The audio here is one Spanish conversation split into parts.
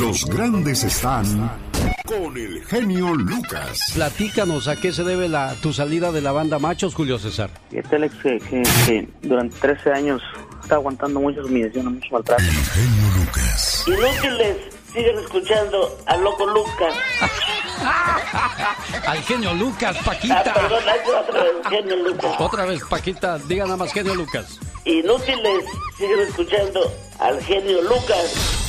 Los grandes están con el genio Lucas. Platícanos a qué se debe la, tu salida de la banda Machos, Julio César. Este Alex que, que, durante 13 años está aguantando muchas humillaciones, mucho maltrato. El genio Lucas. Inútiles, siguen escuchando al loco Lucas. Al genio Lucas, Paquita. Ah, perdón, otra vez, genio Lucas. Otra vez, Paquita, diga nada más genio Lucas. Inútiles, siguen escuchando al genio Lucas.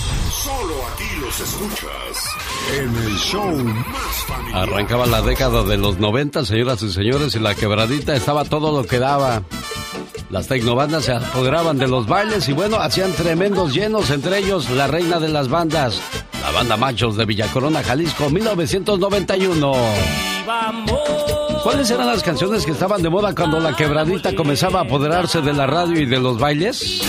Solo aquí los escuchas en el show más familiar. Arrancaba la década de los 90, señoras y señores, y la quebradita estaba todo lo que daba. Las tecnobandas se apoderaban de los bailes y bueno, hacían tremendos llenos, entre ellos la reina de las bandas, la banda Machos de Villacorona, Jalisco, 1991. ¿Cuáles eran las canciones que estaban de moda cuando la quebradita comenzaba a apoderarse de la radio y de los bailes?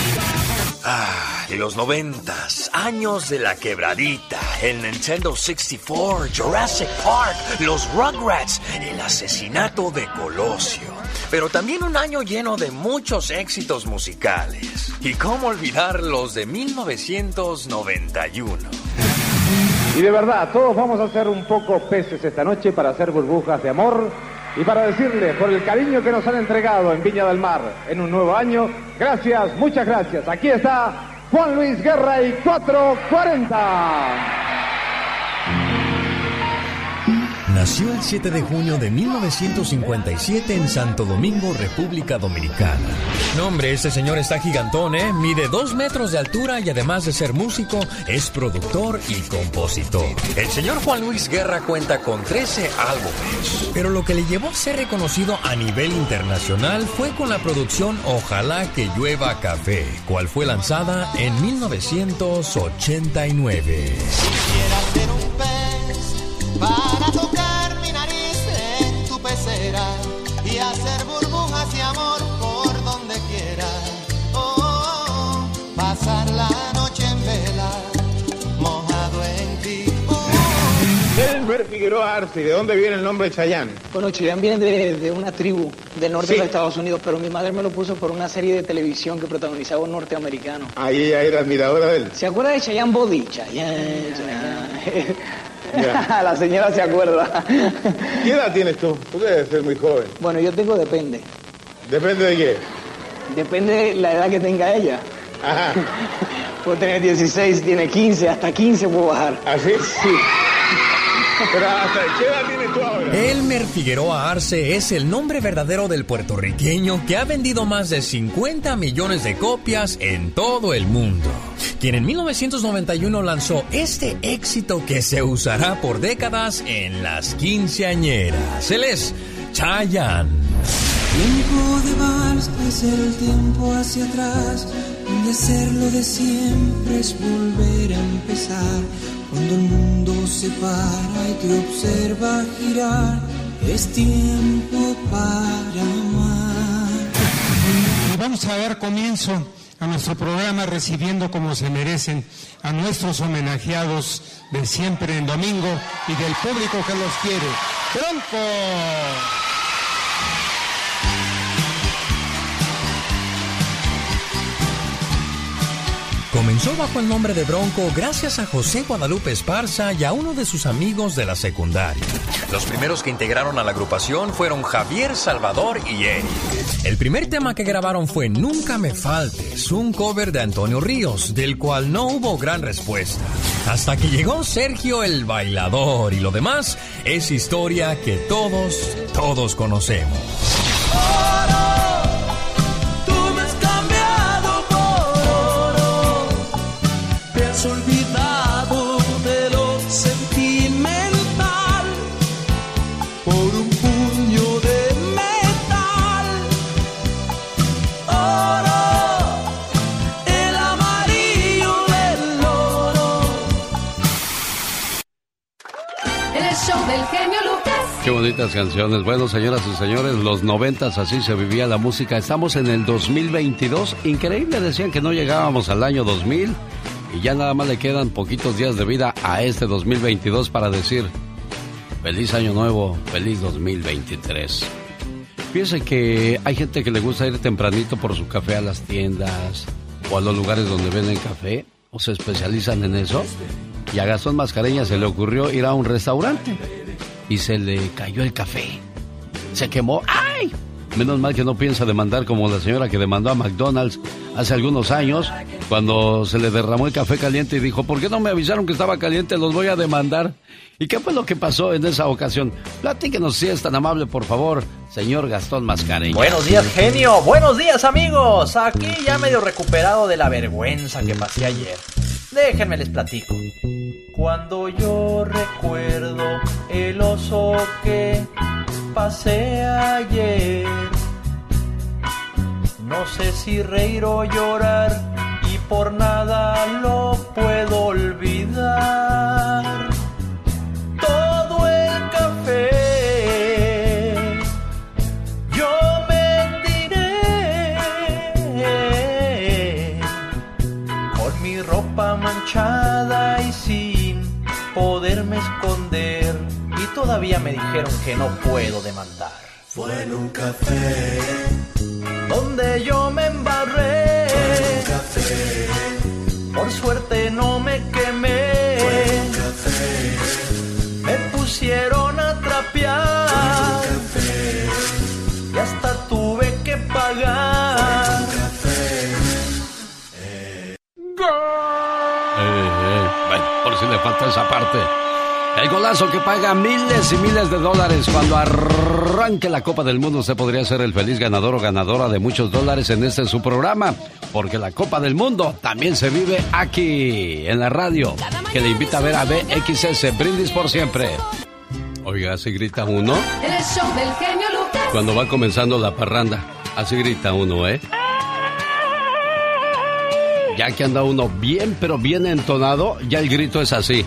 Ah, los noventas, años de la quebradita, el Nintendo 64, Jurassic Park, los Rugrats, el asesinato de Colosio. Pero también un año lleno de muchos éxitos musicales. Y cómo olvidar los de 1991. Y de verdad, todos vamos a ser un poco peces esta noche para hacer burbujas de amor y para decirle por el cariño que nos han entregado en Viña del Mar en un nuevo año, gracias, muchas gracias. Aquí está Juan Luis Guerra y 440. Nació el 7 de junio de 1957 en Santo Domingo, República Dominicana. No, hombre, este señor está gigantón, ¿eh? Mide dos metros de altura y además de ser músico, es productor y compositor. El señor Juan Luis Guerra cuenta con 13 álbumes. Pero lo que le llevó a ser reconocido a nivel internacional fue con la producción Ojalá que llueva café, cual fue lanzada en 1989. Quisiera ser un pez para amor por donde quiera. Oh, oh, oh, pasar la noche en vela, mojado en ti. Oh, Elmer Figueroa Arce, ¿de dónde viene el nombre Chayán? Bueno, Chayán viene de, de una tribu del norte de los Estados Unidos, pero mi madre me lo puso por una serie de televisión que protagonizaba un norteamericano. Ahí ella era admiradora de él. ¿Se acuerda de Chayán Body? Chayán, Chayán. La señora se acuerda. ¿Qué edad tienes tú? Tú debes ser muy joven. Bueno, yo tengo depende. ¿Depende de qué? Depende de la edad que tenga ella. Ajá. Puedo tener 16, tiene 15, hasta 15 puedo bajar. ¿Así? Sí. Pero hasta qué edad tienes tú ahora? Elmer Figueroa Arce es el nombre verdadero del puertorriqueño que ha vendido más de 50 millones de copias en todo el mundo. Quien en 1991 lanzó este éxito que se usará por décadas en las quinceañeras. Él es Chayanne. Tiempo de vals es el tiempo hacia atrás, donde hacerlo de siempre es volver a empezar. Cuando el mundo se para y te observa girar, es tiempo para amar. Y vamos a dar comienzo a nuestro programa recibiendo como se merecen a nuestros homenajeados de siempre en domingo y del público que los quiere. ¡Bronco! Comenzó bajo el nombre de Bronco gracias a José Guadalupe Esparza y a uno de sus amigos de la secundaria. Los primeros que integraron a la agrupación fueron Javier, Salvador y Eric. El primer tema que grabaron fue Nunca me faltes, un cover de Antonio Ríos, del cual no hubo gran respuesta. Hasta que llegó Sergio el bailador y lo demás es historia que todos, todos conocemos. Qué bonitas canciones. Bueno, señoras y señores, los noventas así se vivía la música. Estamos en el 2022. Increíble, decían que no llegábamos al año 2000 y ya nada más le quedan poquitos días de vida a este 2022 para decir feliz año nuevo, feliz 2023. Fíjense que hay gente que le gusta ir tempranito por su café a las tiendas o a los lugares donde venden café o se especializan en eso. Y a Gastón Mascareña se le ocurrió ir a un restaurante y se le cayó el café. Se quemó. ¡Ay! Menos mal que no piensa demandar como la señora que demandó a McDonald's hace algunos años cuando se le derramó el café caliente y dijo, ¿por qué no me avisaron que estaba caliente? Los voy a demandar. ¿Y qué fue lo que pasó en esa ocasión? Platíquenos si es tan amable, por favor, señor Gastón Mascareña. Buenos días, genio. Buenos días, amigos. Aquí ya medio recuperado de la vergüenza que pasé ayer. Déjenme les platico. Cuando yo recuerdo el oso que pasé ayer, no sé si reír o llorar y por nada lo puedo olvidar. Me dijeron que no puedo demandar. Fue en un café. Donde yo me embarré. Por suerte no me quemé. Me pusieron a trapear. Y hasta tuve que pagar. Eh, eh, bueno, por si le falta esa parte. El golazo que paga miles y miles de dólares cuando arranque la Copa del Mundo. Usted podría ser el feliz ganador o ganadora de muchos dólares en este su programa. Porque la Copa del Mundo también se vive aquí, en la radio. Que le invita a ver a BXS, Brindis por siempre. Oiga, así grita uno. El del genio. Cuando va comenzando la parranda. Así grita uno, ¿eh? Ya que anda uno bien, pero bien entonado, ya el grito es así.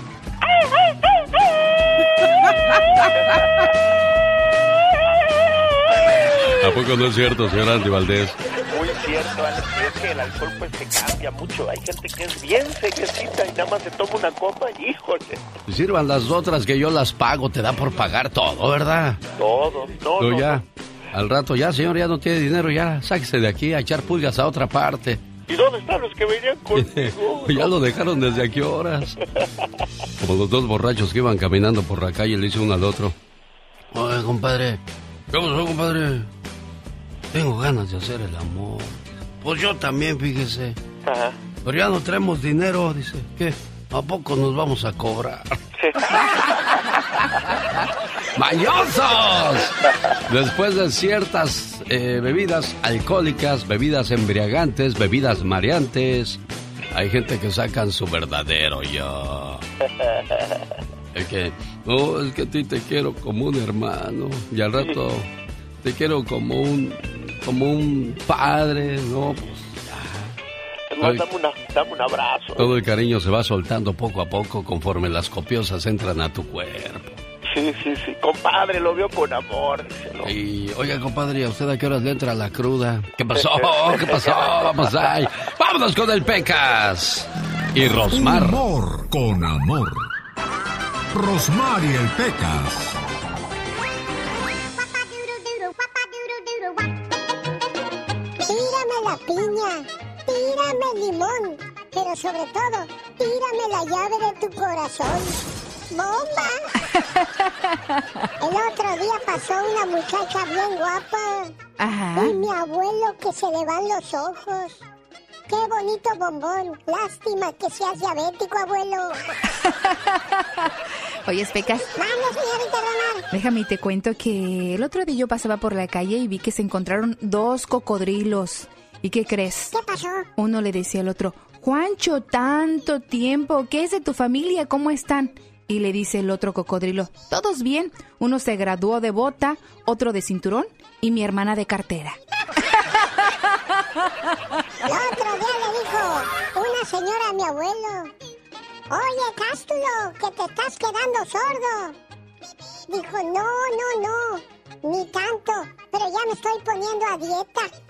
¿A poco no es cierto, señor Andy Valdés? Muy cierto, Alex, es que el alcohol pues se cambia mucho. Hay gente que es bien sequecita y nada más se toma una copa, híjole. Y sirvan las otras que yo las pago, te da por pagar todo, ¿verdad? Todo, no, Pero no, ya, al rato ya, señor, ya no tiene dinero, ya, sáquese de aquí a echar pulgas a otra parte. ¿Y dónde están los que venían conmigo? ya lo dejaron desde aquí horas. Como los dos borrachos que iban caminando por la calle, le hizo uno al otro. Oye, compadre, ¿qué pasó, compadre? Tengo ganas de hacer el amor. Pues yo también, fíjese. Ajá. Pero ya no traemos dinero, dice. ¿Qué? ¿A poco nos vamos a cobrar? ¡Mañosos! Después de ciertas eh, bebidas alcohólicas, bebidas embriagantes, bebidas mareantes, hay gente que sacan su verdadero yo. El que, no, es que a ti te quiero como un hermano. Y al rato te quiero como un, como un padre, ¿no? Pues, dame, una- dame un abrazo. todo el cariño se va soltando poco a poco conforme las copiosas entran a tu cuerpo. Sí, sí, sí. Compadre, lo veo con amor. Y, oiga, compadre, ¿a usted a qué horas le entra la cruda? ¿Qué pasó? ¿Qué pasó? Vamos ahí. Vámonos con el Pecas. Y Rosmar. Humor con amor. Rosmar y el Pecas. Tírame limón, pero sobre todo, tírame la llave de tu corazón. ¡Bomba! El otro día pasó una muchacha bien guapa. Ajá. Y mi abuelo que se le van los ojos. ¡Qué bonito bombón! Lástima que seas diabético, abuelo. Oye, Pecas, déjame y te cuento que el otro día yo pasaba por la calle y vi que se encontraron dos cocodrilos. ¿Y qué crees? ¿Qué pasó? Uno le decía al otro, Juancho, tanto tiempo, ¿qué es de tu familia? ¿Cómo están? Y le dice el otro cocodrilo, todos bien. Uno se graduó de bota, otro de cinturón y mi hermana de cartera. El otro día le dijo una señora a mi abuelo, oye Cástulo, que te estás quedando sordo. Dijo, no, no, no, ni tanto, pero ya me estoy poniendo a dieta.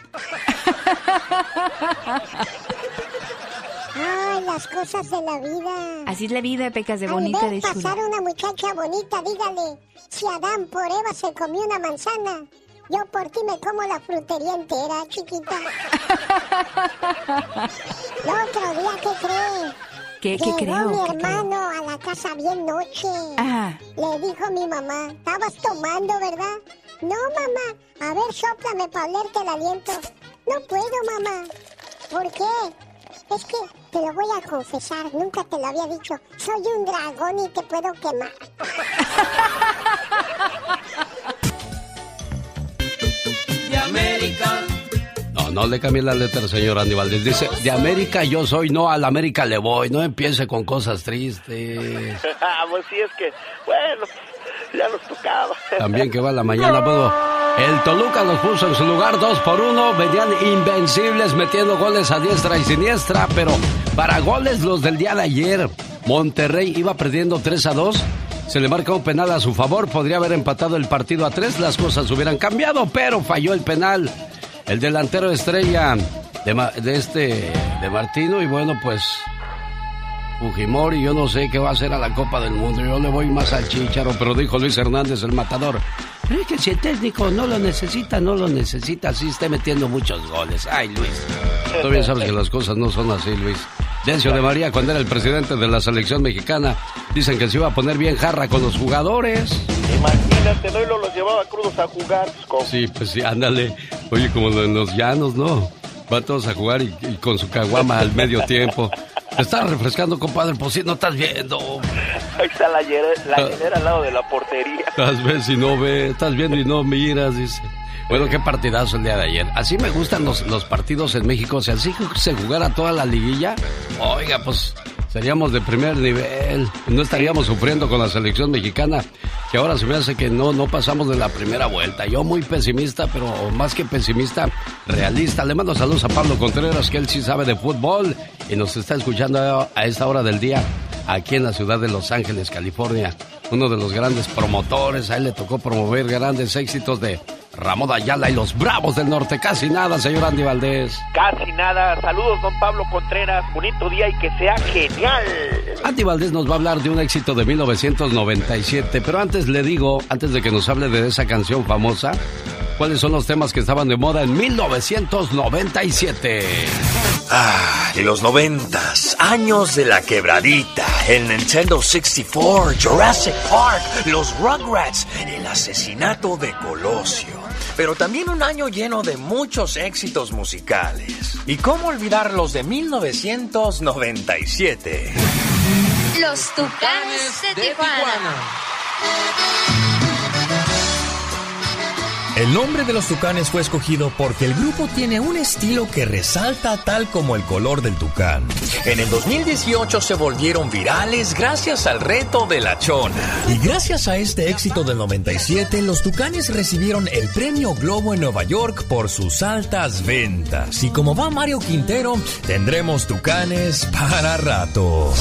Ay, las cosas de la vida. Así es la vida, Pecas, de Al bonita, ver de pasar chula. una muchacha bonita, dígale, si Adán por Eva se comió una manzana, yo por ti me como la frutería entera, chiquita. El otro día, ¿qué cree? ¿Qué, qué Llegó creo? mi ¿Qué creo? hermano a la casa bien noche. Ajá. Le dijo mi mamá, estabas tomando, ¿verdad? No, mamá. A ver, sóplame para olerte el aliento. No puedo, mamá. ¿Por qué? Es que te lo voy a confesar, nunca te lo había dicho. Soy un dragón y te puedo quemar. De América. No, no le cambie la letra, señor Andy Valdés. Dice, de América yo soy, no a la América le voy. No empiece con cosas tristes. Ah, pues sí, es que, bueno, También que va la mañana, bueno. El Toluca los puso en su lugar dos por uno. Venían invencibles metiendo goles a diestra y siniestra, pero para goles los del día de ayer, Monterrey iba perdiendo 3 a 2. Se le marca un penal a su favor. Podría haber empatado el partido a 3. Las cosas hubieran cambiado, pero falló el penal. El delantero estrella de, de este, de Martino. Y bueno, pues Fujimori, yo no sé qué va a hacer a la Copa del Mundo. Yo le voy más al Chicharo, pero dijo Luis Hernández, el matador. Pero es que si el técnico no lo necesita, no lo necesita, así esté metiendo muchos goles. Ay, Luis. Tú bien sabes que las cosas no son así, Luis. Dencio de María, cuando era el presidente de la selección mexicana, dicen que se iba a poner bien jarra con los jugadores. Imagínate, no y lo los llevaba crudos a jugar. pues, ¿cómo? Sí, pues sí, ándale. Oye, como en los llanos, ¿no? Van todos a jugar y, y con su caguama al medio tiempo. Te estás refrescando, compadre, pues sí, no estás viendo. Ahí está la, hielera- la hielera al lado de la portería. Estás ves y no ves, estás viendo y no miras, dice. Bueno, qué partidazo el día de ayer. Así me gustan los, los partidos en México. Sea, así se jugara toda la liguilla, oiga, pues seríamos de primer nivel. No estaríamos sufriendo con la selección mexicana, que ahora se me hace que no, no pasamos de la primera vuelta. Yo muy pesimista, pero más que pesimista, realista. Le mando saludos a Pablo Contreras, que él sí sabe de fútbol y nos está escuchando a esta hora del día aquí en la ciudad de Los Ángeles, California. Uno de los grandes promotores, a él le tocó promover grandes éxitos de Ramón Ayala y los Bravos del Norte. Casi nada, señor Andy Valdés. Casi nada. Saludos, don Pablo Contreras. Bonito día y que sea genial. Andy Valdés nos va a hablar de un éxito de 1997, pero antes le digo, antes de que nos hable de esa canción famosa, ¿cuáles son los temas que estaban de moda en 1997? Ah, y los noventas, años de la quebradita, el Nintendo 64, Jurassic Park, los Rugrats, el asesinato de Colosio. Pero también un año lleno de muchos éxitos musicales. ¿Y cómo olvidar los de 1997? Los Tucanes de Tijuana. El nombre de los tucanes fue escogido porque el grupo tiene un estilo que resalta tal como el color del tucán. En el 2018 se volvieron virales gracias al reto de la chona. Y gracias a este éxito del 97, los tucanes recibieron el premio Globo en Nueva York por sus altas ventas. Y como va Mario Quintero, tendremos tucanes para rato.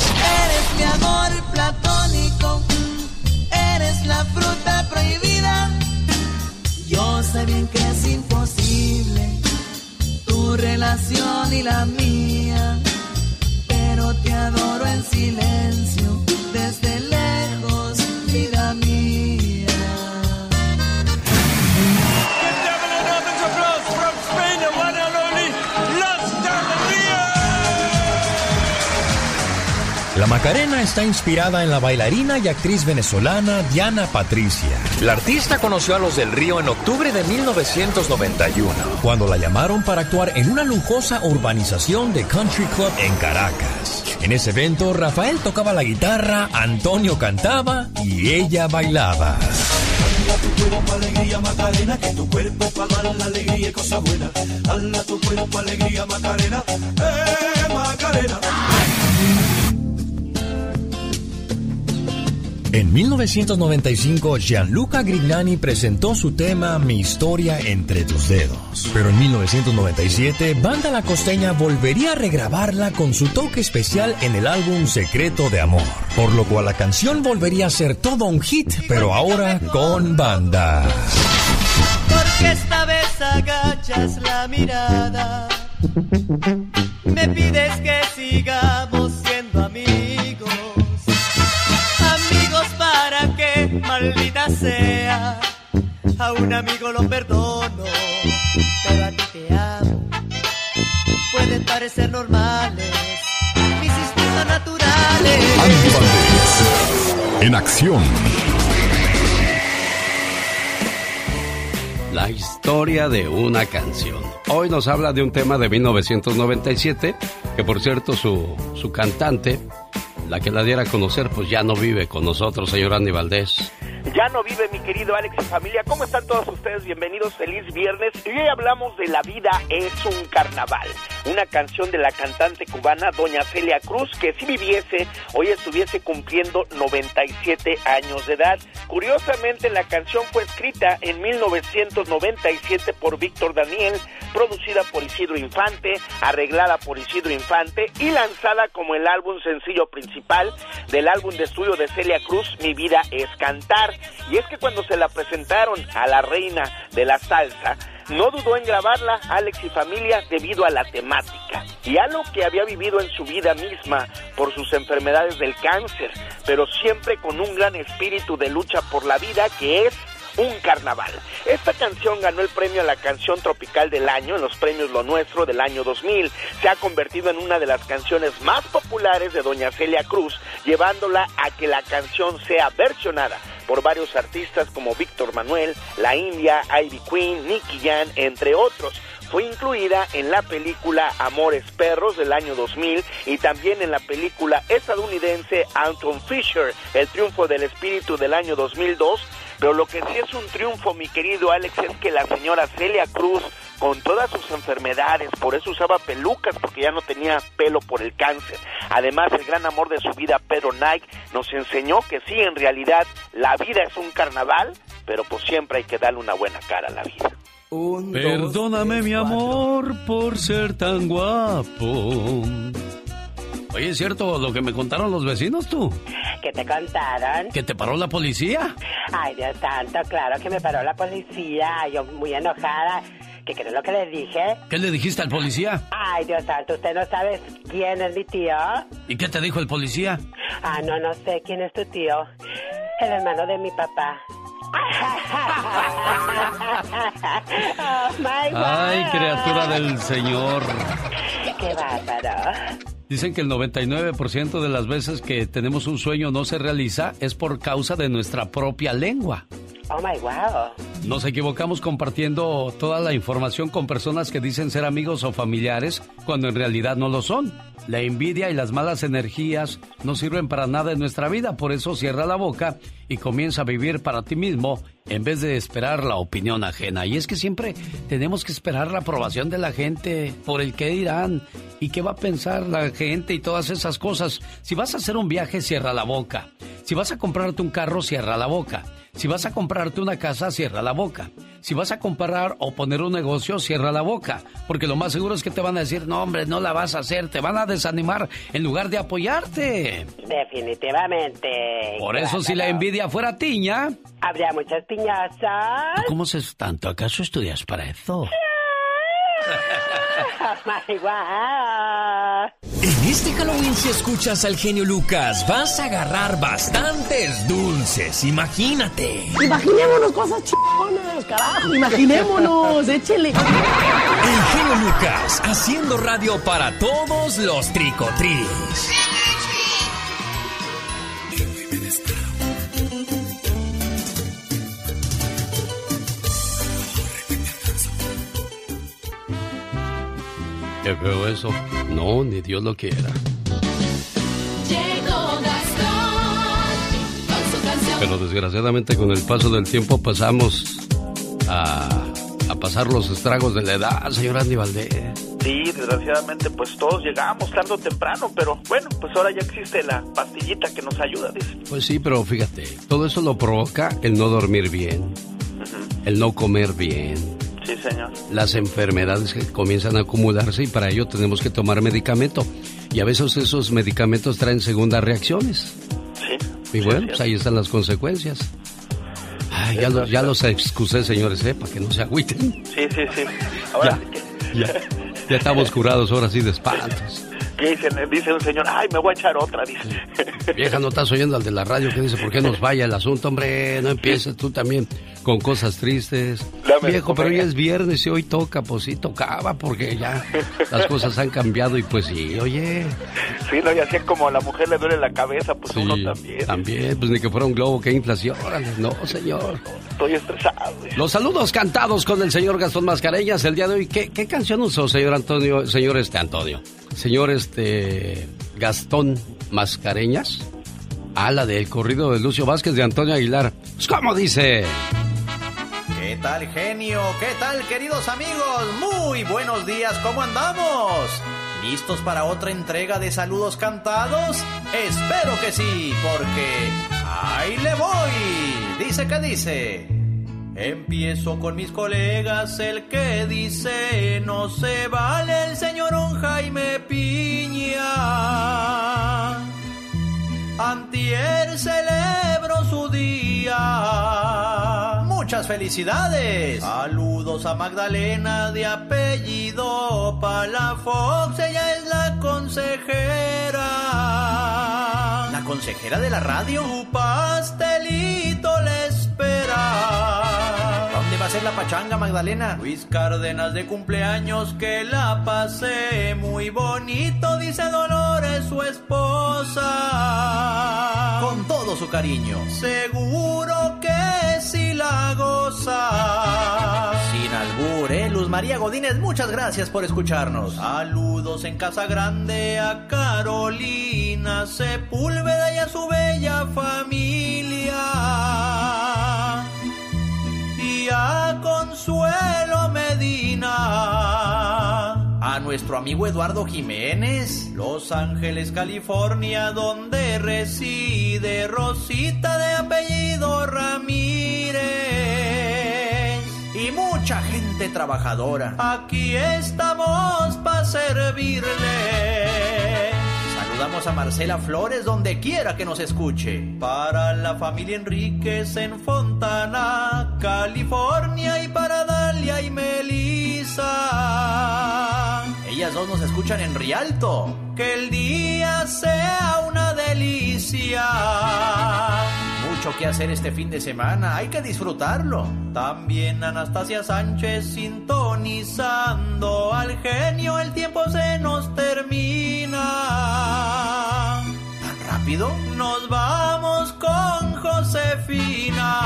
Eres mi amor platónico, eres la fruta prohibida. Yo sé bien que es imposible tu relación y la mía, pero te adoro en silencio desde lejos, La Macarena está inspirada en la bailarina y actriz venezolana Diana Patricia. La artista conoció a los del Río en octubre de 1991. cuando la llamaron para actuar en una lujosa urbanización de Country Club en Caracas. En ese evento, Rafael tocaba la guitarra, Antonio cantaba y ella bailaba. tu cuerpo alegría Macarena, que tu cuerpo para dar la alegría y cosa buena. Hala tu cuerpo alegría Macarena, eh Macarena. En 1995, Gianluca Grignani presentó su tema Mi historia entre tus dedos. Pero en 1997, Banda La Costeña volvería a regrabarla con su toque especial en el álbum Secreto de Amor. Por lo cual la canción volvería a ser todo un hit, pero ahora con banda. Porque esta vez agachas la mirada. Me pides que sea, a un amigo lo perdono, pero a ti te amo. Pueden parecer normales mis instintos naturales. Andy Valdés, en acción. La historia de una canción. Hoy nos habla de un tema de 1997, que por cierto su, su cantante, la que la diera a conocer, pues ya no vive con nosotros, señor Andy Valdés. Ya no vive mi querido Alex y familia. ¿Cómo están todos ustedes? Bienvenidos, feliz viernes. Y hoy hablamos de La vida es un carnaval. Una canción de la cantante cubana Doña Celia Cruz, que si viviese, hoy estuviese cumpliendo 97 años de edad. Curiosamente, la canción fue escrita en 1997 por Víctor Daniel, producida por Isidro Infante, arreglada por Isidro Infante y lanzada como el álbum sencillo principal del álbum de estudio de Celia Cruz, Mi vida es cantar. Y es que cuando se la presentaron a la reina de la salsa, no dudó en grabarla Alex y familia debido a la temática y a lo que había vivido en su vida misma por sus enfermedades del cáncer, pero siempre con un gran espíritu de lucha por la vida que es un carnaval. Esta canción ganó el premio a la canción tropical del año en los premios Lo Nuestro del año 2000. Se ha convertido en una de las canciones más populares de Doña Celia Cruz, llevándola a que la canción sea versionada por varios artistas como Víctor Manuel, La India, Ivy Queen, Nicky Jan, entre otros fue incluida en la película Amores Perros del año 2000 y también en la película estadounidense Anton Fisher, El Triunfo del Espíritu del año 2002. Pero lo que sí es un triunfo, mi querido Alex, es que la señora Celia Cruz, con todas sus enfermedades, por eso usaba pelucas, porque ya no tenía pelo por el cáncer. Además, el gran amor de su vida, Pedro Nike, nos enseñó que sí, en realidad, la vida es un carnaval, pero pues siempre hay que darle una buena cara a la vida. Perdóname, mi amor, por ser tan guapo. Oye, ¿es cierto lo que me contaron los vecinos tú? ¿Qué te contaron? ¿Que te paró la policía? Ay, Dios santo, claro que me paró la policía. Yo muy enojada. ¿Qué crees lo que le dije? ¿Qué le dijiste al policía? Ay, Dios santo, ¿usted no sabe quién es mi tío? ¿Y qué te dijo el policía? Ah, no, no sé quién es tu tío. El hermano de mi papá. oh, my God. Ay, criatura del Señor. Qué bárbaro. Dicen que el 99% de las veces que tenemos un sueño no se realiza es por causa de nuestra propia lengua. Oh my wow. Nos equivocamos compartiendo toda la información con personas que dicen ser amigos o familiares cuando en realidad no lo son. La envidia y las malas energías no sirven para nada en nuestra vida, por eso cierra la boca y comienza a vivir para ti mismo en vez de esperar la opinión ajena. Y es que siempre tenemos que esperar la aprobación de la gente por el qué dirán y qué va a pensar la gente y todas esas cosas. Si vas a hacer un viaje, cierra la boca. Si vas a comprarte un carro, cierra la boca. Si vas a comprarte una casa, cierra la boca. Si vas a comprar o poner un negocio, cierra la boca. Porque lo más seguro es que te van a decir, no hombre, no la vas a hacer. Te van a desanimar en lugar de apoyarte. Definitivamente. Por eso si la envidia fuera tiña... Habría muchas piñazas. ¿Cómo se tanto? ¿Acaso estudias para eso? En este Halloween, si escuchas al genio Lucas, vas a agarrar bastantes dulces. Imagínate. Imaginémonos cosas chingonas, carajo. Imaginémonos, échele. El genio Lucas, haciendo radio para todos los tricotris. Qué feo eso. No, ni Dios lo quiera. Llegó Gastón con su canción. Pero desgraciadamente con el paso del tiempo pasamos a, a pasar los estragos de la edad, señor Andy Valdés. Sí, desgraciadamente pues todos llegamos tarde o temprano, pero bueno, pues ahora ya existe la pastillita que nos ayuda, dice. Pues sí, pero fíjate, todo eso lo provoca el no dormir bien, el no comer bien, Sí, señor. las enfermedades que comienzan a acumularse y para ello tenemos que tomar medicamento. Y a veces esos medicamentos traen segundas reacciones. Sí. Y bueno, sí, pues ahí están las consecuencias. Ay, ya, lo- ya los excusé, señores, ¿eh? para que no se agüiten. Sí, sí, sí. Ahora Ya. Ya, ya estamos curados ahora sí de espantos. ¿Qué dicen? Dice un señor, ay, me voy a echar otra, dice. Vieja, no estás oyendo al de la radio que dice, ¿por qué nos vaya el asunto? Hombre, no empieces tú también con cosas tristes. Dame, Viejo, pero hoy es viernes y hoy toca, pues sí, tocaba, porque ya las cosas han cambiado y pues sí, oye. Sí, no, y así como a la mujer le duele la cabeza, pues Sí, uno también. También, pues ni que fuera un globo, qué inflación. No, señor. Estoy estresado. Los saludos cantados con el señor Gastón Mascareñas el día de hoy. ¿Qué, qué canción usó, señor Antonio? Señor este Antonio. Señor este Gastón Mascareñas. Ah, la del corrido de Lucio Vázquez de Antonio Aguilar. Pues, ¿Cómo dice? ¿Qué tal, genio? ¿Qué tal, queridos amigos? Muy buenos días, ¿cómo andamos? ¿Listos para otra entrega de saludos cantados? Espero que sí, porque ahí le voy. Dice que dice. Empiezo con mis colegas, el que dice no se vale el señor Jaime Piña. Antier celebro su día. Muchas felicidades. Saludos a Magdalena de apellido Palafox. Ella es la consejera. La consejera de la radio. Tu pastelito le espera. ¿Dónde va a ser la pachanga, Magdalena? Luis Cárdenas de cumpleaños, que la pasé muy bonito, dice Dolores, su esposa. Con todo su cariño. Seguro que sí la goza. Albur, ¿eh? Luz María Godínez, muchas gracias por escucharnos. Saludos en Casa Grande a Carolina Sepúlveda y a su bella familia y a Consuelo Medina. A nuestro amigo Eduardo Jiménez, Los Ángeles, California, donde reside Rosita de apellido Ramírez. Mucha gente trabajadora. Aquí estamos para servirle. Saludamos a Marcela Flores donde quiera que nos escuche. Para la familia Enríquez en Fontana, California y para Dalia y Melissa. Ellas dos nos escuchan en Rialto. Que el día sea una delicia. Mucho que hacer este fin de semana, hay que disfrutarlo. También Anastasia Sánchez sintonizando al genio, el tiempo se nos termina. ¿Tan rápido? Nos vamos con Josefina.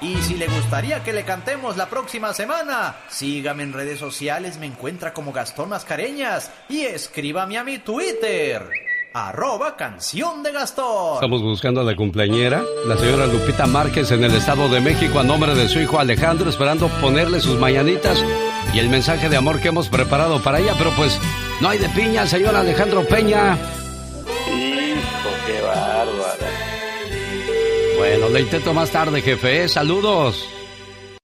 Y si le gustaría que le cantemos la próxima semana, sígame en redes sociales, me encuentra como Gastón Mascareñas y escríbame a mi Twitter, arroba canción de Gastón. Estamos buscando a la cumpleañera, la señora Lupita Márquez en el Estado de México a nombre de su hijo Alejandro, esperando ponerle sus mañanitas y el mensaje de amor que hemos preparado para ella, pero pues no hay de piña, señor Alejandro Peña. Hijo, qué bárbara. Bueno, le intento más tarde, jefe. ¿eh? Saludos.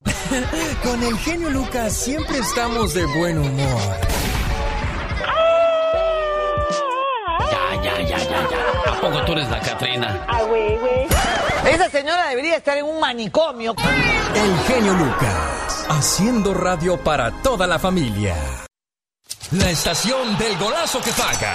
Con el genio Lucas siempre estamos de buen humor. ¿A poco tú eres la Catrina? Ah, güey, güey. Esa señora debería estar en un manicomio. El genio Lucas, haciendo radio para toda la familia. La estación del golazo que paga.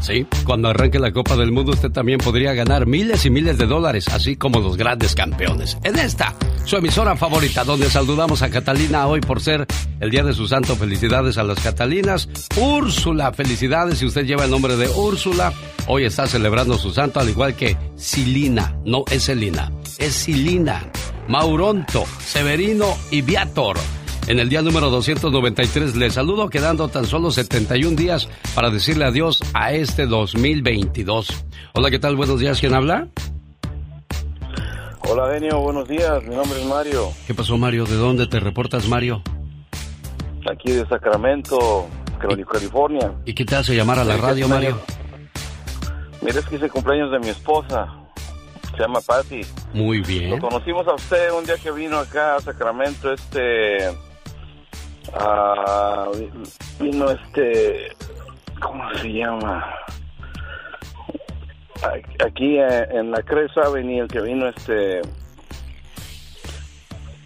Sí, cuando arranque la Copa del Mundo usted también podría ganar miles y miles de dólares, así como los grandes campeones. En esta, su emisora favorita, donde saludamos a Catalina hoy por ser el día de su santo. Felicidades a las Catalinas. Úrsula, felicidades si usted lleva el nombre de Úrsula. Hoy está celebrando su santo, al igual que Silina. No es Celina, es Silina. Mauronto, Severino y Viator. En el día número 293 les saludo quedando tan solo 71 días para decirle adiós a este 2022. Hola, ¿qué tal? Buenos días, ¿quién habla? Hola, Denio, buenos días. Mi nombre es Mario, ¿Qué pasó, Mario? ¿De dónde te reportas, Mario? aquí de Sacramento, Cali- California. ¿Y qué te hace llamar a la radio, Mario? Mira, es que es el cumpleaños de mi esposa. Se llama Patty. Muy Lo bien. conocimos a usted un día que vino acá a Sacramento, este... ah, vino este... ¿Cómo se llama? Aquí eh, en la Crest Avenue, el que vino este...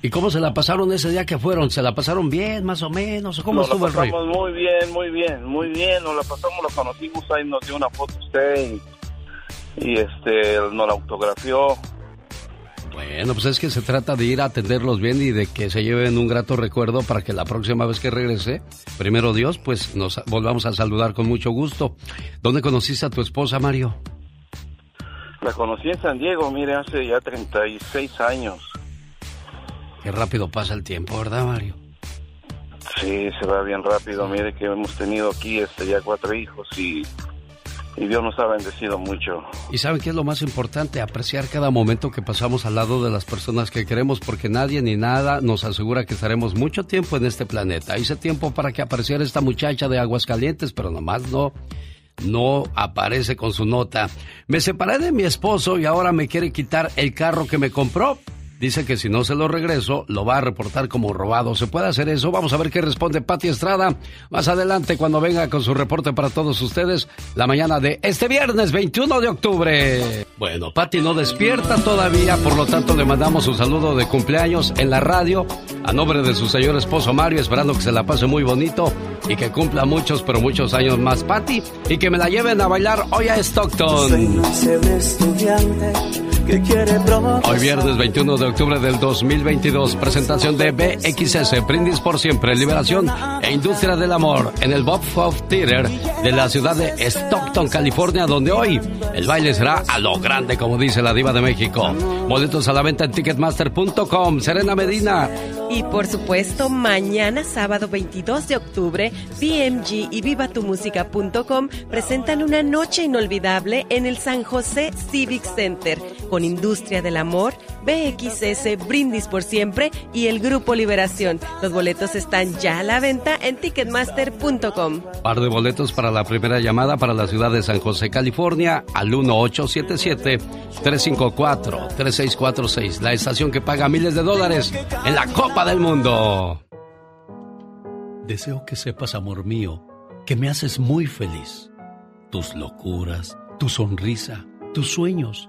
¿Y cómo se la pasaron ese día que fueron? ¿Se la pasaron bien, más o menos? ¿Cómo nos estuvo la el rollo? muy bien, muy bien, muy bien. Nos la pasamos, la conocimos, ahí nos dio una foto usted y, y este, nos la autografió. Bueno, pues es que se trata de ir a atenderlos bien y de que se lleven un grato recuerdo para que la próxima vez que regrese, primero Dios, pues nos volvamos a saludar con mucho gusto. ¿Dónde conociste a tu esposa, Mario? La conocí en San Diego, mire, hace ya 36 años. Qué rápido pasa el tiempo, ¿verdad, Mario? Sí, se va bien rápido. Mire que hemos tenido aquí este, ya cuatro hijos y, y Dios nos ha bendecido mucho. Y saben qué es lo más importante, apreciar cada momento que pasamos al lado de las personas que queremos, porque nadie ni nada nos asegura que estaremos mucho tiempo en este planeta. Hice tiempo para que apareciera esta muchacha de Aguascalientes, pero nomás no, no aparece con su nota. Me separé de mi esposo y ahora me quiere quitar el carro que me compró. Dice que si no se lo regreso, lo va a reportar como robado. ¿Se puede hacer eso? Vamos a ver qué responde Pati Estrada más adelante cuando venga con su reporte para todos ustedes la mañana de este viernes 21 de octubre. Bueno, Pati no despierta todavía, por lo tanto le mandamos un saludo de cumpleaños en la radio a nombre de su señor esposo Mario, esperando que se la pase muy bonito y que cumpla muchos, pero muchos años más, Pati, y que me la lleven a bailar hoy a Stockton. Hoy viernes 21 de octubre del 2022, presentación de BXS, Brindis por Siempre, Liberación e Industria del Amor en el Bob Hope Theater de la ciudad de Stockton, California, donde hoy el baile será a lo grande, como dice la diva de México. Boletos a la venta en ticketmaster.com. Serena Medina. Y por supuesto, mañana sábado 22 de octubre, BMG y vivatumusica.com presentan una noche inolvidable en el San José Civic Center con Industria del Amor, BXS, Brindis por Siempre y el Grupo Liberación. Los boletos están ya a la venta en ticketmaster.com. Par de boletos para la primera llamada para la ciudad de San José, California, al 1877-354-3646. La estación que paga miles de dólares en la Copa del Mundo. Deseo que sepas, amor mío, que me haces muy feliz. Tus locuras, tu sonrisa, tus sueños,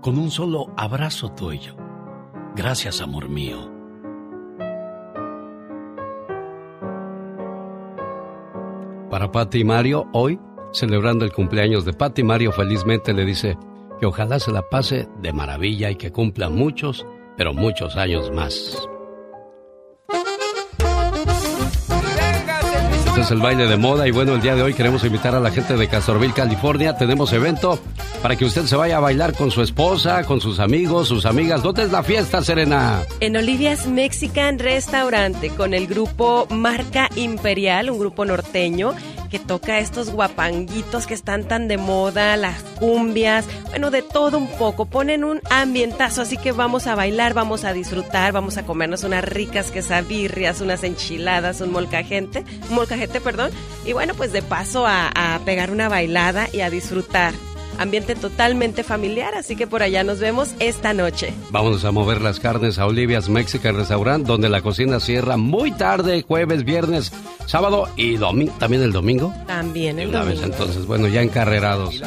con un solo abrazo tuyo. Gracias, amor mío. Para Pati y Mario, hoy, celebrando el cumpleaños de Pati, Mario felizmente le dice que ojalá se la pase de maravilla y que cumpla muchos, pero muchos años más. Es el baile de moda y bueno, el día de hoy queremos invitar a la gente de Castorville, California. Tenemos evento para que usted se vaya a bailar con su esposa, con sus amigos, sus amigas. ¿Dónde es la fiesta, Serena? En Olivia's Mexican Restaurante con el grupo Marca Imperial, un grupo norteño que toca estos guapanguitos que están tan de moda, las cumbias, bueno, de todo un poco. Ponen un ambientazo, así que vamos a bailar, vamos a disfrutar, vamos a comernos unas ricas quesabirrias, unas enchiladas, un molcajete, molcajete, perdón. Y bueno, pues de paso a pegar una bailada y a disfrutar. Ambiente totalmente familiar, así que por allá nos vemos esta noche. Vamos a mover las carnes a Olivia's Mexican Restaurant, donde la cocina cierra muy tarde, jueves, viernes, sábado y domingo. ¿También el domingo? También el Una vez domingo. entonces, bueno, ya encarrerados.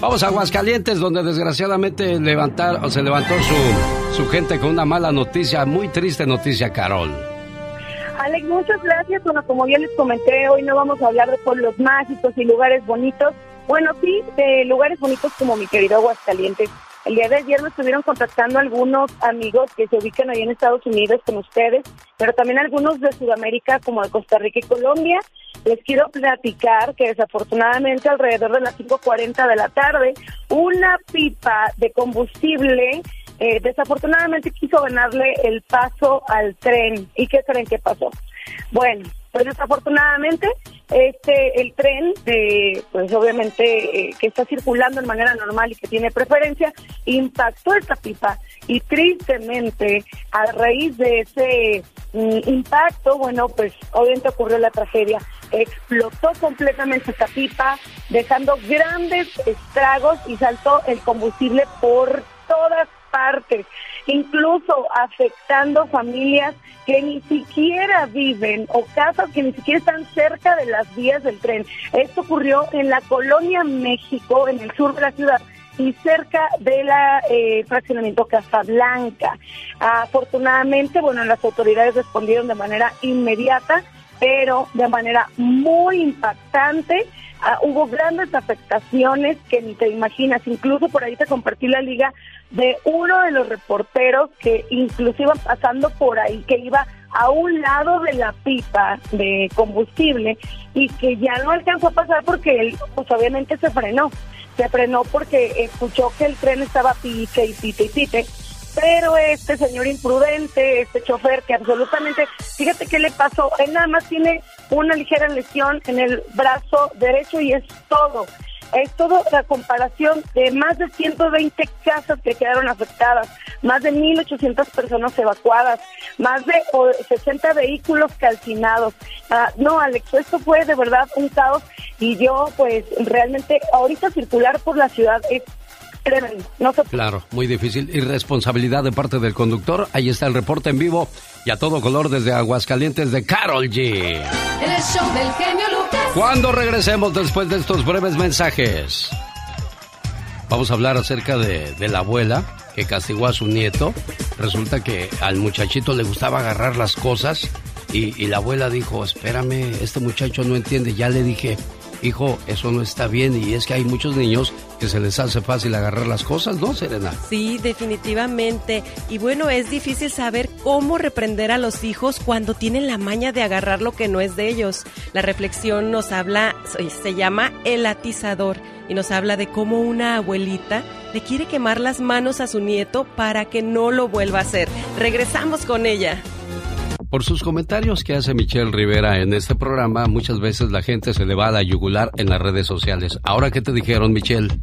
Vamos a Aguascalientes, donde desgraciadamente levantar, o se levantó su, su gente con una mala noticia, muy triste noticia, Carol. Alex, muchas gracias. Bueno, como ya les comenté, hoy no vamos a hablar de pueblos mágicos y lugares bonitos. Bueno, sí, de lugares bonitos como mi querido Aguascalientes. El día de ayer me estuvieron contactando algunos amigos que se ubican ahí en Estados Unidos con ustedes, pero también algunos de Sudamérica como de Costa Rica y Colombia. Les quiero platicar que desafortunadamente alrededor de las 5.40 de la tarde, una pipa de combustible eh, desafortunadamente quiso ganarle el paso al tren. ¿Y qué creen que pasó? Bueno, pues desafortunadamente este el tren de pues obviamente eh, que está circulando de manera normal y que tiene preferencia impactó esta pipa y tristemente a raíz de ese mm, impacto, bueno, pues obviamente ocurrió la tragedia. Explotó completamente esta pipa, dejando grandes estragos y saltó el combustible por todas partes, incluso afectando familias que ni siquiera viven o casas que ni siquiera están cerca de las vías del tren. Esto ocurrió en la colonia México, en el sur de la ciudad y cerca de la eh, fraccionamiento Casablanca. Afortunadamente, bueno, las autoridades respondieron de manera inmediata, pero de manera muy impactante. Ah, hubo grandes afectaciones que ni te imaginas. Incluso por ahí te compartí la liga de uno de los reporteros que incluso iba pasando por ahí, que iba a un lado de la pipa de combustible y que ya no alcanzó a pasar porque él, pues obviamente se frenó. Se frenó porque escuchó que el tren estaba pique y pite y pite. Pero este señor imprudente, este chofer que absolutamente, fíjate qué le pasó, él nada más tiene una ligera lesión en el brazo derecho y es todo. Es todo la comparación de más de 120 casas que quedaron afectadas, más de 1.800 personas evacuadas, más de o, 60 vehículos calcinados. Ah, no, Alex, esto fue de verdad un caos y yo pues realmente ahorita circular por la ciudad es tremendo. No se Claro, muy difícil. Irresponsabilidad de parte del conductor. Ahí está el reporte en vivo y a todo color desde Aguascalientes de Carol G. En el show del genio Lucas. Cuando regresemos después de estos breves mensajes, vamos a hablar acerca de, de la abuela que castigó a su nieto. Resulta que al muchachito le gustaba agarrar las cosas y, y la abuela dijo, espérame, este muchacho no entiende, ya le dije, hijo, eso no está bien y es que hay muchos niños que se les hace fácil agarrar las cosas, ¿no, Serena? Sí, definitivamente. Y bueno, es difícil saber cómo reprender a los hijos cuando tienen la maña de agarrar lo que no es de ellos. La reflexión nos habla, se llama el atizador, y nos habla de cómo una abuelita le quiere quemar las manos a su nieto para que no lo vuelva a hacer. Regresamos con ella. Por sus comentarios que hace Michelle Rivera en este programa, muchas veces la gente se le va a la yugular en las redes sociales. ¿Ahora qué te dijeron, Michelle?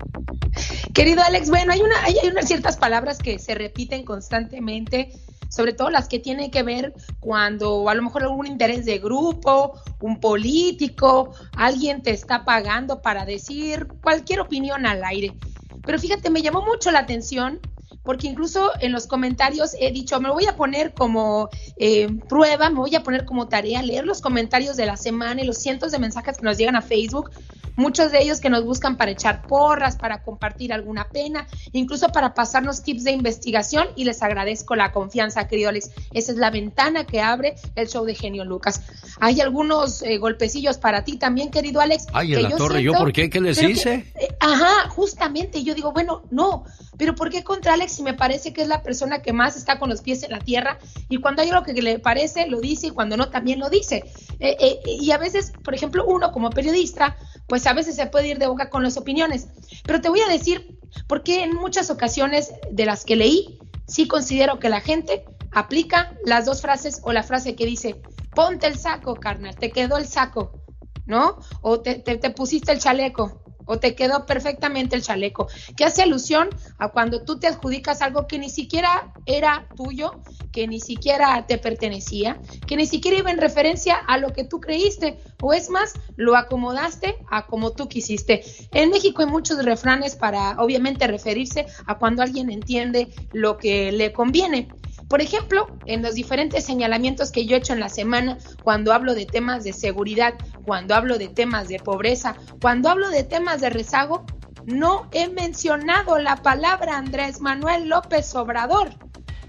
Querido Alex, bueno, hay, hay unas ciertas palabras que se repiten constantemente, sobre todo las que tienen que ver cuando a lo mejor algún interés de grupo, un político, alguien te está pagando para decir cualquier opinión al aire. Pero fíjate, me llamó mucho la atención porque incluso en los comentarios he dicho, me voy a poner como eh, prueba, me voy a poner como tarea leer los comentarios de la semana y los cientos de mensajes que nos llegan a Facebook, muchos de ellos que nos buscan para echar porras, para compartir alguna pena, incluso para pasarnos tips de investigación y les agradezco la confianza, querido Alex. Esa es la ventana que abre el show de Genio Lucas. Hay algunos eh, golpecillos para ti también, querido Alex. Ay, en la torre, ¿yo por qué? ¿Qué les que- hice? eh, ajá, justamente. Yo digo, bueno, no, pero ¿por qué contra Alex si me parece que es la persona que más está con los pies en la tierra? Y cuando hay algo que le parece, lo dice, y cuando no, también lo dice. Eh, eh, y a veces, por ejemplo, uno como periodista, pues a veces se puede ir de boca con las opiniones. Pero te voy a decir por qué en muchas ocasiones de las que leí, sí considero que la gente aplica las dos frases o la frase que dice, ponte el saco, carnal, te quedó el saco. ¿no? O te- te pusiste el chaleco, o te quedó perfectamente el chaleco, que hace alusión a cuando tú te adjudicas algo que ni siquiera era tuyo, que ni siquiera te pertenecía, que ni siquiera iba en referencia a lo que tú creíste, o es más, lo acomodaste a como tú quisiste. En México hay muchos refranes para, obviamente, referirse a cuando alguien entiende lo que le conviene. Por ejemplo, en los diferentes señalamientos que yo he hecho en la semana, cuando hablo de temas de seguridad, cuando hablo de temas de pobreza, cuando hablo de temas de rezago, no he mencionado la palabra Andrés Manuel López Obrador.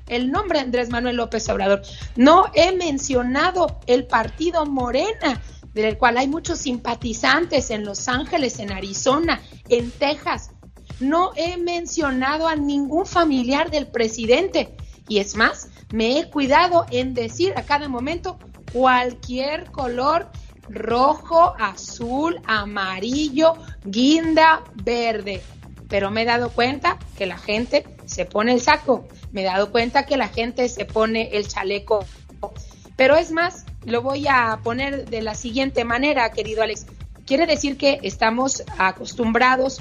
El nombre Andrés Manuel López Obrador. No he mencionado el partido Morena, del cual hay muchos simpatizantes en Los Ángeles, en Arizona, en Texas. No he mencionado a ningún familiar del presidente. Y es más, me he cuidado en decir a cada momento cualquier color rojo, azul, amarillo, guinda, verde. Pero me he dado cuenta que la gente se pone el saco, me he dado cuenta que la gente se pone el chaleco. Pero es más, lo voy a poner de la siguiente manera, querido Alex. Quiere decir que estamos acostumbrados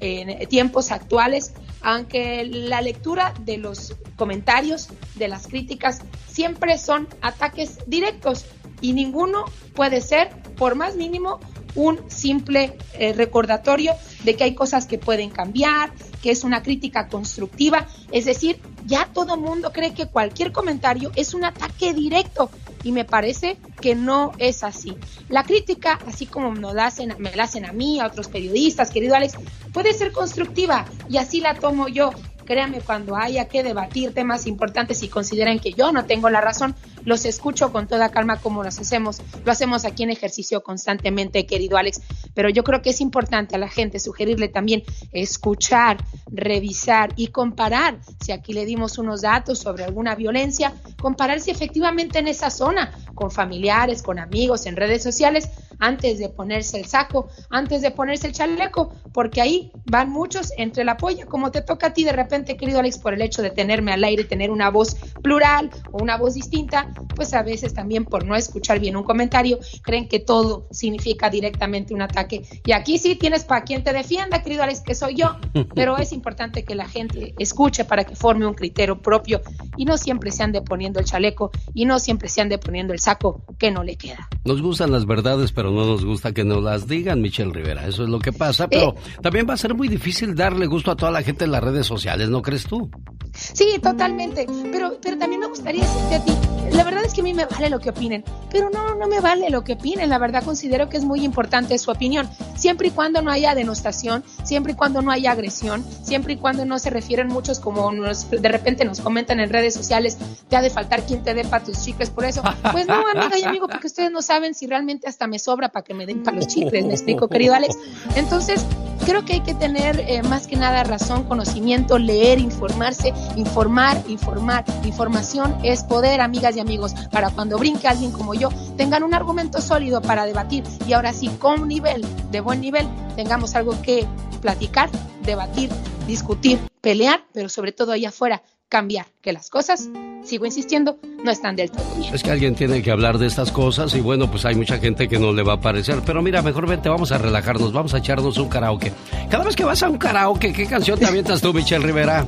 en tiempos actuales aunque la lectura de los comentarios, de las críticas, siempre son ataques directos y ninguno puede ser, por más mínimo, un simple eh, recordatorio de que hay cosas que pueden cambiar, que es una crítica constructiva. Es decir, ya todo mundo cree que cualquier comentario es un ataque directo y me parece que no es así. La crítica, así como me la hacen, me la hacen a mí, a otros periodistas, querido Alex, puede ser constructiva y así la tomo yo. Créanme, cuando haya que debatir temas importantes y consideren que yo no tengo la razón, los escucho con toda calma como los hacemos. Lo hacemos aquí en ejercicio constantemente, querido Alex. Pero yo creo que es importante a la gente sugerirle también escuchar, revisar y comparar. Si aquí le dimos unos datos sobre alguna violencia, comparar si efectivamente en esa zona, con familiares, con amigos, en redes sociales, antes de ponerse el saco, antes de ponerse el chaleco, porque ahí van muchos entre la polla, como te toca a ti de repente, querido Alex, por el hecho de tenerme al aire, tener una voz plural o una voz distinta, pues a veces también por no escuchar bien un comentario, creen que todo significa directamente un ataque. Y aquí sí tienes para quien te defienda, querido Alex, que soy yo, pero es importante que la gente escuche para que forme un criterio propio y no siempre se ande poniendo el chaleco y no siempre se ande poniendo el saco que no le queda. Nos gustan las verdades, pero no nos gusta que nos las digan, Michelle Rivera. Eso es lo que pasa, pero Eh. también va a ser muy difícil darle gusto a toda la gente en las redes sociales, ¿no crees tú? Sí, totalmente. Pero, pero también me gustaría decirte a ti, la verdad es que a mí me vale lo que opinen, pero no, no me vale lo que opinen. La verdad considero que es muy importante su opinión, siempre y cuando no haya denostación, siempre y cuando no haya agresión, siempre y cuando no se refieren muchos como nos, de repente nos comentan en redes sociales, te ha de faltar quien te dé para tus chicles por eso. Pues no, amiga y amigo, porque ustedes no saben si realmente hasta me sobra para que me den para los chicles, me explico, querido Alex. Entonces, creo que hay que tener eh, más que nada razón, conocimiento, leer, informarse, informar, informar. Información es poder, amigas y amigos, para cuando brinque alguien como yo, tengan un argumento sólido para debatir y ahora sí, con nivel, de buen nivel, tengamos algo que platicar, debatir, discutir, pelear, pero sobre todo allá afuera, cambiar, que las cosas, sigo insistiendo, no están del todo bien. Es que alguien tiene que hablar de estas cosas y bueno, pues hay mucha gente que no le va a parecer. Pero mira, mejor vente, vamos a relajarnos, vamos a echarnos un karaoke. Cada vez que vas a un karaoke, ¿qué canción te avientas tú, Michelle Rivera?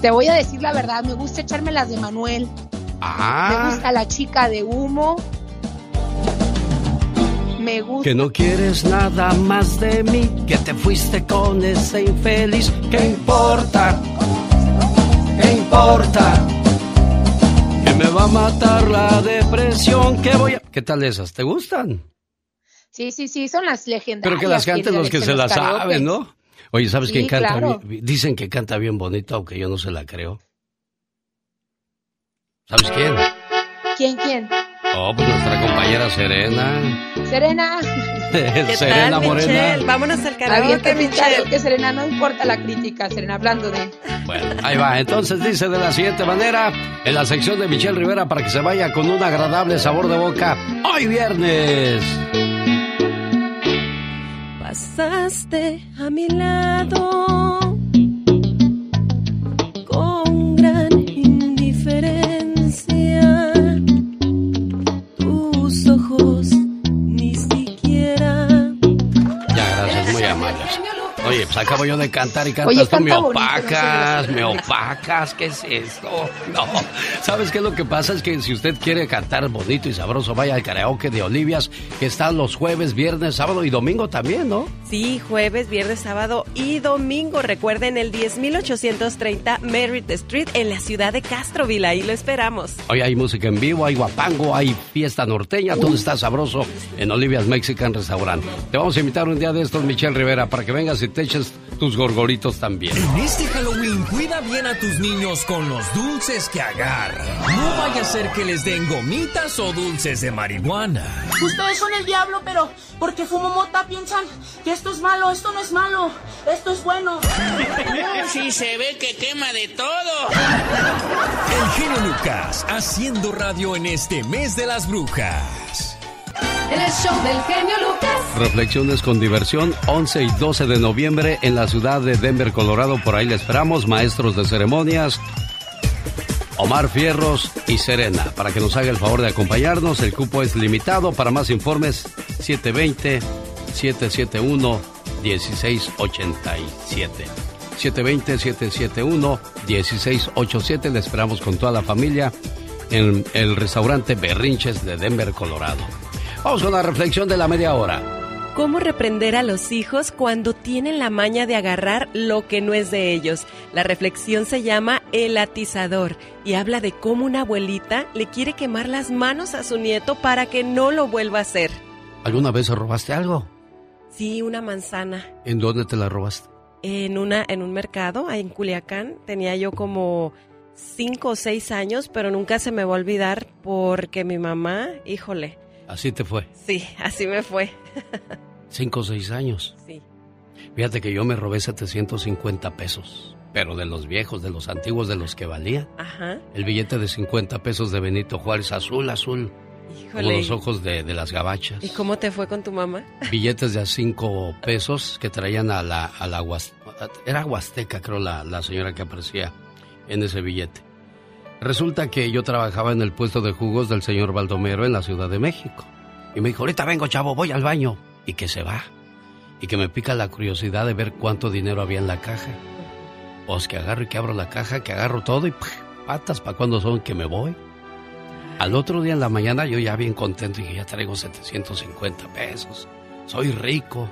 Te voy a decir la verdad, me gusta echarme las de Manuel. Me Ah, gusta la chica de humo. Me gusta. que no quieres nada más de mí, que te fuiste con ese infeliz. ¿Qué importa? ¿Qué importa? Que me va a matar la depresión, que voy a... ¿Qué tal esas? ¿Te gustan? Sí, sí, sí, son las legendarias. Pero que las canten los que se las saben, ¿no? Oye, ¿sabes Sí, quién canta claro. Dicen que canta bien bonito, aunque yo no se la creo. ¿Sabes quién? ¿Quién, quién? Oh, pues nuestra compañera Serena. Serena. Serena Morena. Vámonos al karaoke, mi Michelle. karaoke, Serena, no importa la crítica, Serena, hablando de... Bueno, ahí va. Entonces dice de la siguiente manera, en la sección de Michelle Rivera para que se vaya con un agradable sabor de boca. Hoy viernes. Pasaste a mi lado Oye, pues acabo yo de cantar y cantas Oye, tú, me opacas, me opacas, ¿qué es esto? No, ¿sabes qué es lo que pasa? Es que si usted quiere cantar bonito y sabroso, vaya al karaoke de Olivias, que está los jueves, viernes, sábado y domingo también, ¿no? Sí, jueves, viernes, sábado y domingo. Recuerden el 10830 Merritt Street en la ciudad de Castroville. Ahí lo esperamos. Hoy hay música en vivo, hay guapango, hay fiesta norteña, todo está sabroso en Olivia's Mexican Restaurant. Te vamos a invitar un día de estos, Michelle Rivera, para que vengas y te eches tus gorgoritos también. En este Halloween cuida bien a tus niños con los dulces que agarran. No vaya a ser que les den gomitas o dulces de marihuana. Ustedes son el diablo, pero porque fumo mota piensan que esto es malo, esto no es malo, esto es bueno. Sí, se ve que quema de todo. El genio Lucas haciendo radio en este mes de las brujas. El del Lucas. Reflexiones con diversión, 11 y 12 de noviembre en la ciudad de Denver, Colorado. Por ahí le esperamos, maestros de ceremonias. Omar Fierros y Serena, para que nos haga el favor de acompañarnos. El cupo es limitado. Para más informes, 720-771-1687. 720-771-1687. Le esperamos con toda la familia en el restaurante Berrinches de Denver, Colorado. Vamos con la reflexión de la media hora. ¿Cómo reprender a los hijos cuando tienen la maña de agarrar lo que no es de ellos? La reflexión se llama El atizador y habla de cómo una abuelita le quiere quemar las manos a su nieto para que no lo vuelva a hacer. ¿Alguna vez robaste algo? Sí, una manzana. ¿En dónde te la robaste? En, una, en un mercado, ahí en Culiacán. Tenía yo como cinco o seis años, pero nunca se me va a olvidar porque mi mamá, híjole. Así te fue. Sí, así me fue. Cinco o seis años. Sí. Fíjate que yo me robé 750 pesos, pero de los viejos, de los antiguos, de los que valía. Ajá. El billete de 50 pesos de Benito Juárez, azul, azul. Como los ojos de, de, las gabachas. ¿Y cómo te fue con tu mamá? Billetes de a cinco pesos que traían a la, a la Era Huasteca, creo, la, la señora que aparecía en ese billete. Resulta que yo trabajaba en el puesto de jugos del señor Baldomero en la Ciudad de México. Y me dijo, ahorita vengo, chavo, voy al baño. Y que se va. Y que me pica la curiosidad de ver cuánto dinero había en la caja. Pues que agarro y que abro la caja, que agarro todo y patas para cuando son que me voy. Al otro día en la mañana yo ya bien contento y ya traigo 750 pesos. Soy rico.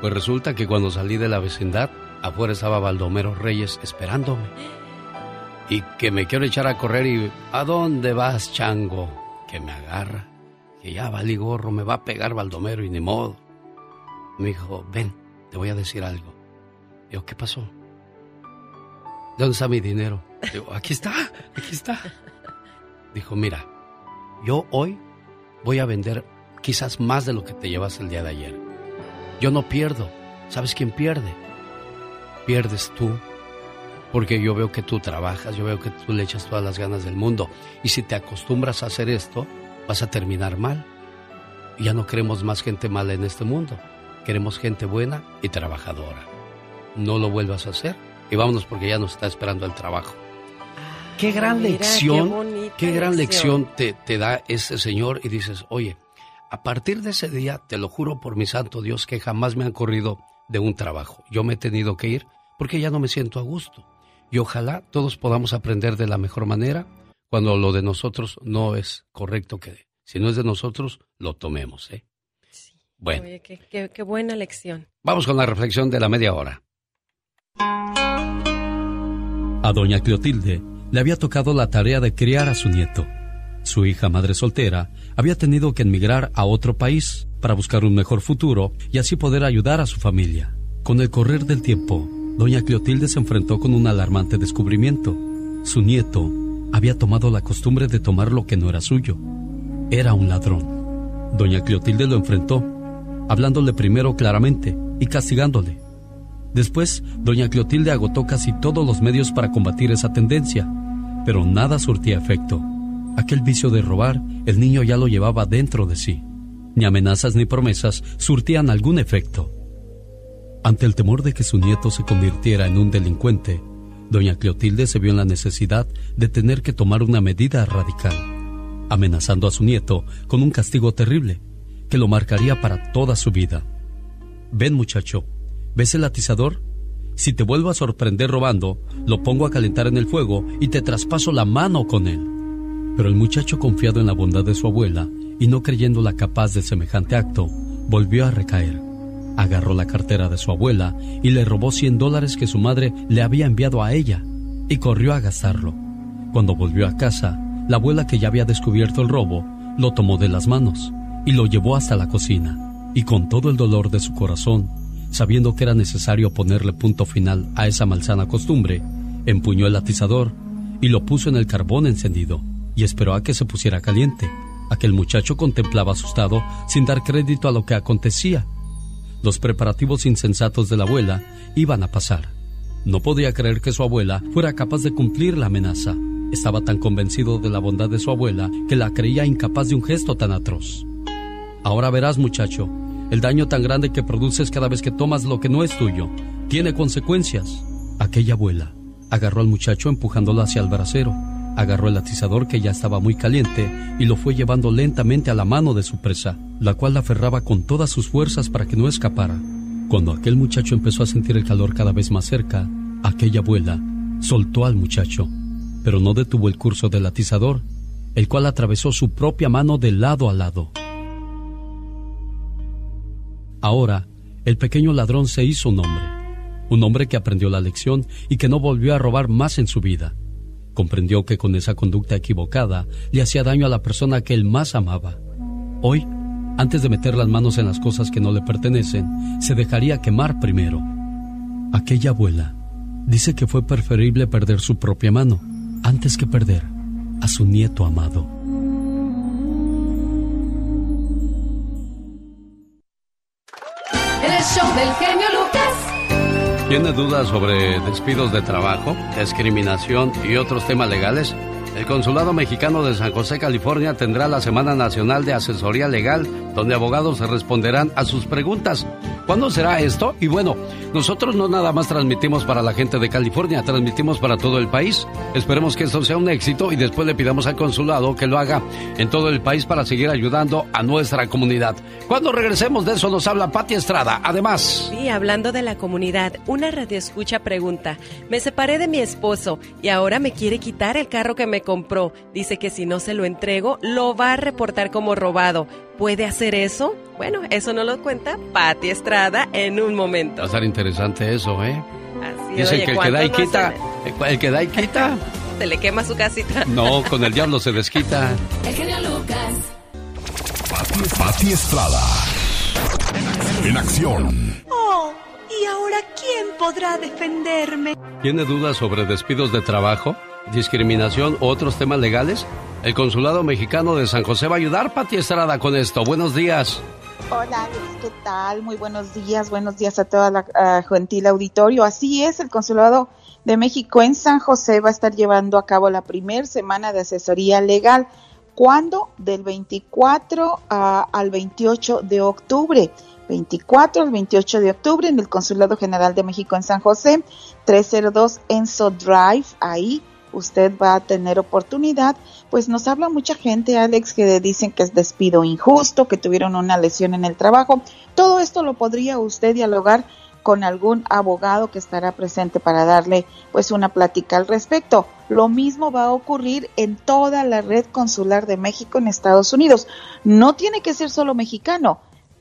Pues resulta que cuando salí de la vecindad, afuera estaba Baldomero Reyes esperándome. Y que me quiero echar a correr y ¿a dónde vas, chango? Que me agarra. Que ya valí gorro, me va a pegar Baldomero y ni modo. Me dijo, ven, te voy a decir algo. Digo, ¿qué pasó? ¿De dónde está mi dinero? Digo, aquí está, aquí está. Dijo, mira, yo hoy voy a vender quizás más de lo que te llevas el día de ayer. Yo no pierdo. ¿Sabes quién pierde? Pierdes tú. Porque yo veo que tú trabajas, yo veo que tú le echas todas las ganas del mundo. Y si te acostumbras a hacer esto, vas a terminar mal. Ya no queremos más gente mala en este mundo. Queremos gente buena y trabajadora. No lo vuelvas a hacer y vámonos porque ya nos está esperando el trabajo. Qué gran Mira, lección, qué gran lección. lección te, te da ese señor y dices, oye, a partir de ese día, te lo juro por mi santo Dios que jamás me han corrido de un trabajo. Yo me he tenido que ir porque ya no me siento a gusto. Y ojalá todos podamos aprender de la mejor manera cuando lo de nosotros no es correcto que si no es de nosotros, lo tomemos, ¿eh? Bueno, Oye, qué, qué- qué buena lección. vamos con la reflexión de la media hora. A doña Clotilde le había tocado la tarea de criar a su nieto. Su hija, madre soltera, había tenido que emigrar a otro país para buscar un mejor futuro y así poder ayudar a su familia. Con el correr del tiempo, doña Clotilde se enfrentó con un alarmante descubrimiento. Su nieto había tomado la costumbre de tomar lo que no era suyo. Era un ladrón. Doña Clotilde lo enfrentó, hablándole primero claramente y castigándole. Después, doña Clotilde agotó casi todos los medios para combatir esa tendencia, pero nada surtía efecto. Aquel vicio de robar, el niño ya lo llevaba dentro de sí. Ni amenazas ni promesas surtían algún efecto. Ante el temor de que su nieto se convirtiera en un delincuente, doña Clotilde se vio en la necesidad de tener que tomar una medida radical, amenazando a su nieto con un castigo terrible que lo marcaría para toda su vida. Ven muchacho, ¿ves el atizador? Si te vuelvo a sorprender robando, lo pongo a calentar en el fuego y te traspaso la mano con él. Pero el muchacho, confiado en la bondad de su abuela y no creyéndola capaz de semejante acto, volvió a recaer. Agarró la cartera de su abuela y le robó 100 dólares que su madre le había enviado a ella y corrió a gastarlo. Cuando volvió a casa, la abuela que ya había descubierto el robo lo tomó de las manos y lo llevó hasta la cocina. Y con todo el dolor de su corazón, sabiendo que era necesario ponerle punto final a esa malsana costumbre, empuñó el atizador y lo puso en el carbón encendido y esperó a que se pusiera caliente. Aquel muchacho contemplaba asustado sin dar crédito a lo que acontecía. Los preparativos insensatos de la abuela iban a pasar. No podía creer que su abuela fuera capaz de cumplir la amenaza. Estaba tan convencido de la bondad de su abuela que la creía incapaz de un gesto tan atroz. Ahora verás, muchacho, el daño tan grande que produces cada vez que tomas lo que no es tuyo. Tiene consecuencias. Aquella abuela agarró al muchacho empujándolo hacia el brasero, agarró el atizador que ya estaba muy caliente y lo fue llevando lentamente a la mano de su presa, la cual la aferraba con todas sus fuerzas para que no escapara. Cuando aquel muchacho empezó a sentir el calor cada vez más cerca, aquella abuela soltó al muchacho, pero no detuvo el curso del atizador, el cual atravesó su propia mano de lado a lado. Ahora, el pequeño ladrón se hizo un hombre, un hombre que aprendió la lección y que no volvió a robar más en su vida. Comprendió que con esa conducta equivocada le hacía daño a la persona que él más amaba. Hoy, antes de meter las manos en las cosas que no le pertenecen, se dejaría quemar primero. Aquella abuela dice que fue preferible perder su propia mano antes que perder a su nieto amado. El show del genio Lucas. ¿Tiene dudas sobre despidos de trabajo, discriminación y otros temas legales? El Consulado Mexicano de San José, California, tendrá la Semana Nacional de Asesoría Legal, donde abogados responderán a sus preguntas. ¿Cuándo será esto? Y bueno, nosotros no nada más transmitimos para la gente de California, transmitimos para todo el país. Esperemos que esto sea un éxito y después le pidamos al consulado que lo haga en todo el país para seguir ayudando a nuestra comunidad. Cuando regresemos de eso nos habla Pati Estrada. Además, Sí, hablando de la comunidad, una radioescucha pregunta, me separé de mi esposo y ahora me quiere quitar el carro que me compró. Dice que si no se lo entrego, lo va a reportar como robado. ¿Puede hacer eso? Bueno, eso no lo cuenta Pati Estrada en un momento. va a estar interesante eso, ¿eh? Así, Dicen oye, que el que ¿cuánto da y quita, se el que da y quita, Se le quema su casita. no, con el diablo se desquita. El genio Lucas. Pati, Pati Estrada. En acción. Oh, ¿y ahora quién podrá defenderme? ¿Tiene dudas sobre despidos de trabajo, discriminación u otros temas legales? El Consulado Mexicano de San José va a ayudar, Pati Estrada, con esto. Buenos días. Hola ¿qué tal? Muy buenos días, buenos días a toda la gentil auditorio. Así es, el Consulado de México en San José va a estar llevando a cabo la primera semana de asesoría legal. ¿Cuándo? Del 24 ah, al 28 de octubre. 24 al 28 de octubre en el Consulado General de México en San José, 302 Enso Drive, ahí usted va a tener oportunidad. Pues nos habla mucha gente, Alex, que dicen que es despido injusto, que tuvieron una lesión en el trabajo. Todo esto lo podría usted dialogar con algún abogado que estará presente para darle pues una plática al respecto. Lo mismo va a ocurrir en toda la red consular de México en Estados Unidos. No tiene que ser solo mexicano.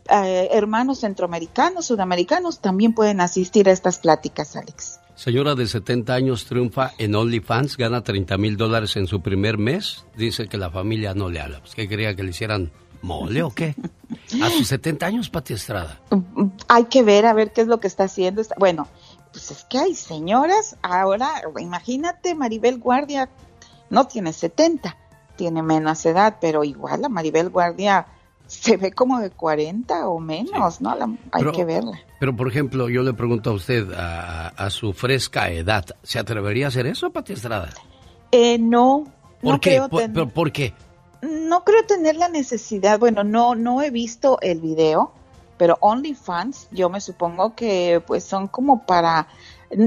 Eh, hermanos centroamericanos, sudamericanos también pueden asistir a estas pláticas, Alex. Señora de 70 años triunfa en OnlyFans, gana 30 mil dólares en su primer mes. Dice que la familia no le habla. Pues, ¿Qué quería que le hicieran mole o qué? A sus 70 años, Pati Estrada. Hay que ver a ver qué es lo que está haciendo. Bueno, pues es que hay señoras, ahora imagínate Maribel Guardia, no tiene 70, tiene menos edad, pero igual la Maribel Guardia se ve como de 40 o menos, ¿no? La- hay Pero- que verla. Pero, por ejemplo, yo le pregunto a usted, a, a su fresca edad, ¿se atrevería a hacer eso, Pati Estrada? Eh, no, ¿Por no qué? creo ¿Por, ten- pero ¿por qué? no creo tener la necesidad, bueno, no, no he visto el video, pero OnlyFans, yo me supongo que pues son como para,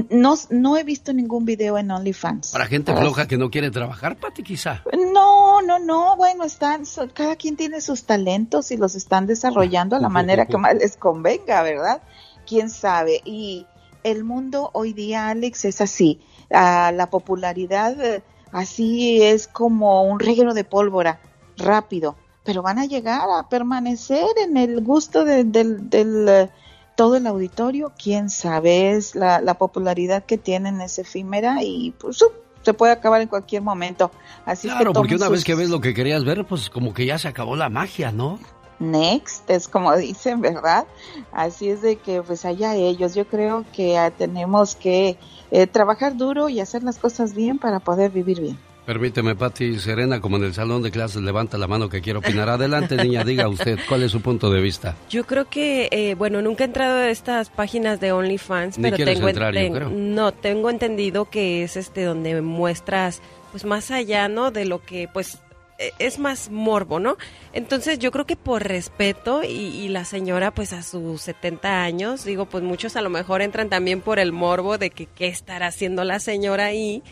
no, no he visto ningún video en OnlyFans. Para gente floja que no quiere trabajar, Pati, quizá. No, no, no, bueno, están, cada quien tiene sus talentos y los están desarrollando a la manera que más les convenga, ¿verdad? Quién sabe. Y el mundo hoy día, Alex, es así. Ah, la popularidad eh, así es como un reguero de pólvora, rápido, pero van a llegar a permanecer en el gusto de- del, del, eh, todo el auditorio, quién sabe, es la, la popularidad que tienen es efímera y pues uh, se puede acabar en cualquier momento. Así que Claro, porque una vez que ves lo que querías ver, pues como que ya se acabó la magia, ¿no? next, es como dicen, ¿verdad? Así es de que pues allá ellos, yo creo que ah, tenemos que eh, trabajar duro y hacer las cosas bien para poder vivir bien. Permíteme, Pati Serena, como en el salón de clases, levanta la mano que quiero opinar. Adelante, niña, diga usted, ¿cuál es su punto de vista? Yo creo que, eh, bueno, nunca he entrado a estas páginas de OnlyFans, pero quieres tengo, entrar, yo ten- creo. no, tengo entendido que es este donde muestras, pues más allá, ¿no? De lo que, pues, e- es más morbo, ¿no? Entonces yo creo que por respeto y, y la señora, pues a sus 70 años, digo, pues muchos a lo mejor entran también por el morbo de que qué estará haciendo la señora ahí.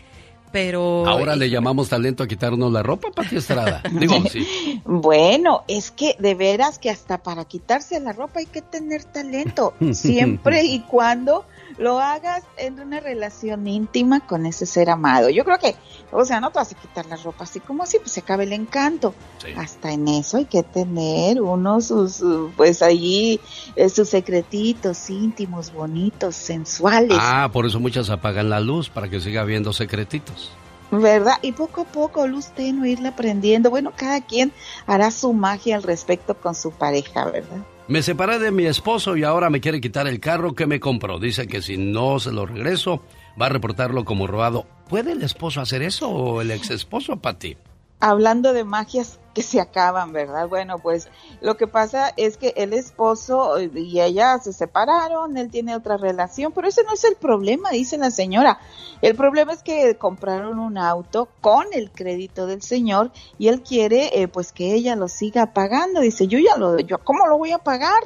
Pero... Ahora le llamamos talento a quitarnos la ropa, Pati Estrada. Digo, sí. Bueno, es que de veras que hasta para quitarse la ropa hay que tener talento, siempre y cuando lo hagas en una relación íntima con ese ser amado. Yo creo que, o sea, no te vas a quitar la ropa así como así, pues se acaba el encanto. Hasta en eso hay que tener uno sus, pues allí, eh, sus secretitos íntimos, bonitos, sensuales. Ah, por eso muchas apagan la luz, para que siga habiendo secretitos. ¿Verdad? Y poco a poco, luz tenue, irle aprendiendo. Bueno, cada quien hará su magia al respecto con su pareja, ¿verdad? Me separé de mi esposo y ahora me quiere quitar el carro que me compró. Dice que si no se lo regreso, va a reportarlo como robado. ¿Puede el esposo hacer eso o el ex esposo, Pati? Hablando de magias que se acaban, ¿verdad? Bueno, pues lo que pasa es que el esposo y ella se separaron, él tiene otra relación, pero ese no es el problema, dice la señora. El problema es que compraron un auto con el crédito del señor y él quiere eh, pues que ella lo siga pagando. Dice, yo ya lo, yo, ¿cómo lo voy a pagar?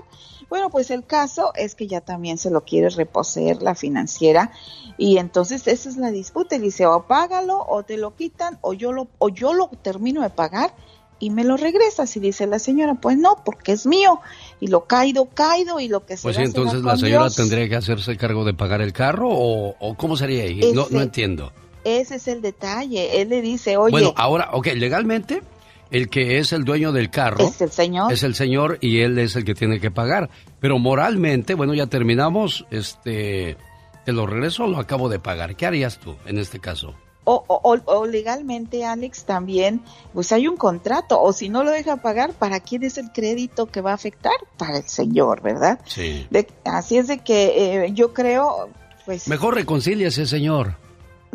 Bueno, pues el caso es que ya también se lo quiere reposeer la financiera y entonces esa es la disputa. Y dice, o págalo o te lo quitan o yo lo, o yo lo termino de pagar y me lo regresas. Y dice la señora, pues no, porque es mío. Y lo caído, caído y lo que sea. Pues entonces la señora tendría que hacerse cargo de pagar el carro o, o cómo sería ahí. no, no entiendo. Ese es el detalle. Él le dice, oye. Bueno, ahora, ok, legalmente el que es el dueño del carro es el señor. Es el señor y él es el que tiene que pagar. Pero moralmente, bueno, ya terminamos, este, te lo regreso o lo acabo de pagar. ¿Qué harías tú en este caso? O, o, legalmente, Alex, también, pues hay un contrato, o si no lo deja pagar, ¿para quién es el crédito que va a afectar? Para el señor, ¿verdad? Sí. así es de que eh, yo creo, pues... Mejor reconcíliese, señor.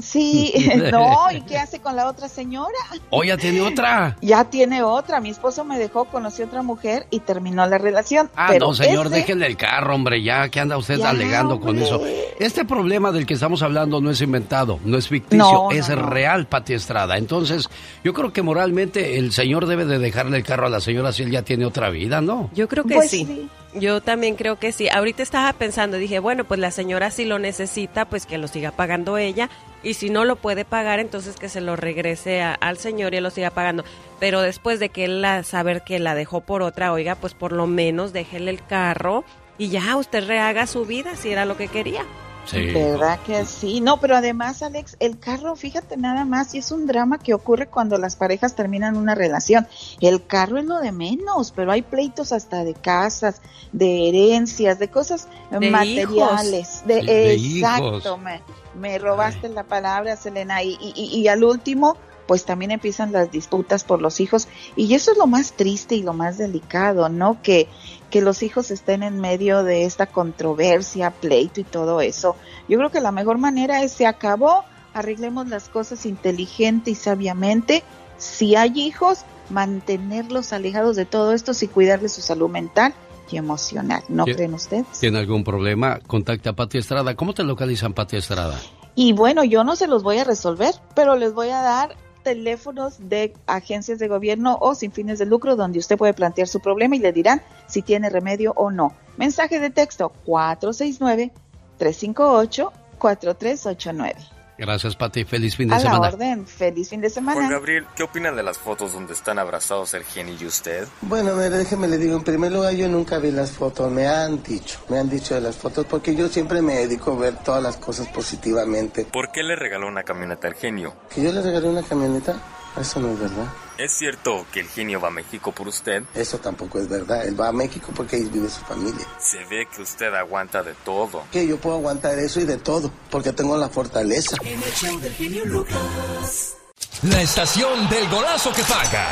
Sí, no, ¿y qué hace con la otra señora? ¿O ya tiene otra? Ya tiene otra. Mi esposo me dejó, conocí a otra mujer y terminó la relación. Ah, no, señor, déjenle el carro, hombre, ya, ¿qué anda usted alegando con eso? Este problema del que estamos hablando no es inventado, no es ficticio, es real, Pati Estrada. Entonces, yo creo que moralmente el señor debe de dejarle el carro a la señora si él ya tiene otra vida, ¿no? Yo creo que pues sí. Yo también creo que sí. Ahorita estaba pensando, dije, bueno, pues la señora si lo necesita, pues que lo siga pagando ella. Y si no lo puede pagar, entonces que se lo regrese al señor y él lo siga pagando. Pero después de que él la, saber que la dejó por otra, oiga, pues por lo menos déjele el carro y ya usted rehaga su vida si era lo que quería. ¿Verdad que sí? No, pero además, Alex, el carro, fíjate nada más, y es un drama que ocurre cuando las parejas terminan una relación. El carro es lo de menos, pero hay pleitos hasta de casas, de herencias, de cosas materiales. De, exacto, me, me, robaste la palabra, Selena. Y, y, y al último, pues también empiezan las disputas por los hijos. Y eso es lo más triste y lo más delicado, ¿no? Que que los hijos estén en medio de esta controversia, pleito y todo eso. Yo creo que la mejor manera es se acabó, arreglemos las cosas inteligente y sabiamente. Si hay hijos, mantenerlos alejados de todo esto y cuidarles su salud mental y emocional. ¿No creen ustedes? ¿Tiene algún problema? Contacta a Pati Estrada. ¿Cómo te localizan, Pati Estrada? Y bueno, yo no se los voy a resolver, pero les voy a dar teléfonos de agencias de gobierno o sin fines de lucro donde usted puede plantear su problema y le dirán si tiene remedio o no. Mensaje de texto 469 358 4389. Gracias, Pati. Feliz fin de a semana. La orden. Feliz fin de semana. Juan Gabriel, ¿qué opinan de las fotos donde están abrazados el genio y usted? Bueno, déjeme le digo, en primer lugar, yo nunca vi las fotos. Me han dicho, me han dicho de las fotos, porque yo siempre me dedico a ver todas las cosas positivamente. ¿Por qué le regaló una camioneta al genio? ¿Que yo le regalé una camioneta? Eso no es verdad. ¿Es cierto que el genio va a México por usted? Eso tampoco es verdad. Él va a México porque ahí vive su familia. Se ve que usted aguanta de todo. Que yo puedo aguantar eso y de todo, porque tengo la fortaleza. En el show del genio Lucas. La estación del golazo que paga.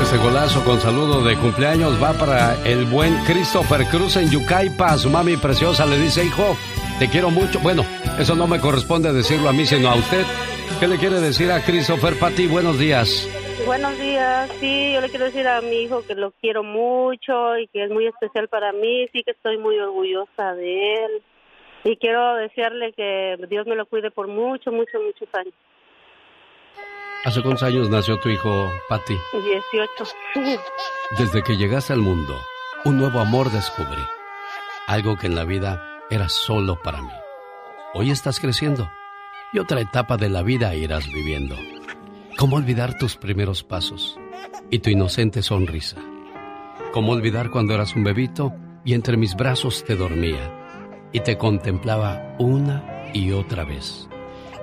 Ese golazo con saludo de cumpleaños va para el buen Christopher Cruz en Yucaipa. Su mami preciosa le dice, hijo, te quiero mucho. Bueno, eso no me corresponde decirlo a mí, sino a usted. ¿Qué le quiere decir a Christopher Pati? Buenos días. Buenos días, sí, yo le quiero decir a mi hijo que lo quiero mucho y que es muy especial para mí, sí que estoy muy orgullosa de él y quiero desearle que Dios me lo cuide por mucho, mucho, muchos años. ¿Hace cuántos años nació tu hijo, Patti? 18. Desde que llegaste al mundo, un nuevo amor descubrí. Algo que en la vida era solo para mí. Hoy estás creciendo y otra etapa de la vida irás viviendo. ¿Cómo olvidar tus primeros pasos y tu inocente sonrisa? ¿Cómo olvidar cuando eras un bebito y entre mis brazos te dormía y te contemplaba una y otra vez,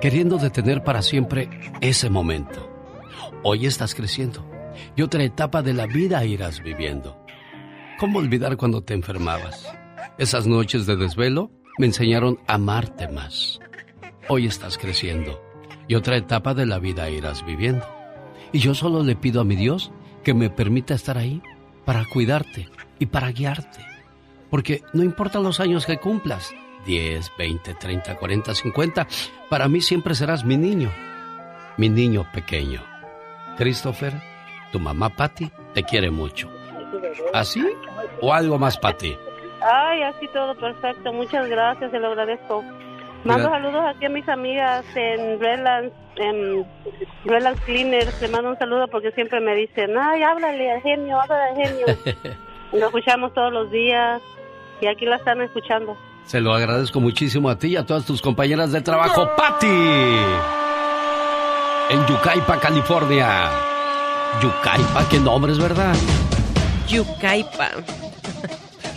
queriendo detener para siempre ese momento? Hoy estás creciendo y otra etapa de la vida irás viviendo. ¿Cómo olvidar cuando te enfermabas? Esas noches de desvelo me enseñaron a amarte más. Hoy estás creciendo y otra etapa de la vida irás viviendo. Y yo solo le pido a mi Dios que me permita estar ahí para cuidarte y para guiarte. Porque no importa los años que cumplas, 10, 20, 30, 40, 50, para mí siempre serás mi niño, mi niño pequeño. Christopher, tu mamá Patty te quiere mucho. ¿Así o algo más, Patty? Ay, así todo perfecto. Muchas gracias, se lo agradezco. Mando saludos aquí a mis amigas en Redlands, en Redlands Cleaners. Le mando un saludo porque siempre me dicen, ay, háblale al genio, háblale al genio. lo escuchamos todos los días y aquí la están escuchando. Se lo agradezco muchísimo a ti y a todas tus compañeras de trabajo. ¡Patti! En Yucaipa, California. Yucaipa, qué nombre es verdad. Yucaipa.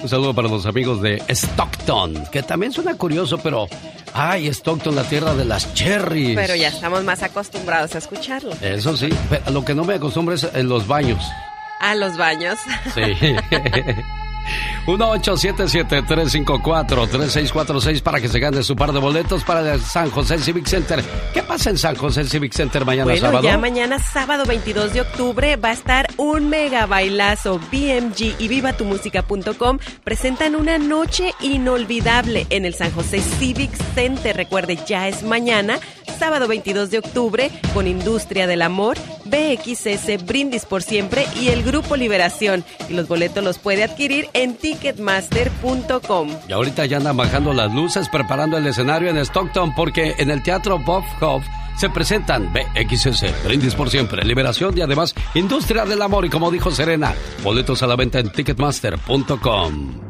Un saludo para los amigos de Stockton, que también suena curioso, pero ay, Stockton, la tierra de las cherries. Pero ya estamos más acostumbrados a escucharlo. Eso sí, lo que no me acostumbro es en los baños. A los baños. Sí. 1-877-354-3646 para que se gane su par de boletos para el San José Civic Center. ¿Qué pasa en San José Civic Center mañana bueno, sábado? Ya mañana sábado 22 de octubre va a estar un mega bailazo. BMG y vivatumusica.com presentan una noche inolvidable en el San José Civic Center. Recuerde, ya es mañana, sábado 22 de octubre, con Industria del Amor, BXS, Brindis por Siempre y el Grupo Liberación. Y los boletos los puede adquirir en ticketmaster.com. Y ahorita ya andan bajando las luces, preparando el escenario en Stockton, porque en el Teatro Bob Hope se presentan BXS, Brindis por Siempre, Liberación y además Industria del Amor. Y como dijo Serena, boletos a la venta en ticketmaster.com.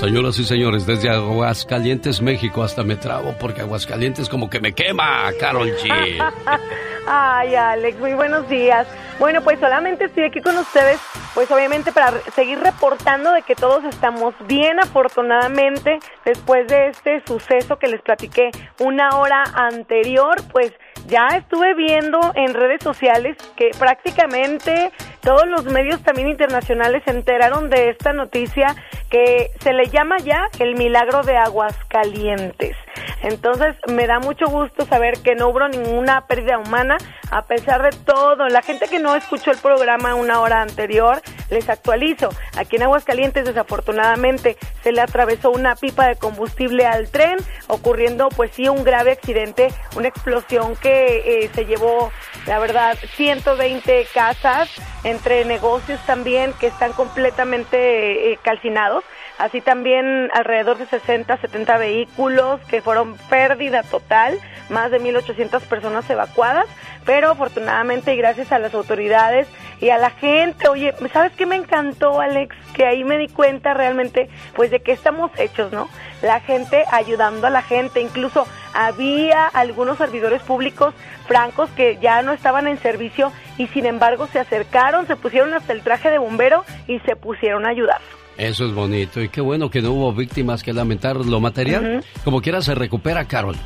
Señoras y señores, desde Aguascalientes, México, hasta me trabo porque Aguascalientes como que me quema, Carol G. Ay, Alex, muy buenos días. Bueno, pues solamente estoy aquí con ustedes, pues obviamente para seguir reportando de que todos estamos bien, afortunadamente, después de este suceso que les platiqué una hora anterior, pues ya estuve viendo en redes sociales que prácticamente todos los medios también internacionales se enteraron de esta noticia que se le llama ya el milagro de Aguascalientes. Entonces me da mucho gusto saber que no hubo ninguna pérdida humana a pesar de todo. La gente que no escuchó el programa una hora anterior, les actualizo. Aquí en Aguascalientes desafortunadamente se le atravesó una pipa de combustible al tren, ocurriendo pues sí un grave accidente, una explosión que eh, se llevó, la verdad, 120 casas entre negocios también que están completamente eh, calcinados así también alrededor de 60, 70 vehículos que fueron pérdida total, más de 1.800 personas evacuadas, pero afortunadamente y gracias a las autoridades y a la gente, oye, ¿sabes qué me encantó, Alex? Que ahí me di cuenta realmente, pues, de qué estamos hechos, ¿no? La gente ayudando a la gente, incluso había algunos servidores públicos francos que ya no estaban en servicio y sin embargo se acercaron, se pusieron hasta el traje de bombero y se pusieron a ayudar. Eso es bonito y qué bueno que no hubo víctimas que lamentar lo material. Como quiera se recupera, Carol.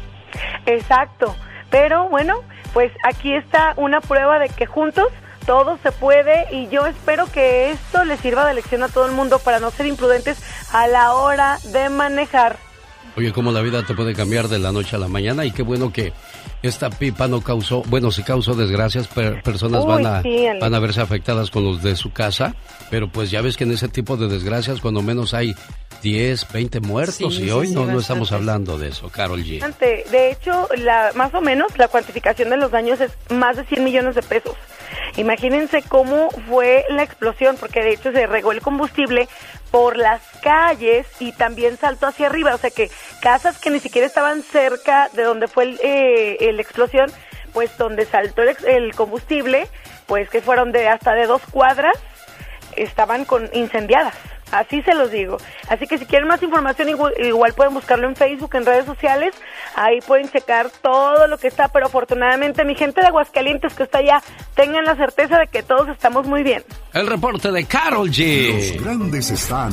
Exacto. Pero bueno, pues aquí está una prueba de que juntos todo se puede y yo espero que esto le sirva de lección a todo el mundo para no ser imprudentes a la hora de manejar. Oye, cómo la vida te puede cambiar de la noche a la mañana y qué bueno que esta pipa no causó, bueno, si causó desgracias, personas van a van a verse afectadas con los de su casa, pero pues ya ves que en ese tipo de desgracias cuando menos hay 10, 20 muertos y hoy no, no estamos hablando de eso, Carol G. De hecho, la, más o menos la cuantificación de los daños es más de 100 millones de pesos. Imagínense cómo fue la explosión, porque de hecho se regó el combustible por las calles y también saltó hacia arriba, o sea que casas que ni siquiera estaban cerca de donde fue el, eh, la explosión, pues donde saltó el, combustible, pues que fueron de hasta de dos cuadras, estaban con incendiadas. Así se los digo. Así que si quieren más información, igual, igual pueden buscarlo en Facebook, en redes sociales. Ahí pueden checar todo lo que está. Pero afortunadamente, mi gente de Aguascalientes que está allá, tengan la certeza de que todos estamos muy bien. El reporte de Carol G. Los grandes están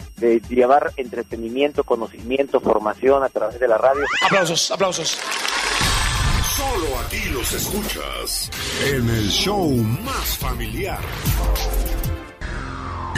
de llevar entretenimiento, conocimiento, formación a través de la radio. Aplausos, aplausos. Solo aquí los escuchas en el show más familiar.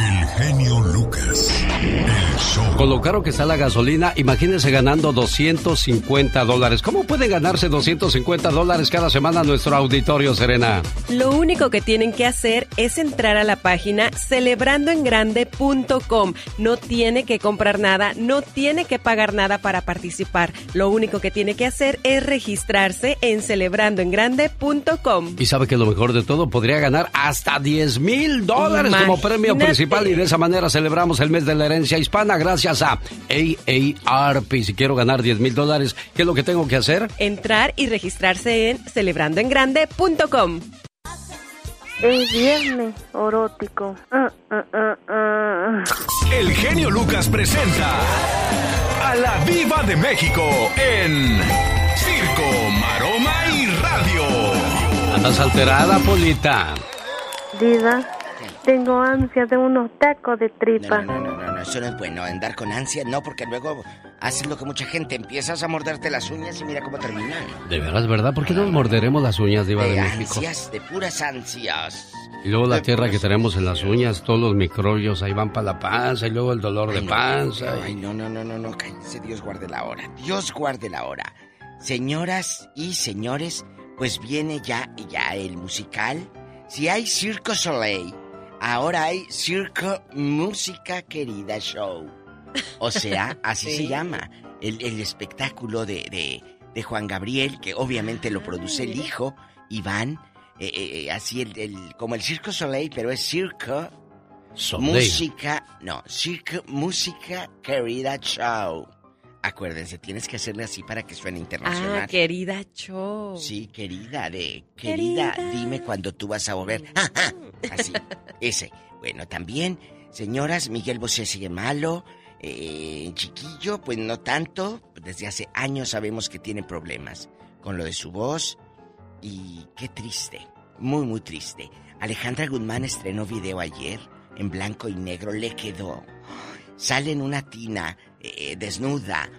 El genio Lucas. El show. Con lo caro que está la gasolina, imagínense ganando 250 dólares. ¿Cómo puede ganarse 250 dólares cada semana nuestro auditorio, Serena? Lo único que tienen que hacer es entrar a la página celebrandoengrande.com. No tiene que comprar nada, no tiene que pagar nada para participar. Lo único que tiene que hacer es registrarse en celebrandoengrande.com. Y sabe que lo mejor de todo, podría ganar hasta 10 mil dólares como premio Imagínate. Principal y de esa manera celebramos el mes de la herencia hispana gracias a AARP. Si quiero ganar 10 mil dólares, ¿qué es lo que tengo que hacer? Entrar y registrarse en celebrandoengrande.com. Es viernes erótico. Ah, ah, ah. El genio Lucas presenta a la Viva de México en Circo, Maroma y Radio. Andas alterada, Polita. Diva, tengo ansia de unos tacos de tripa. No, no, no, no, eso no es bueno, andar con ansia, no, porque luego haces lo que mucha gente, empiezas a morderte las uñas y mira cómo terminan. De veras, ¿verdad? ¿Por qué nos morderemos las uñas, Diva de De México? ansias, de puras ansias. Y luego la tierra que tenemos en las uñas, todos los microbios ahí van para la panza y luego el dolor de panza. Ay, no, no, no, no, no, cállense, Dios guarde la hora. Dios guarde la hora. Señoras y señores, pues viene ya, ya el musical. Si hay Circo Soleil, ahora hay Circo Música Querida Show. O sea, así Sí. se llama. El, el espectáculo de, de, de Juan Gabriel, que obviamente lo produce el hijo, Iván. eh, eh, eh, así el, el- como el Circo Soleil, pero es Circo Soleil. Música, no, Circo Música Querida Show. Acuérdense, tienes que hacerle así para que suene internacional. Ah, querida Cho. Sí, querida, de querida, Querida. dime cuando tú vas a volver. Ah, ah, Así, ese. Bueno, también, señoras, Miguel Bosé sigue malo. eh, chiquillo, pues no tanto. Desde hace años sabemos que tiene problemas con lo de su voz. Y qué triste, muy, muy triste. Alejandra Guzmán estrenó video ayer en blanco y negro, le quedó. Sale en una tina, eh, desnuda,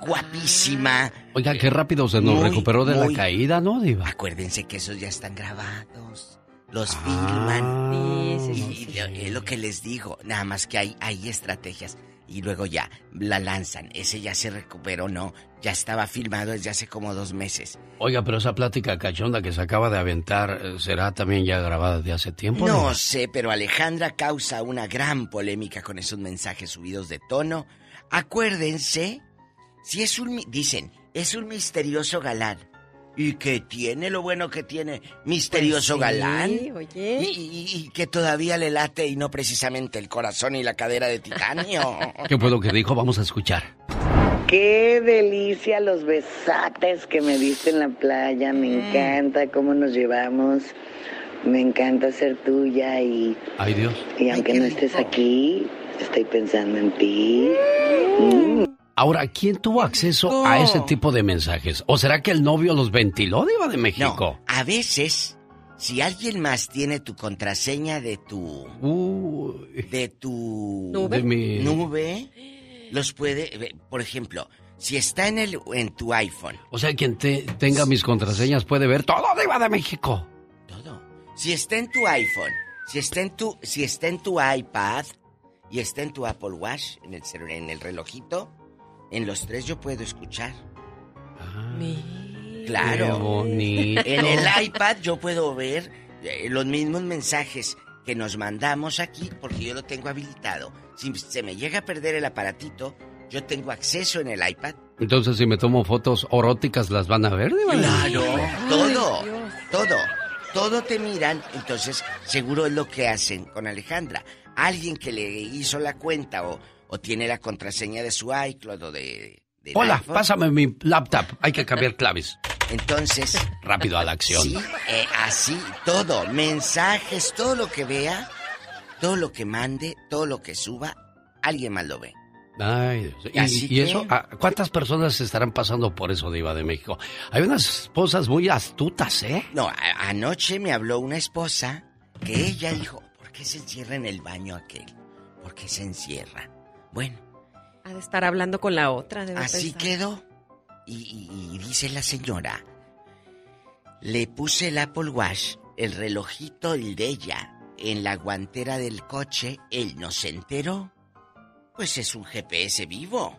guapísima. Oiga, qué rápido se nos Muy, recuperó de muy- la caída, ¿no, Diva? Acuérdense que esos ya están grabados. Los Ah. filman. Sí, sí, Y- sí, y lo- es lo que les digo. Nada más que hay, hay estrategias. Y luego ya la lanzan. Ese ya se recuperó, no. Ya estaba filmado desde hace como dos meses. Oiga, pero esa plática cachonda que se acaba de aventar, eh, ¿será también ya grabada de hace tiempo? No sé, pero Alejandra causa una gran polémica con esos mensajes subidos de tono. Acuérdense, si es un... Dicen, es un misterioso galán. ¿Y qué tiene lo bueno que tiene misterioso Pues sí, galán? oye. Y, y- y que todavía le late y no precisamente el corazón y la cadera de titanio. ¿Qué fue lo que dijo? Vamos a escuchar. Qué delicia los besates que me diste en la playa. Me encanta cómo nos llevamos. Me encanta ser tuya y, Ay, Dios. y aunque no estés aquí, estoy pensando en ti. Mm. Ahora, ¿quién tuvo acceso a ese tipo de mensajes? ¿O será que el novio los ventiló, Diva de México? No, a veces, si alguien más tiene tu contraseña de tu... de tu... ¿Nube? De mi- nube, los puede... Por ejemplo, si está en, el, en tu iPhone, O sea, quien te- tenga mis contraseñas puede ver todo, Diva de México. si está en tu iPhone, si está en tu, si está en tu iPad y está en tu Apple Watch, en el, celu- en el relojito, en los tres yo puedo escuchar. Claro. Qué bonito. En el iPad yo puedo ver eh, los mismos mensajes que nos mandamos aquí porque yo lo tengo habilitado. Si se me llega a perder el aparatito, Yo tengo acceso en el iPad. Entonces, si me tomo fotos eróticas, ¿las van a ver? Claro, todo, todo, todo te miran. Entonces, seguro es lo que hacen con Alejandra. Alguien que le hizo la cuenta o, o tiene la contraseña de su iCloud o de... Hola, pásame mi laptop. Hay que cambiar claves. Entonces... Rápido a la acción. Sí, eh, así, todo. Mensajes, todo lo que vea, todo lo que mande, todo lo que suba, alguien más lo ve. Ay, y, eso, ¿cuántas personas estarán pasando por eso, Diva de México? Hay unas esposas muy astutas, ¿eh? No, anoche me habló una esposa que ella dijo, ¿por qué se encierra en el baño aquel? ¿Por qué se encierra? Bueno. Ha de estar hablando con la otra, Así quedó. Y, y dice la señora, le puse el Apple Watch, el relojito, el de ella, en la guantera del coche, él no se enteró pues es un GPS vivo.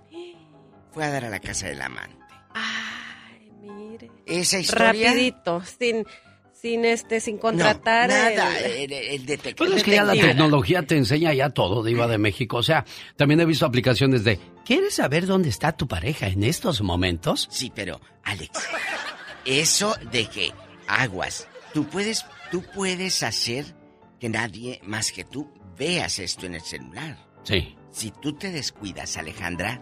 Fue a dar a la casa del amante. Ay, mire. Esa historia. Rapidito, sin, sin este, sin contratar. nada, el, el, detective. Pues es que ya la tecnología te enseña ya todo, Diva de México. O sea, también he visto aplicaciones de. ¿Quieres saber dónde está tu pareja en estos momentos? Sí, pero, Alex, eso de que aguas, tú puedes, tú puedes hacer que nadie más que tú veas esto en el celular. Sí. Si tú te descuidas, Alejandra,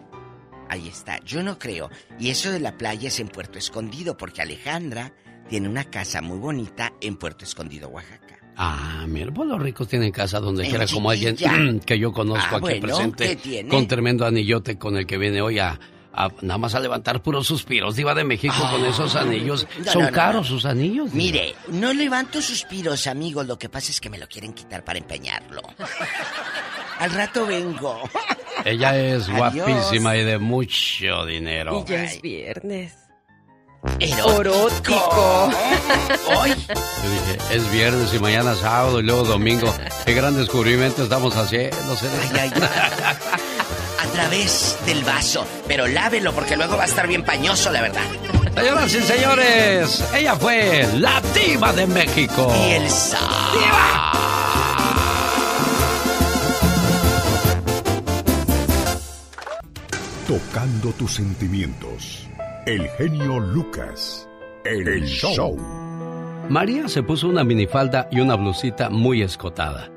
ahí está. Yo no creo. Y eso de la playa es en Puerto Escondido, porque Alejandra tiene una casa muy bonita en Puerto Escondido, Oaxaca. Ah, mira, pues los ricos tienen casa donde quiera, como alguien que yo conozco ah, aquí presente, con tremendo anillote con el que viene hoy a, nada más a levantar puros suspiros. Diva de México con esos anillos. Son caros sus anillos. Mire, no levanto suspiros, amigo. Lo que pasa es que me lo quieren quitar para empeñarlo. Al rato vengo. Ella es guapísima y de mucho dinero. Y ya es viernes. Erótico. Hoy. Yo dije, es viernes y mañana sábado y luego domingo. Qué gran descubrimiento estamos haciendo. Ay, ay, A través del vaso. Pero lávelo porque luego va a estar bien pañoso, la verdad. Señoras y señores, ella fue la diva de México. Y el ¡Diva! Tocando tus sentimientos. El genio Lucas. El, show. María se puso una minifalda y una blusita muy escotada.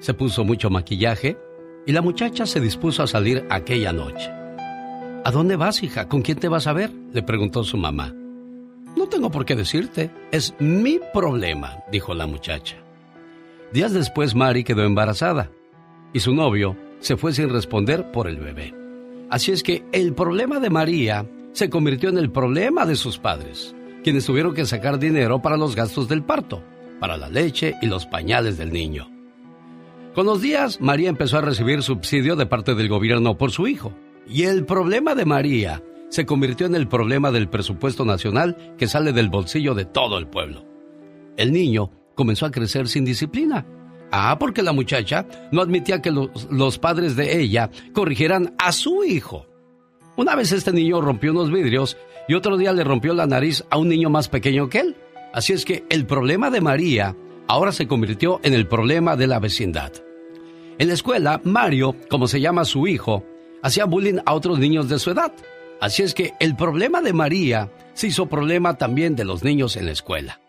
Se puso mucho maquillaje y la muchacha se dispuso a salir aquella noche. ¿A dónde vas, hija? ¿Con quién te vas a ver? le preguntó su mamá. No tengo por qué decirte. Es mi problema, dijo la muchacha. Días después, Mari quedó embarazada y su novio se fue sin responder por el bebé. Así es que el problema de María se convirtió en el problema de sus padres, quienes tuvieron que sacar dinero para los gastos del parto, para la leche y los pañales del niño. Con los días, María empezó a recibir subsidio de parte del gobierno por su hijo. Y el problema de María se convirtió en el problema del presupuesto nacional que sale del bolsillo de todo el pueblo. El niño comenzó a crecer sin disciplina Ah, porque la muchacha no admitía que los, padres de ella corrigieran a su hijo. Una vez este niño rompió unos vidrios y otro día le rompió la nariz a un niño más pequeño que él. Así es que el problema de María ahora se convirtió en el problema de la vecindad. En la escuela, Mario, como se llama su hijo, hacía bullying a otros niños de su edad. Así es que el problema de María se hizo problema también de los niños en la escuela.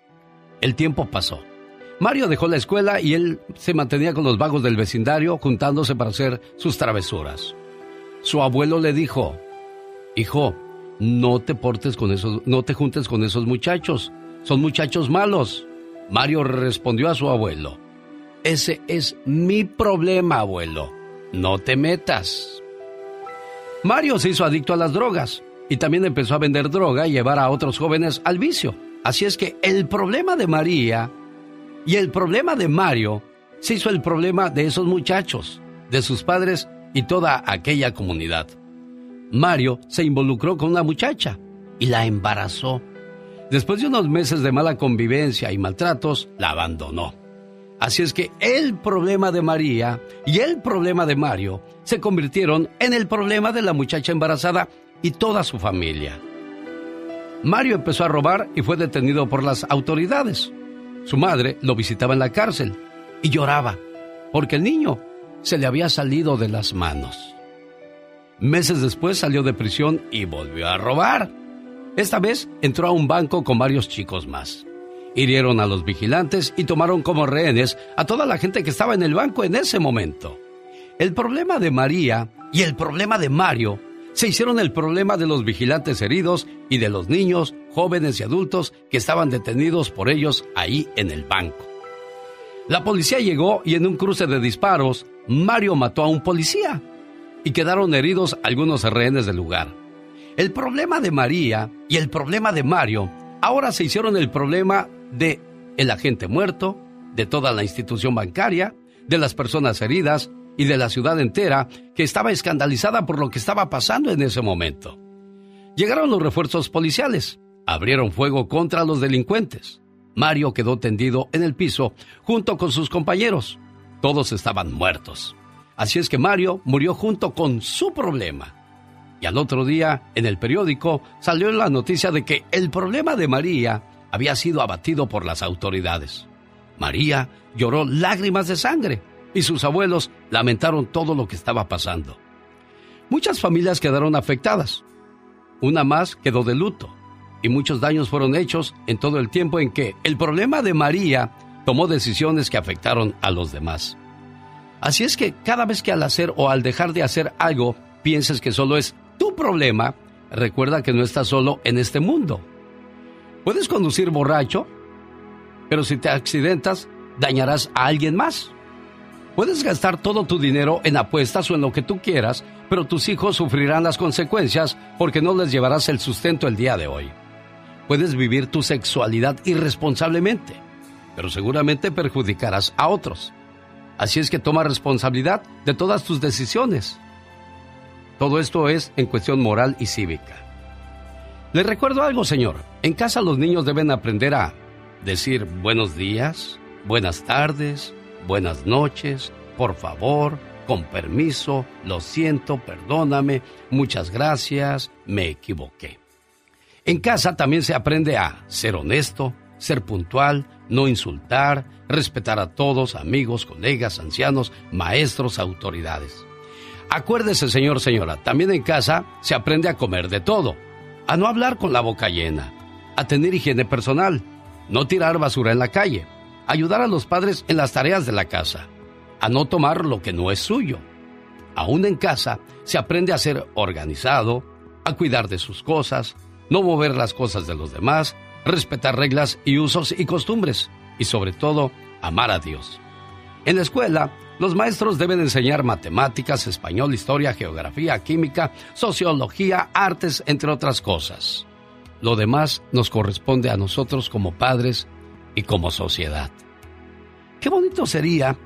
El tiempo pasó. Mario dejó la escuela y él se mantenía con los vagos del vecindario juntándose para hacer sus travesuras. Su abuelo le dijo, Hijo, no te portes con esos, no te juntes con esos muchachos, son muchachos malos. Mario respondió a su abuelo, Ese es mi problema, abuelo, no te metas. Mario se hizo adicto a las drogas y también empezó a vender droga y llevar a otros jóvenes al vicio. Así es que el problema de María y el problema de Mario se hizo el problema de esos muchachos, de sus padres y toda aquella comunidad. Mario se involucró con una muchacha y la embarazó. Después de unos meses de mala convivencia y maltratos, la abandonó. Así es que el problema de María y el problema de Mario se convirtieron en el problema de la muchacha embarazada y toda su familia. Mario empezó a robar y fue detenido por las autoridades. Su madre lo visitaba en la cárcel y lloraba porque el niño se le había salido de las manos. Meses después salió de prisión y volvió a robar. Esta vez entró a un banco con varios chicos más. Hirieron a los vigilantes y tomaron como rehenes a toda la gente que estaba en el banco en ese momento. El problema de María y el problema de Mario se hicieron el problema de los vigilantes heridos y de los niños, jóvenes y adultos que estaban detenidos por ellos ahí en el banco. La policía llegó y en un cruce de disparos, Mario mató a un policía y quedaron heridos algunos rehenes del lugar. El problema de María y el problema de Mario ahora se hicieron el problema de el agente muerto, de toda la institución bancaria, de las personas heridas y de la ciudad entera que estaba escandalizada por lo que estaba pasando en ese momento. Llegaron los refuerzos policiales, abrieron fuego contra los delincuentes. Mario quedó tendido en el piso junto con sus compañeros. Todos estaban muertos. Así es que Mario murió junto con su problema. Y al otro día, en el periódico, salió la noticia de que el problema de María había sido abatido por las autoridades. María lloró lágrimas de sangre y sus abuelos lamentaron todo lo que estaba pasando. Muchas familias quedaron afectadas. Una más quedó de luto y muchos daños fueron hechos en todo el tiempo en que el problema de María tomó decisiones que afectaron a los demás. Así es que cada vez que al hacer o al dejar de hacer algo pienses que solo es tu problema, recuerda que no estás solo en este mundo. Puedes conducir borracho, pero si te accidentas, dañarás a alguien más. Puedes gastar todo tu dinero en apuestas o en lo que tú quieras, pero tus hijos sufrirán las consecuencias porque no les llevarás el sustento el día de hoy. Puedes vivir tu sexualidad irresponsablemente, pero seguramente perjudicarás a otros. Así es que toma responsabilidad de todas tus decisiones. Todo esto es en cuestión moral y cívica. Les recuerdo algo, señor. En casa los niños deben aprender a decir buenos días, buenas tardes, buenas noches, por favor, con permiso, lo siento, perdóname, muchas gracias, me equivoqué. En casa también se aprende a ser honesto, ser puntual, no insultar, respetar a todos, amigos, colegas, ancianos, maestros, autoridades. Acuérdese, señor, señora, también en casa se aprende a comer de todo, a no hablar con la boca llena, a tener higiene personal, no tirar basura en la calle, ayudar a los padres en las tareas de la casa, a no tomar lo que no es suyo. Aún en casa se aprende a ser organizado, a cuidar de sus cosas, no mover las cosas de los demás, respetar reglas y usos y costumbres, y sobre todo, amar a Dios. En la escuela, los maestros deben enseñar matemáticas, español, historia, geografía, química, sociología, artes, entre otras cosas. Lo demás nos corresponde a nosotros como padres y como sociedad. Qué bonito sería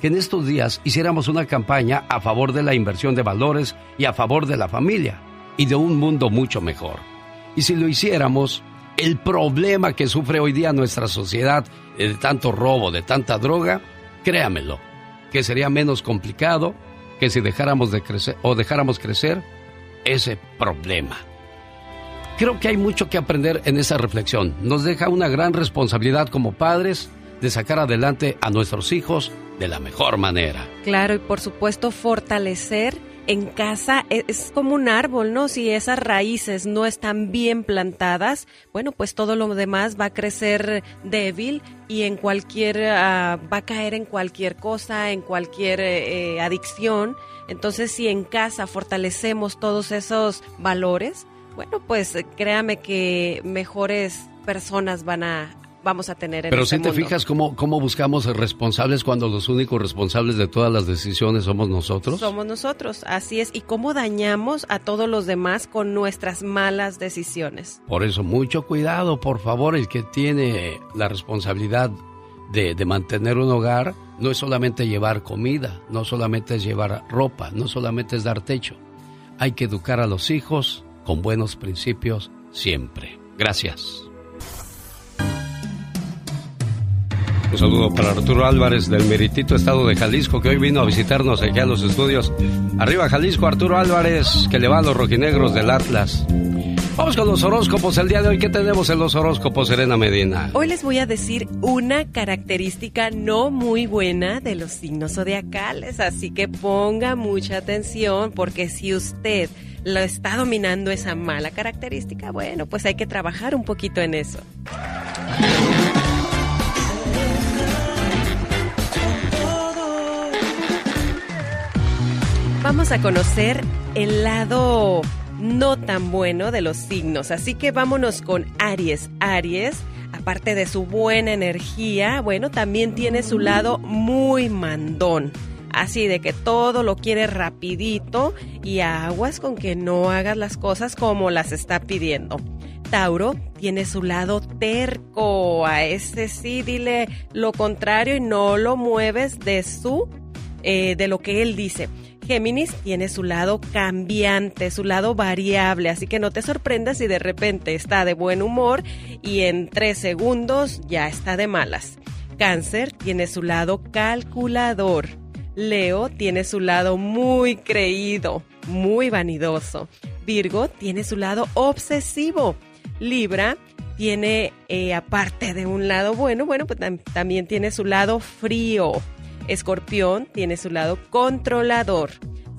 que en estos días hiciéramos una campaña a favor de la inversión de valores y a favor de la familia y de un mundo mucho mejor. Y si lo hiciéramos, el problema que sufre hoy día nuestra sociedad de tanto robo, de tanta droga, créamelo, que sería menos complicado que si dejáramos de crecer o dejáramos crecer ese problema. Creo que hay mucho que aprender en esa reflexión. Nos deja una gran responsabilidad como padres de sacar adelante a nuestros hijos de la mejor manera. Claro, y por supuesto fortalecer en casa e, es como un árbol, ¿no? Si esas raíces no están bien plantadas, bueno, pues todo lo demás va a crecer débil y en cualquier, ah, va a caer en cualquier cosa, en cualquier eh, eh, adicción. Entonces, si en casa fortalecemos todos esos valores, bueno, pues eh, créame que mejores personas van a vamos a tener en Pero este si te fijas cómo, cómo buscamos responsables cuando los únicos responsables de todas las decisiones somos nosotros. Somos nosotros, así es. Y cómo dañamos a todos los demás con nuestras malas decisiones. Por eso, mucho cuidado, por favor, el que tiene la responsabilidad de, de mantener un hogar no es solamente llevar comida, no solamente es llevar ropa, no solamente es dar techo. Hay que educar a los hijos con buenos principios siempre. Gracias. Un saludo para Arturo Álvarez del Meritito Estado de Jalisco que hoy vino a visitarnos aquí a los estudios. Arriba Jalisco, Arturo Álvarez, que le va a los rojinegros del Atlas. Vamos con los horóscopos el día de hoy. ¿Qué tenemos en los horóscopos, Serena Medina? Hoy les voy a decir una característica no muy buena de los signos zodiacales, así que ponga mucha atención porque si usted lo está dominando esa mala característica, bueno, pues hay que trabajar un poquito en eso. Vamos a conocer el lado no tan bueno de los signos, así que vámonos con Aries. Aries, aparte de su buena energía, bueno, también tiene su lado muy mandón así de que todo lo quiere rapidito y aguas con que no hagas las cosas como las está pidiendo. Tauro tiene su lado terco, a ese sí dile lo contrario y no lo mueves de su, eh, de lo que él dice. Géminis tiene su lado cambiante, su lado variable, así que no te sorprendas si de repente está de buen humor y en tres segundos ya está de malas. Cáncer tiene su lado calculador. Leo tiene su lado muy creído, muy vanidoso. Virgo tiene su lado obsesivo. Libra tiene, eh, aparte de un lado bueno, bueno, pues también tiene su lado frío. Escorpión tiene su lado controlador.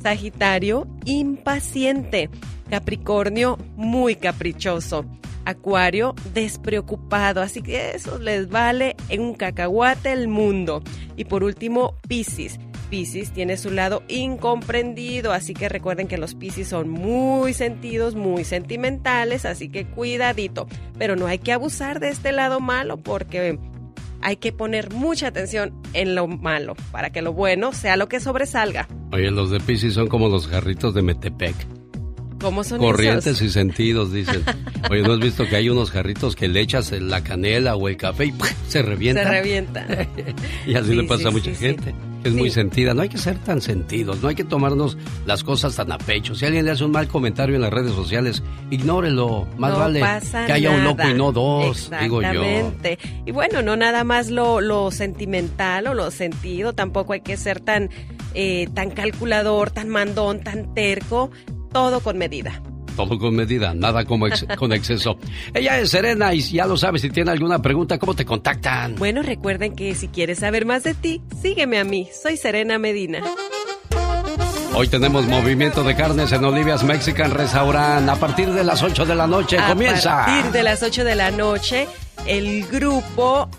Sagitario, impaciente. Capricornio, muy caprichoso. Acuario, despreocupado. Así que eso les vale en un cacahuate el mundo. Y por último, Piscis Piscis tiene su lado incomprendido, así que recuerden que los Piscis son muy sentidos, muy sentimentales, así que cuidadito. Pero no hay que abusar de este lado malo porque hay que poner mucha atención en lo malo para que lo bueno sea lo que sobresalga. Oye, los de Piscis son como los jarritos de Metepec. ¿Cómo son Corrientes y sentidos, dicen. Oye, ¿no has visto que hay unos jarritos que le echas la canela o el café y se revienta? Se revienta. y así le pasa a mucha gente es muy sentida. No hay que ser tan sentidos, no hay que tomarnos las cosas tan a pecho. Si alguien le hace un mal comentario en las redes sociales, ignórelo. Más vale que haya un loco y no dos, digo yo. Y bueno, no nada más lo, lo sentimental o lo sentido, tampoco hay que ser tan, eh, tan calculador, tan mandón, tan terco. Todo con medida todo con medida, nada como con exceso. Ella es Serena y ya lo sabes, si tiene alguna pregunta, ¿cómo te contactan? Bueno, recuerden que si quieres saber más de ti, sígueme a mí. Soy Serena Medina. Hoy tenemos movimiento de carnes en Olivia's Mexican Restaurant. A partir de las 8 de la noche comienza. A partir de las 8 de la noche, el grupo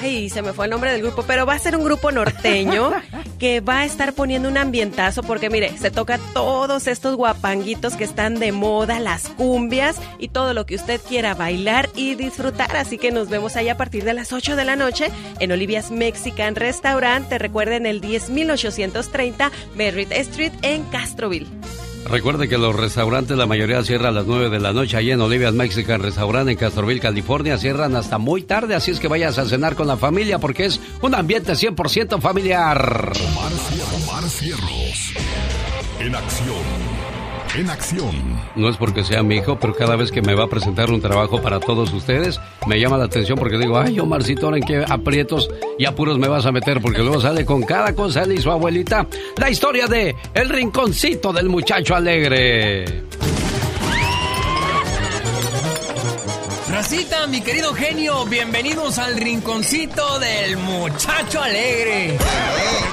Ay, se me fue el nombre del grupo, pero va a ser un grupo norteño que va a estar poniendo un ambientazo porque mire, se toca todos estos guapanguitos que están de moda, las cumbias y todo lo que usted quiera bailar y disfrutar. Así que nos vemos ahí a partir de las 8 de la noche en Olivia's Mexican Restaurant. Te recuerden el 10830 Merritt Street en Castroville. Recuerde que los restaurantes, la mayoría cierran a las 9 de la noche allí en Olivia's Mexican Restaurant en Castroville, California. Cierran hasta muy tarde, así es que vayas a cenar con la familia porque es un ambiente 100% familiar. Omar, Cierros. En acción en acción. No es porque sea mi hijo, pero cada vez que me va a presentar un trabajo para todos ustedes, me llama la atención porque digo, ay, Omarcito, ahora en qué aprietos y apuros me vas a meter, porque luego sale con cada cosa él y su abuelita la historia de El Rinconcito del Muchacho Alegre. Racita, mi querido genio, bienvenidos al rinconcito del muchacho alegre.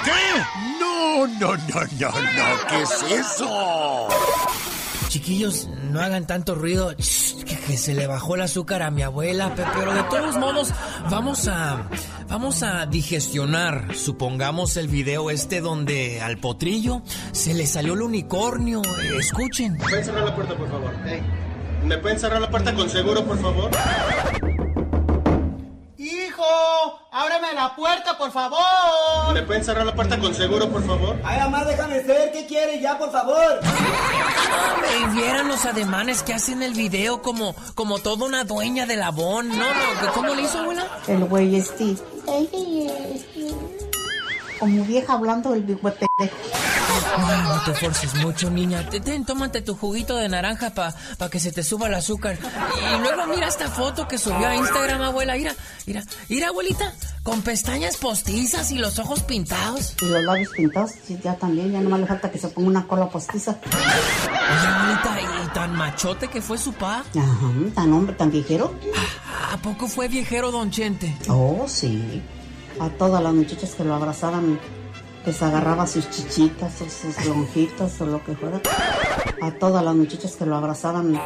¿Qué? No, no, no, no, no, ¿qué es eso? Chiquillos, no hagan tanto ruido, que, se le bajó el azúcar a mi abuela, pero de todos modos vamos a vamos a digestionar, supongamos el video este donde al potrillo se le salió el unicornio. Escuchen. ¿Me pueden cerrar la puerta, por favor? ¿Me pueden cerrar la puerta con seguro, por favor? ¡Hijo! ¡Ábreme la puerta, por favor! ¿Me pueden cerrar la puerta con seguro, por favor? Ay, mamá, déjame ver qué quiere ya, por favor. Me vieran los ademanes que hacen el video como, como toda una dueña de labón. No, no, ¿cómo le hizo, abuela? El güey este. Como vieja hablando del pendejo. No, te forces mucho, niña. Ten, tómate tu juguito de naranja para pa que se te suba el azúcar. Y luego mira esta foto que subió a Instagram, abuela. Mira, mira, mira, abuelita. Con pestañas postizas y los ojos pintados. Y los labios pintados, sí, ya también. Ya no me le falta que se ponga una cola postiza. Oye, abuelita, y tan machote que fue su pa. Ajá, tan hombre, tan viejero. ¿A poco fue viejero, don Chente? Oh, sí. A todas las muchachas que lo abrazaban, les agarraba sus chichitas o sus lonjitas o lo que fuera. A todas las muchachas que lo abrazaban,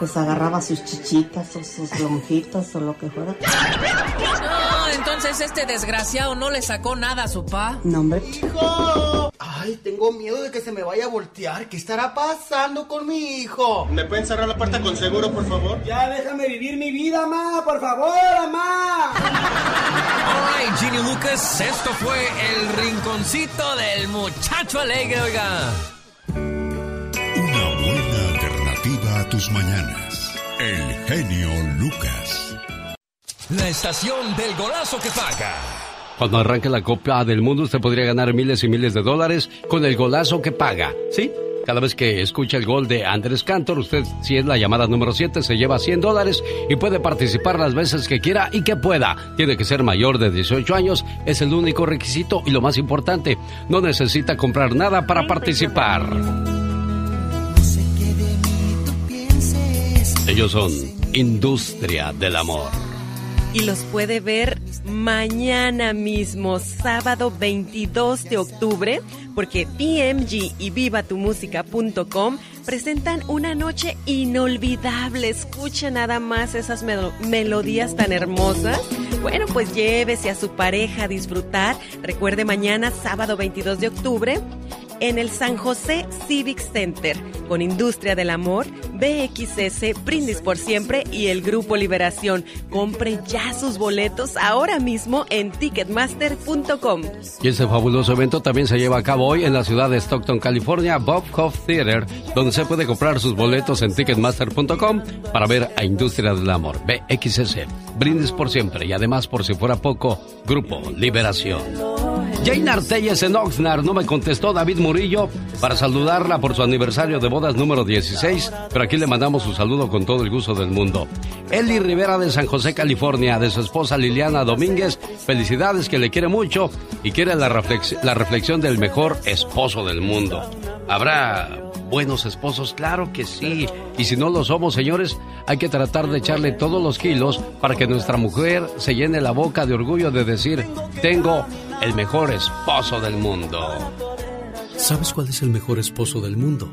les agarraba sus chichitas o sus lonjitas o lo que fuera. Entonces este desgraciado no le sacó nada a su pa. No, hombre. ¡Hijo! Ay, tengo miedo de que se me vaya a voltear. ¿Qué estará pasando con mi hijo? ¿Me pueden cerrar la puerta con seguro, por favor? Ya déjame vivir mi vida, ma, por favor, ma. Alright, Ginny Lucas, esto fue el rinconcito del muchacho alegre, oiga. Una buena alternativa a tus mañanas. El genio Lucas. La estación del golazo que paga. Cuando arranque la Copa del Mundo, usted podría ganar miles y miles de dólares con el golazo que paga. ¿Sí? Cada vez que escucha el gol de Andrés Cantor, usted, si es la llamada número 7, se lleva 100 dólares y puede participar las veces que quiera y que pueda. Tiene que ser mayor de 18 años, es el único requisito y lo más importante, no necesita comprar nada para participar. Ellos son Industria del Amor. Y los puede ver mañana mismo, sábado 22 de octubre, porque PMG y vivatumusica.com presentan una noche inolvidable. Escucha nada más esas melo- melodías tan hermosas. Bueno, pues llévese a su pareja a disfrutar. Recuerde mañana, sábado 22 de octubre, en el San José Civic Center, con Industria del Amor, BXS, Brindis por Siempre y el Grupo Liberación. Compre ya sus boletos ahora mismo en ticketmaster.com. Y este fabuloso evento también se lleva a cabo hoy en la ciudad de Stockton, California, Bob Hoff Theater, donde se puede comprar sus boletos en ticketmaster.com para ver a Industria del Amor, BXS, Brindis por Siempre y además, por si fuera poco, Grupo Liberación. Jane Artelles en Oxnard no me contestó David Murillo para saludarla por su aniversario de bodas número 16, pero aquí le mandamos su saludo con todo el gusto del mundo. Eli Rivera de San José, California, de su esposa Liliana Domínguez, felicidades que le quiere mucho y quiere la, la reflexión del mejor esposo del mundo. ¿Habrá buenos esposos? Claro que sí. Y si no lo somos, señores, hay que tratar de echarle todos los kilos para que nuestra mujer se llene la boca de orgullo de decir, tengo el mejor esposo del mundo. ¿Sabes cuál es el mejor esposo del mundo?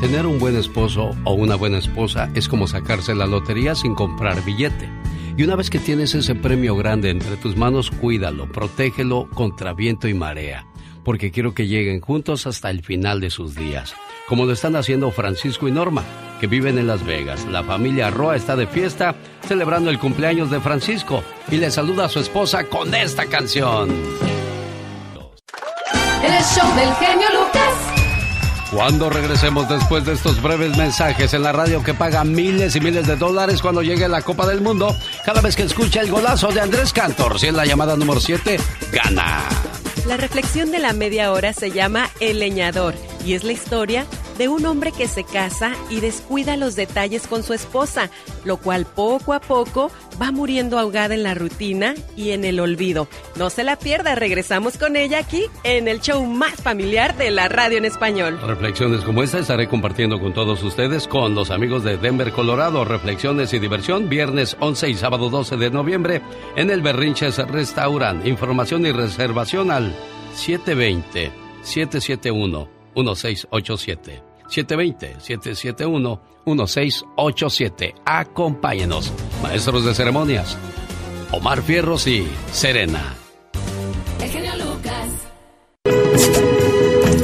Tener un buen esposo o una buena esposa es como sacarse la lotería sin comprar billete. Y una vez que tienes ese premio grande entre tus manos, cuídalo, protégelo contra viento y marea, porque quiero que lleguen juntos hasta el final de sus días, como lo están haciendo Francisco y Norma, que viven en Las Vegas. La familia Roa está de fiesta celebrando el cumpleaños de Francisco y le saluda a su esposa con esta canción. El show del genio Lucas. Cuando regresemos después de estos breves mensajes en la radio que paga miles y miles de dólares cuando llegue la Copa del Mundo, cada vez que escucha el golazo de Andrés Cantor, si es la llamada número 7, gana. La reflexión de la media hora se llama El leñador y es la historia de un hombre que se casa y descuida los detalles con su esposa, lo cual poco a poco va muriendo ahogada en la rutina y en el olvido. No se la pierda, regresamos con ella aquí en el show más familiar de la radio en español. Reflexiones como esta estaré compartiendo con todos ustedes con los amigos de Denver, Colorado. Reflexiones y diversión, viernes 11 y sábado 12 de noviembre en el Berrinches Restaurant. Información y reservación al 720-771-1687. 720-771-1687. Acompáñenos, maestros de ceremonias, Omar Fierros y Serena. El genio Lucas.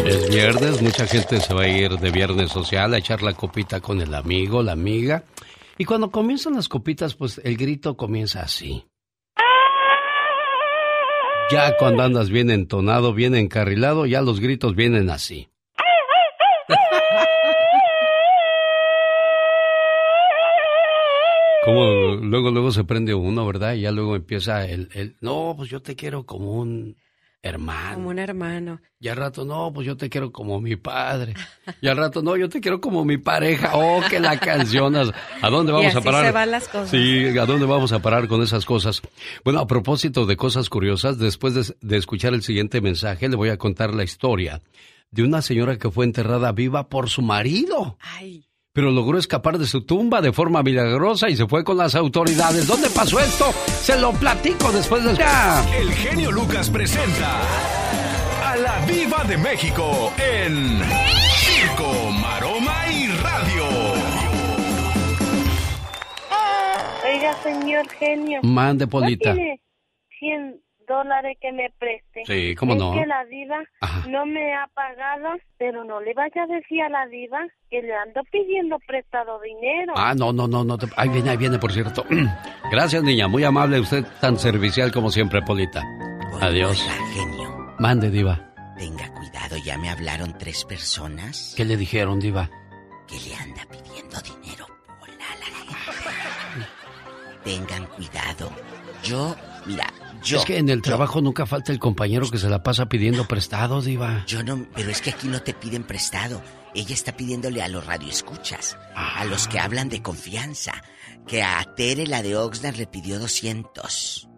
Es viernes, mucha gente se va a ir de viernes social a echar la copita con el amigo, la amiga. Y cuando comienzan las copitas, pues el grito comienza así. Ya cuando andas bien entonado, bien encarrilado, ya los gritos vienen así. Como luego, luego se prende uno, ¿verdad? Y ya luego empieza el, el, no, pues yo te quiero como un hermano. Como un hermano. Y al rato, no, pues yo te quiero como mi padre. Y al rato, no, yo te quiero como mi pareja. Oh, que la canción. ¿A dónde vamos Y así a parar? se van las cosas. Sí, ¿a dónde vamos a parar con esas cosas? Bueno, a propósito de cosas curiosas, después de, de escuchar el siguiente mensaje, le voy a contar la historia de una señora que fue enterrada viva por su marido. Ay. Pero logró escapar de su tumba de forma milagrosa y se fue con las autoridades. ¿Dónde pasó esto? Se lo platico después de... El genio Lucas presenta a la Viva de México en Circo, Maroma y Radio. Oiga, señor genio. Mande, Polita. ¿No tiene 100 dólares que me preste? Sí, ¿cómo Es no? que la diva no me ha pagado, pero no le vaya a decir a la diva que le ando pidiendo prestado dinero. Ah, no, no, no, no. Te... Ahí viene, ahí viene, por cierto. Gracias, niña. Muy amable. Usted tan servicial como siempre, Polita. Adiós. Oiga, genio, Mande, Diva. tenga cuidado, ya me hablaron tres personas ¿Qué le dijeron, Diva? que le anda pidiendo dinero. Pola, la Tengan cuidado. Yo, mira, yo. es que en el trabajo nunca falta el compañero que se la pasa pidiendo prestado, Diva. Yo no, pero es que aquí no te piden prestado. Ella está pidiéndole a los radioescuchas, a los que hablan de confianza, que a Tere, la de Oxnard, le pidió 200.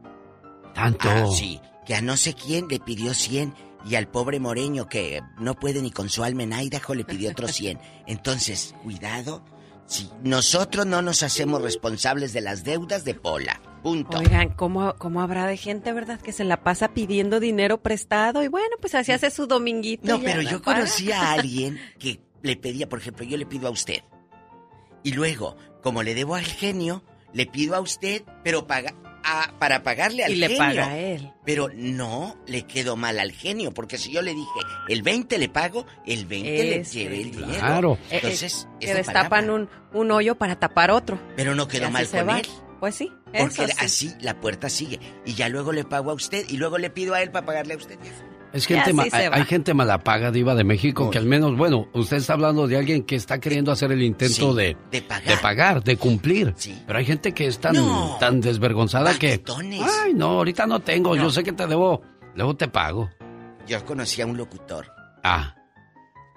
Tanto. Ah, sí, que a no sé quién le pidió 100 y al pobre Moreño que no puede ni con su alma en Idaho le pidió otros 100. Entonces, cuidado, si nosotros no nos hacemos responsables de las deudas de Pola. Punto. Oigan, ¿cómo, ¿cómo habrá de gente, verdad, que se la pasa pidiendo dinero prestado? Y bueno, pues así hace su dominguito. No, pero yo conocí a alguien que le pedía, por ejemplo, yo le pido a usted. Y luego, como le debo al genio, le pido a usted, pero paga, a- para pagarle al Y le genio. paga a él. Pero no le quedó mal al genio, porque si yo le dije, el 20 le pago, el 20 Ese. le llevé el dinero. Claro. Eh, eh, Entonces, que es de destapan un, un hoyo para tapar otro. Pero no quedó mal con va. él. Pues sí, Porque sí. así la puerta sigue. Y ya luego le pago a usted y luego le pido a él para pagarle a usted. Es gente hay, hay gente malapaga, Diva de México, que al menos, bueno, usted está hablando de alguien que está queriendo hacer el intento Sí, de, de pagar. de pagar, de cumplir. Pero hay gente que es tan, No. tan desvergonzada que. Ay, no, ahorita no tengo, No. yo sé que te debo. Luego te pago. Yo conocí a un locutor. Ah.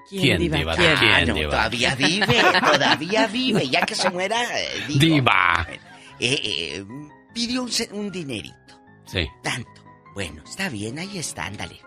¿Quién, ¿Quién, Diva? Diva? ¿Quién? ¿Quién, Ah, no, Diva? todavía vive, todavía vive. Ya que se muera, eh, digo. Diva. Eh, eh, pidió un, un dinerito. Sí. Tanto. Bueno, está bien, ahí está, ándale.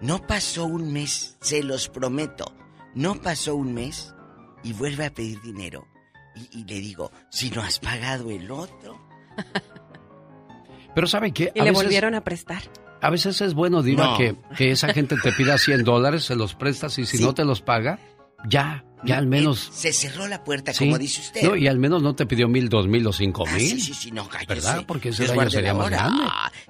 No pasó un mes, se los prometo. No pasó un mes y vuelve a pedir dinero. Y, y le digo, si no has pagado el otro. Pero ¿sabe qué? Y A le veces- volvieron a prestar. A veces es bueno, Diva, No. que, que esa gente te pida 100 dólares, se los prestas y si Sí. no te los paga, ya, ya al menos... Se cerró la puerta, Sí. como dice usted. No, y al menos no te pidió mil, dos mil o cinco Ah, mil. sí, sí, sí, no, cállese. ¿Verdad? Porque ese Dios daño sería más grande.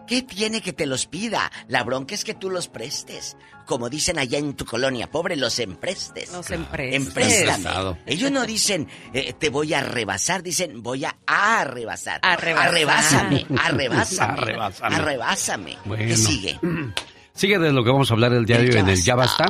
¿Qué tiene que te los pida? La bronca es que tú los prestes. Como dicen allá en tu colonia, pobre, los emprestes. Los emprestes. Empréstame. Prestado. Ellos no dicen, eh, te voy a rebasar, dicen, voy a arrebasar. Arrebasar. Arrebásame, arrebásame. Arrebásame. Arrebásame. Bueno. ¿Qué sigue? Sigue de lo que vamos a hablar el diario en el Ya Basta.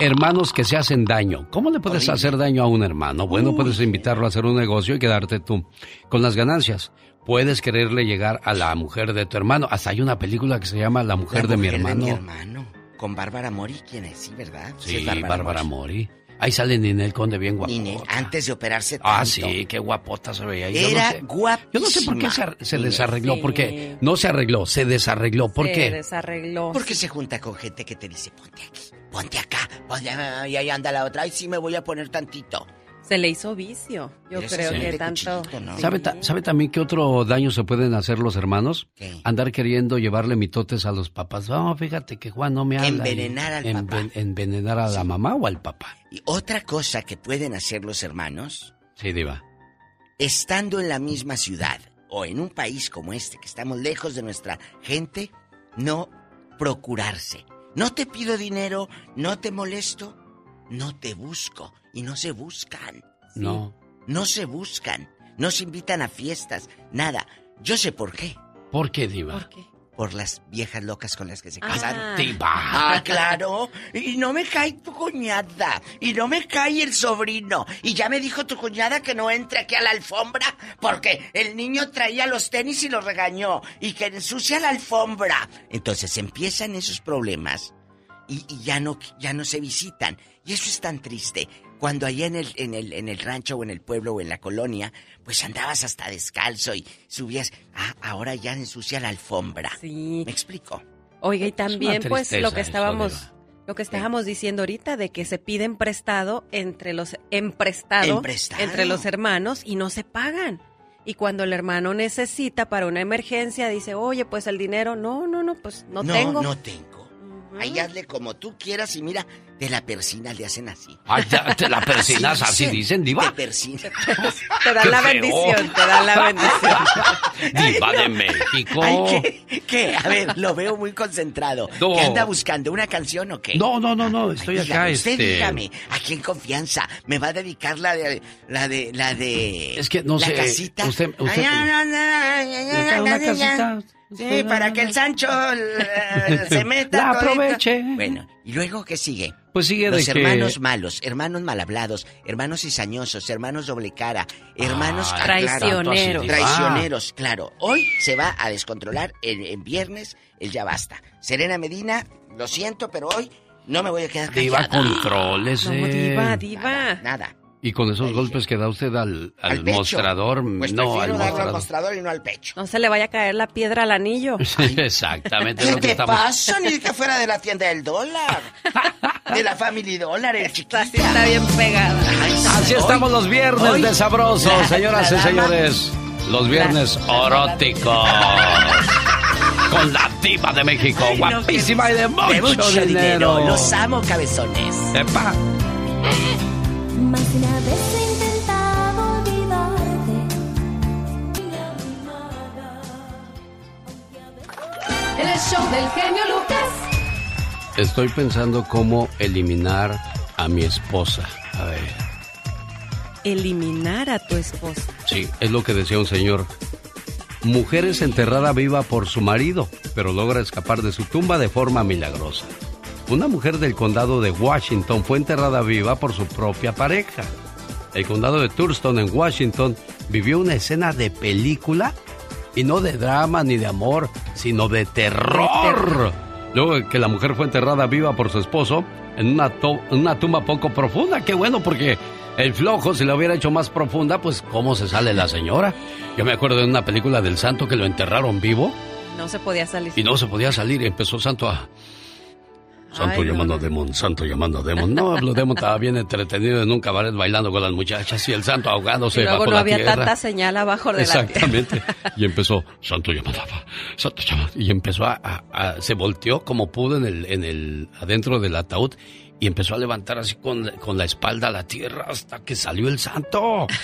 Hermanos que se hacen daño. ¿Cómo le puedes Horrible. hacer daño a un hermano? Bueno, puedes invitarlo a hacer un negocio y quedarte tú con las ganancias. Puedes quererle llegar a la mujer de tu hermano. Hasta hay una película que se llama La mujer, La de, mi mujer hermano. mi hermano. Con Bárbara Mori, ¿quién es? Sí, ¿verdad? Sí, Bárbara, Mori. Ahí sale Ninel Conde bien guapo. Ninel, antes de operarse Ah, sí, qué guapota se veía. Yo Era no sé, guapísima. Yo no sé por qué se, ar- se desarregló, Sí. porque no se arregló, se desarregló. ¿Por Se qué? desarregló. Porque se junta con gente que te dice, ponte aquí, ponte acá, ponte acá", y ahí anda la otra, ay, sí me voy a poner tantito. Se le hizo vicio. Yo Pero creo que tanto. ¿no? ¿Sabe, ta- ¿Sabe también qué otro daño se pueden hacer los hermanos? ¿Qué? Andar queriendo llevarle mitotes a los papás. No, fíjate que Juan no me habla. Envenenar al papá. Envenenar a la mamá o al papá. Y otra cosa que pueden hacer los hermanos, Sí, diva. estando en la misma ciudad o en un país como este, que estamos lejos de nuestra gente, no procurarse. No te pido dinero, no te molesto, no te busco. Y no se buscan. No. No se buscan. No se invitan a fiestas. Nada. Yo sé por qué. ¿Por qué, diva? ¿Por qué? Por las viejas locas con las que se Ah. casaron. Ah, claro. Y no me cae tu cuñada. Y no me cae el sobrino. Y ya me dijo tu cuñada que no entre aquí a la alfombra porque el niño traía los tenis y los regañó. Y que ensucia la alfombra. Entonces empiezan esos problemas y, y ya no ya no se visitan. Y eso es tan triste. Cuando allá en el, en el, en el rancho o en el pueblo o en la colonia, pues andabas hasta descalzo y subías. Ah, ahora ya ensucia la alfombra. Sí. ¿Me explico? Oiga, y también pues lo que eso, estábamos lo que estábamos diciendo ahorita de que se piden prestado entre los emprestado, Emprestado. entre los hermanos y no se pagan. Y cuando el hermano necesita para una emergencia dice, "Oye, pues el dinero, no, no, no, pues no, no tengo." No tengo. Ahí hazle como tú quieras y mira, de la persina le hacen así. Ay, ya, te la persinas, así dicen, diva. De persina. Te dan la feo. bendición, te dan la bendición. Diva de México. Ay, ¿qué? ¿Qué? A ver, lo veo muy concentrado. No. ¿Qué anda buscando? ¿Una canción o qué? No, no, no, no, estoy Dígame, acá, usted este... dígame, aquí en confianza, ¿me va a dedicar la de, la de, la de... Es que no la sé, casita? usted- usted- Ay, no, no, no, ay, ay, ay, Una ay, ay, casita. Sí, para que el Sancho eh, se meta. La aproveche. Bueno, ¿y luego qué sigue? Pues sigue Los de que- hermanos malos, hermanos mal hablados, hermanos cizañosos, hermanos doble cara, hermanos Ah, ah, Traicioneros. traicioneros, claro. Hoy se va a descontrolar en, en viernes el ya basta. Serena Medina, lo siento, pero hoy no me voy a quedar Diva, callada. contrólese. No, diva, diva. Nada. Y con esos golpes que da usted al, al, Al mostrador, Pues no, al darlo al mostrador. mostrador y no al pecho. No se le vaya a caer la piedra al anillo. Exactamente ¿Qué lo que te estamos... pasa? Ni que fuera de la tienda del dólar. De la Family Dólar, el chiquita. Así está bien pegada. Así estamos los viernes hoy- de sabrosos, la- señoras la y señores. Los viernes oróticos. Con la diva de México, Ay, no, guapísima que- y de mucho, de mucho dinero. dinero. Los amo, cabezones. Epa. Estoy pensando cómo eliminar a mi esposa. A ver. Eliminar a tu esposa. Sí, es lo que decía un señor. Mujer es enterrada viva por su marido, pero logra escapar de su tumba de forma milagrosa. Una mujer del condado de Washington fue enterrada viva por su propia pareja. El condado de Thurston en Washington vivió una escena de película y no de drama ni de amor, sino de terror. Luego que la mujer fue enterrada viva por su esposo en una, tumba poco profunda. Qué bueno porque el flojo, si la hubiera hecho más profunda, pues ¿cómo se sale la señora? Yo me acuerdo de una película del santo que lo enterraron vivo No se podía salir. y no se podía salir empezó Santo a... Santo Ay, llamando no. a Demon, Santo llamando a Demon. No, Blue Demon estaba bien entretenido en un cabaret bailando con las muchachas y el Santo ahogándose Y luego no la había tierra. tanta señal abajo de la tierra. Exactamente. Y empezó, Santo llamando, Santo llamando. Y empezó a, a- a- se volteó como pudo en el, en el, adentro del ataúd y empezó a levantar así con, con la espalda a la tierra hasta que salió el santo.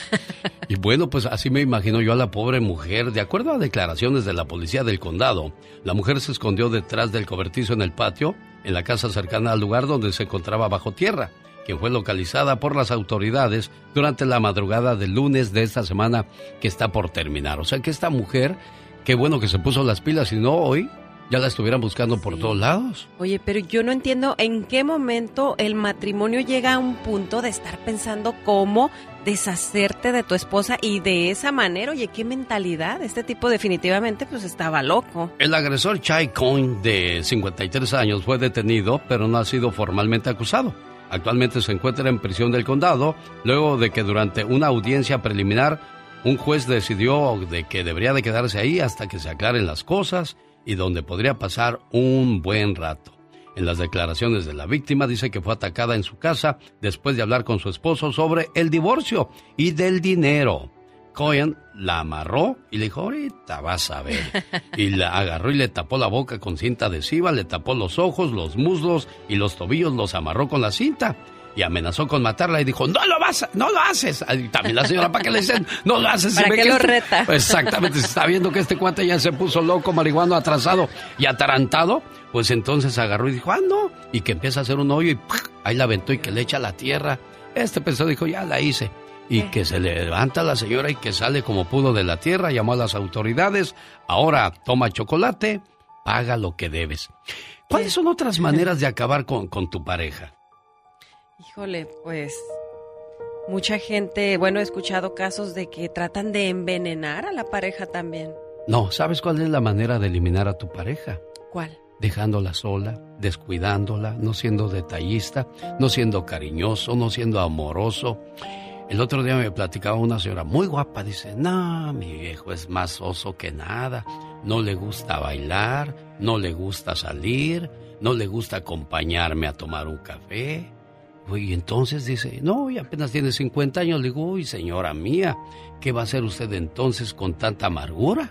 Y bueno, pues así me imagino yo a la pobre mujer. De acuerdo a declaraciones de la policía del condado, la mujer se escondió detrás del cobertizo en el patio, en la casa cercana al lugar donde se encontraba bajo tierra, quien fue localizada por las autoridades durante la madrugada del lunes de esta semana que está por terminar. O sea que esta mujer, qué bueno que se puso las pilas y no hoy. Ya la estuvieran buscando por todos lados. Oye, pero yo no entiendo en qué momento el matrimonio llega a un punto de estar pensando cómo deshacerte de tu esposa y de esa manera, oye, qué mentalidad. Este tipo definitivamente pues estaba loco. El agresor Chai Coin, de 53 años, fue detenido, pero no ha sido formalmente acusado. Actualmente se encuentra en prisión del condado, luego de que durante una audiencia preliminar, un juez decidió de que debería de quedarse ahí hasta que se aclaren las cosas y donde podría pasar un buen rato. En las declaraciones de la víctima dice que fue atacada en su casa después de hablar con su esposo sobre el divorcio y del dinero. Cohen la amarró y le dijo, ahorita vas a ver. Y la agarró y le tapó la boca con cinta adhesiva, le tapó los ojos, los muslos y los tobillos los amarró con la cinta. Y amenazó con matarla y dijo, no lo vas, a- no lo haces. Y también la señora, ¿para qué le dicen? No lo haces. ¿Para ve qué lo este- reta? Exactamente, se está viendo que este cuate ya se puso loco, marihuano, atrasado y atarantado. Pues entonces agarró y dijo, ah, no. Y que empieza a hacer un hoyo y ahí la aventó y que le echa la tierra. Este pensó, dijo, ya la hice. Y que se le levanta la señora y que sale como pudo de la tierra, llamó a las autoridades. Ahora toma chocolate, paga lo que debes. ¿Cuáles son otras maneras de acabar con, con tu pareja? Híjole, pues mucha gente, bueno, he escuchado casos de que tratan de envenenar a la pareja también. No, ¿sabes cuál es la manera de eliminar a tu pareja? ¿Cuál? Dejándola sola, descuidándola, no siendo detallista, no siendo cariñoso, no siendo amoroso. El otro día me platicaba una señora muy guapa, dice, no, mi viejo es más oso que nada, no le gusta bailar, no le gusta salir, no le gusta acompañarme a tomar un café. Y entonces dice, no, y apenas tiene 50 años. Le digo, uy, señora mía, ¿qué va a hacer usted entonces con tanta amargura?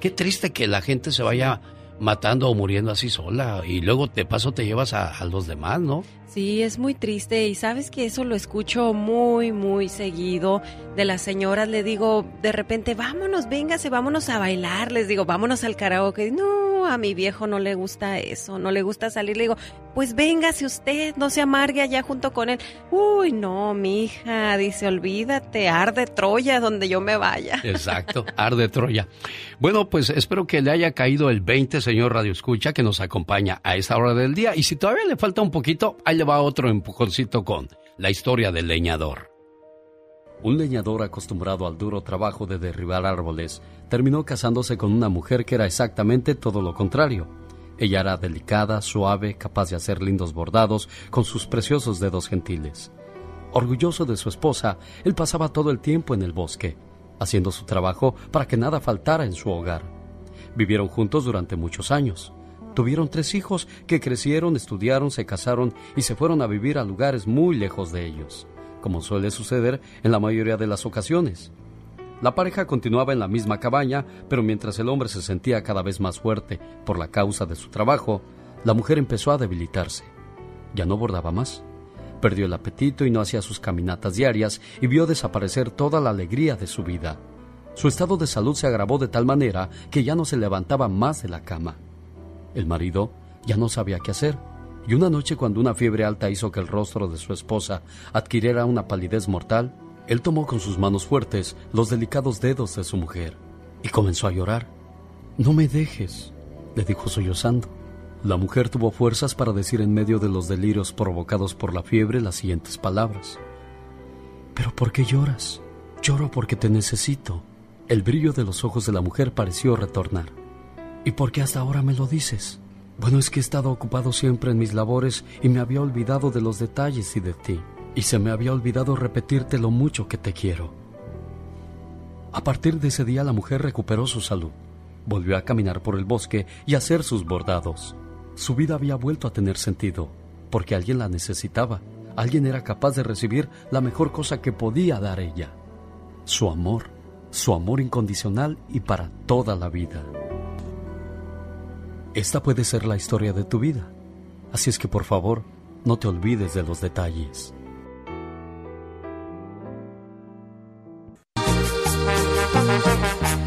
Qué triste que la gente se vaya matando o muriendo así sola y luego de paso te llevas a, a los demás, ¿no? Sí, es muy triste y sabes que eso lo escucho muy, muy seguido de las señoras. Le digo, de repente, vámonos, véngase, vámonos a bailar. Les digo, vámonos al karaoke. No, a mi viejo no le gusta eso, no le gusta salir. Le digo, pues véngase usted, no se amargue allá junto con él. Uy, no, mi hija, dice, olvídate, arde Troya donde yo me vaya. Exacto, arde Troya. Bueno, pues espero que le haya caído el 20, señor Radio Escucha, que nos acompaña a esta hora del día. Y si todavía le falta un poquito, ahí le va otro empujoncito con la historia del leñador. Un leñador acostumbrado al duro trabajo de derribar árboles terminó casándose con una mujer que era exactamente todo lo contrario. Ella era delicada, suave, capaz de hacer lindos bordados con sus preciosos dedos gentiles. Orgulloso de su esposa, él pasaba todo el tiempo en el bosque, haciendo su trabajo para que nada faltara en su hogar. Vivieron juntos durante muchos años. Tuvieron tres hijos que crecieron, estudiaron, se casaron y se fueron a vivir a lugares muy lejos de ellos, como suele suceder en la mayoría de las ocasiones. La pareja continuaba en la misma cabaña, pero mientras el hombre se sentía cada vez más fuerte por la causa de su trabajo, la mujer empezó a debilitarse. Ya no bordaba más. Perdió el apetito y no hacía sus caminatas diarias y vio desaparecer toda la alegría de su vida. Su estado de salud se agravó de tal manera que ya no se levantaba más de la cama. El marido ya no sabía qué hacer, y una noche cuando una fiebre alta hizo que el rostro de su esposa adquiriera una palidez mortal, él tomó con sus manos fuertes los delicados dedos de su mujer y comenzó a llorar. No me dejes, le dijo sollozando. La mujer tuvo fuerzas para decir en medio de los delirios provocados por la fiebre las siguientes palabras. ¿Pero por qué lloras? Lloro porque te necesito. El brillo de los ojos de la mujer pareció retornar. ¿Y por qué hasta ahora me lo dices? Bueno, es que he estado ocupado siempre en mis labores y me había olvidado de los detalles y de ti. Y se me había olvidado repetirte lo mucho que te quiero. A partir de ese día la mujer recuperó su salud. Volvió a caminar por el bosque y a hacer sus bordados. Su vida había vuelto a tener sentido, porque alguien la necesitaba. Alguien era capaz de recibir la mejor cosa que podía dar ella. Su amor, su amor incondicional y para toda la vida. Esta puede ser la historia de tu vida. Así es que por favor, no te olvides de los detalles.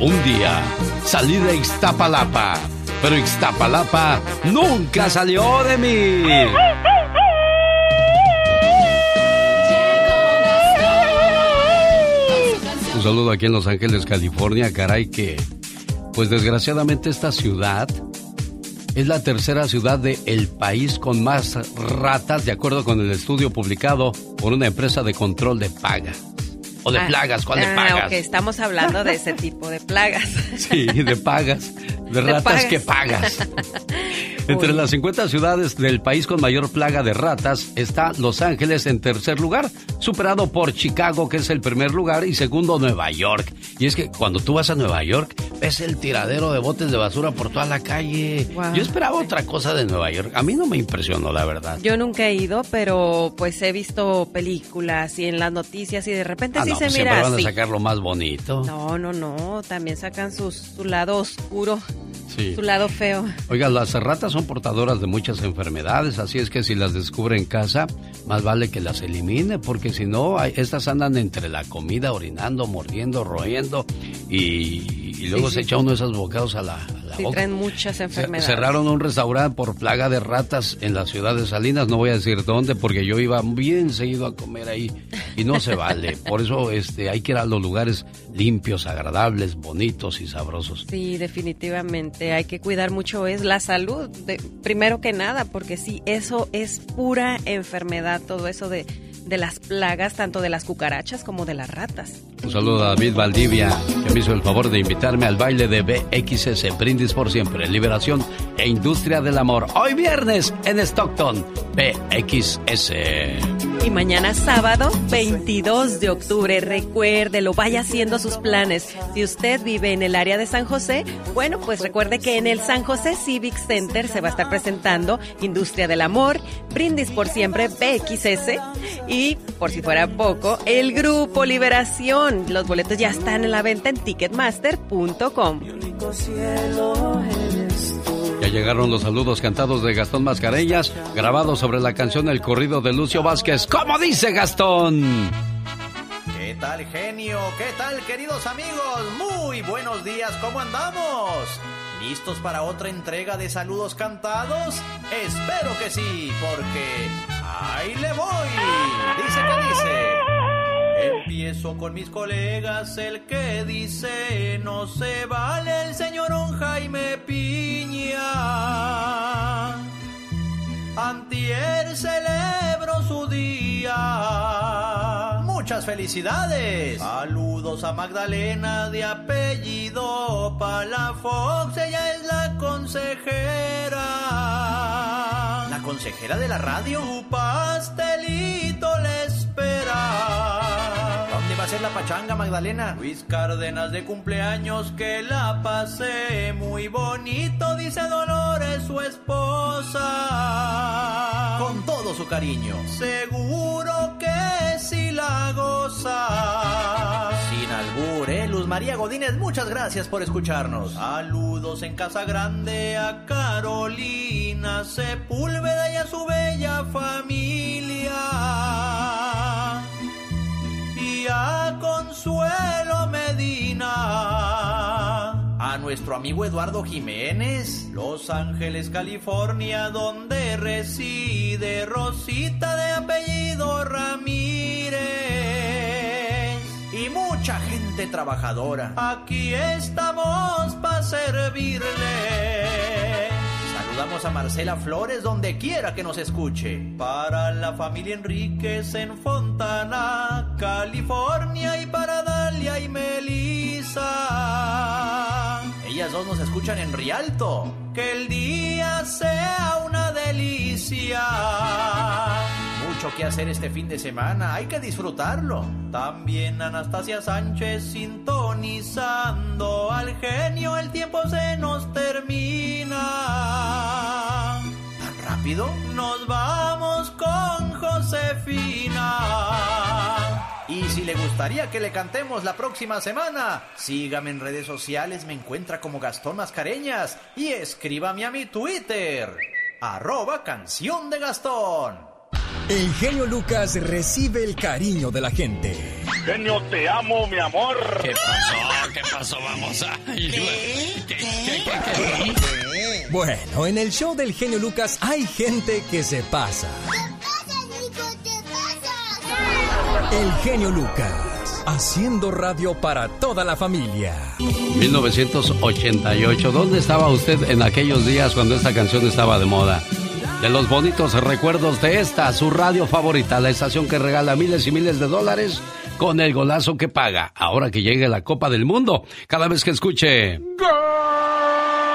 Un día salí de Ixtapalapa, pero Ixtapalapa nunca salió de mí. Un saludo aquí en Los Ángeles, California, caray que, pues desgraciadamente esta ciudad es la tercera ciudad del país con más ratas, de acuerdo con el estudio publicado por una empresa de control de pagas. O de Ah, plagas, ¿cuál de ah, pagas? ok, estamos hablando de ese tipo de plagas. Sí, de pagas. De ratas pagas. que pagas. Entre las 50 ciudades del país con mayor plaga de ratas está Los Ángeles en tercer lugar, superado por Chicago, que es el primer lugar, y segundo Nueva York. Y es que cuando tú vas a Nueva York, ves el tiradero de botes de basura por toda la calle. Wow. Yo esperaba otra cosa de Nueva York. A mí no me impresionó, la verdad. Yo nunca he ido, pero pues he visto películas y en las noticias y de repente Ah, sí no, se pues siempre mira van a sacar lo más bonito. No, no, no, también sacan sus, su lado oscuro, Sí. su lado feo. Oiga, las ratas son portadoras de muchas enfermedades, así es que si las descubre en casa, más vale que las elimine, porque si no, hay- estas andan entre la comida, orinando, mordiendo, royendo y, y luego se echa uno de esos bocados a la, sí, traen muchas enfermedades. Cerraron un restaurante por plaga de ratas en la ciudad de Salinas, no voy a decir dónde, porque yo iba bien seguido a comer ahí y no se vale. Por eso este, hay que ir a los lugares limpios, agradables, bonitos y sabrosos. Sí, definitivamente. Hay que cuidar mucho es la salud, de, primero que nada, porque sí, eso es pura enfermedad, todo eso de de las plagas, tanto de las cucarachas como de las ratas. Un saludo a David Valdivia, que me hizo el favor de invitarme al baile de BXS, Brindis por Siempre, Liberación e Industria del Amor. Hoy viernes en Stockton, BXS. Y mañana sábado, 22 de octubre, recuérdelo, vaya haciendo sus planes. Si usted vive en el área de San José, bueno, pues recuerde que en el San José Civic Center se va a estar presentando Industria del Amor, Brindis por Siempre, BXS y, por si fuera poco, el Grupo Liberación. Los boletos ya están en la venta en ticketmaster.com. Ya llegaron los saludos cantados de Gastón Mascareñas, grabados sobre la canción El corrido de Lucio Vázquez. ¿Cómo dice Gastón? ¿Qué tal, genio? ¿Qué tal, queridos amigos? Muy buenos días, ¿cómo andamos? ¿Listos para otra entrega de saludos cantados? Espero que sí, porque ahí le voy. Dice que dice. Empiezo con mis colegas, el que dice no se vale el señor Jaime Piña. Antier celebro su día. Muchas felicidades. Saludos a Magdalena de apellido Palafox. Ella es la consejera. La consejera de la radio. Tu pastelito le espera. ¿Dónde va a ser la pachanga, Magdalena? Luis Cárdenas de cumpleaños, que la pasé muy bonito, dice Dolores, su esposa. Con todo su cariño. Seguro que sí la goza. Sin albur, ¿eh? Luz María Godínez, muchas gracias por escucharnos. Saludos en Casa Grande a Carolina Sepúlveda y a su bella familia y a Consuelo Medina. Nuestro amigo Eduardo Jiménez, Los Ángeles, California, donde reside Rosita de apellido Ramírez. Y mucha gente trabajadora. Aquí estamos para servirle. Saludamos a Marcela Flores donde quiera que nos escuche. Para la familia Enríquez en Fontana, California y para Dalia y Melissa. Ellas dos nos escuchan en Rialto. Que el día sea una delicia. Mucho que hacer este fin de semana, hay que disfrutarlo. También Anastasia Sánchez sintonizando al genio, el tiempo se nos termina. ¿Tan rápido? Nos vamos con Josefina. Y si le gustaría que le cantemos la próxima semana, sígame en redes sociales, me encuentra como Gastón Mascareñas y escríbame a mi Twitter, arroba canción de Gastón. El genio Lucas recibe el cariño de la gente. Genio, te amo, mi amor. ¿Qué pasó? ¿Qué pasó? Vamos a... ¿Qué? ¿Qué? ¿Qué? Bueno, en el show del genio Lucas hay gente que se pasa. El genio Lucas, haciendo radio para toda la familia. 1988, ¿dónde estaba usted en aquellos días cuando esta canción estaba de moda? De los bonitos recuerdos de esta, su radio favorita, la estación que regala miles y miles de dólares con el golazo que paga. Ahora que llegue la Copa del Mundo, cada vez que escuche...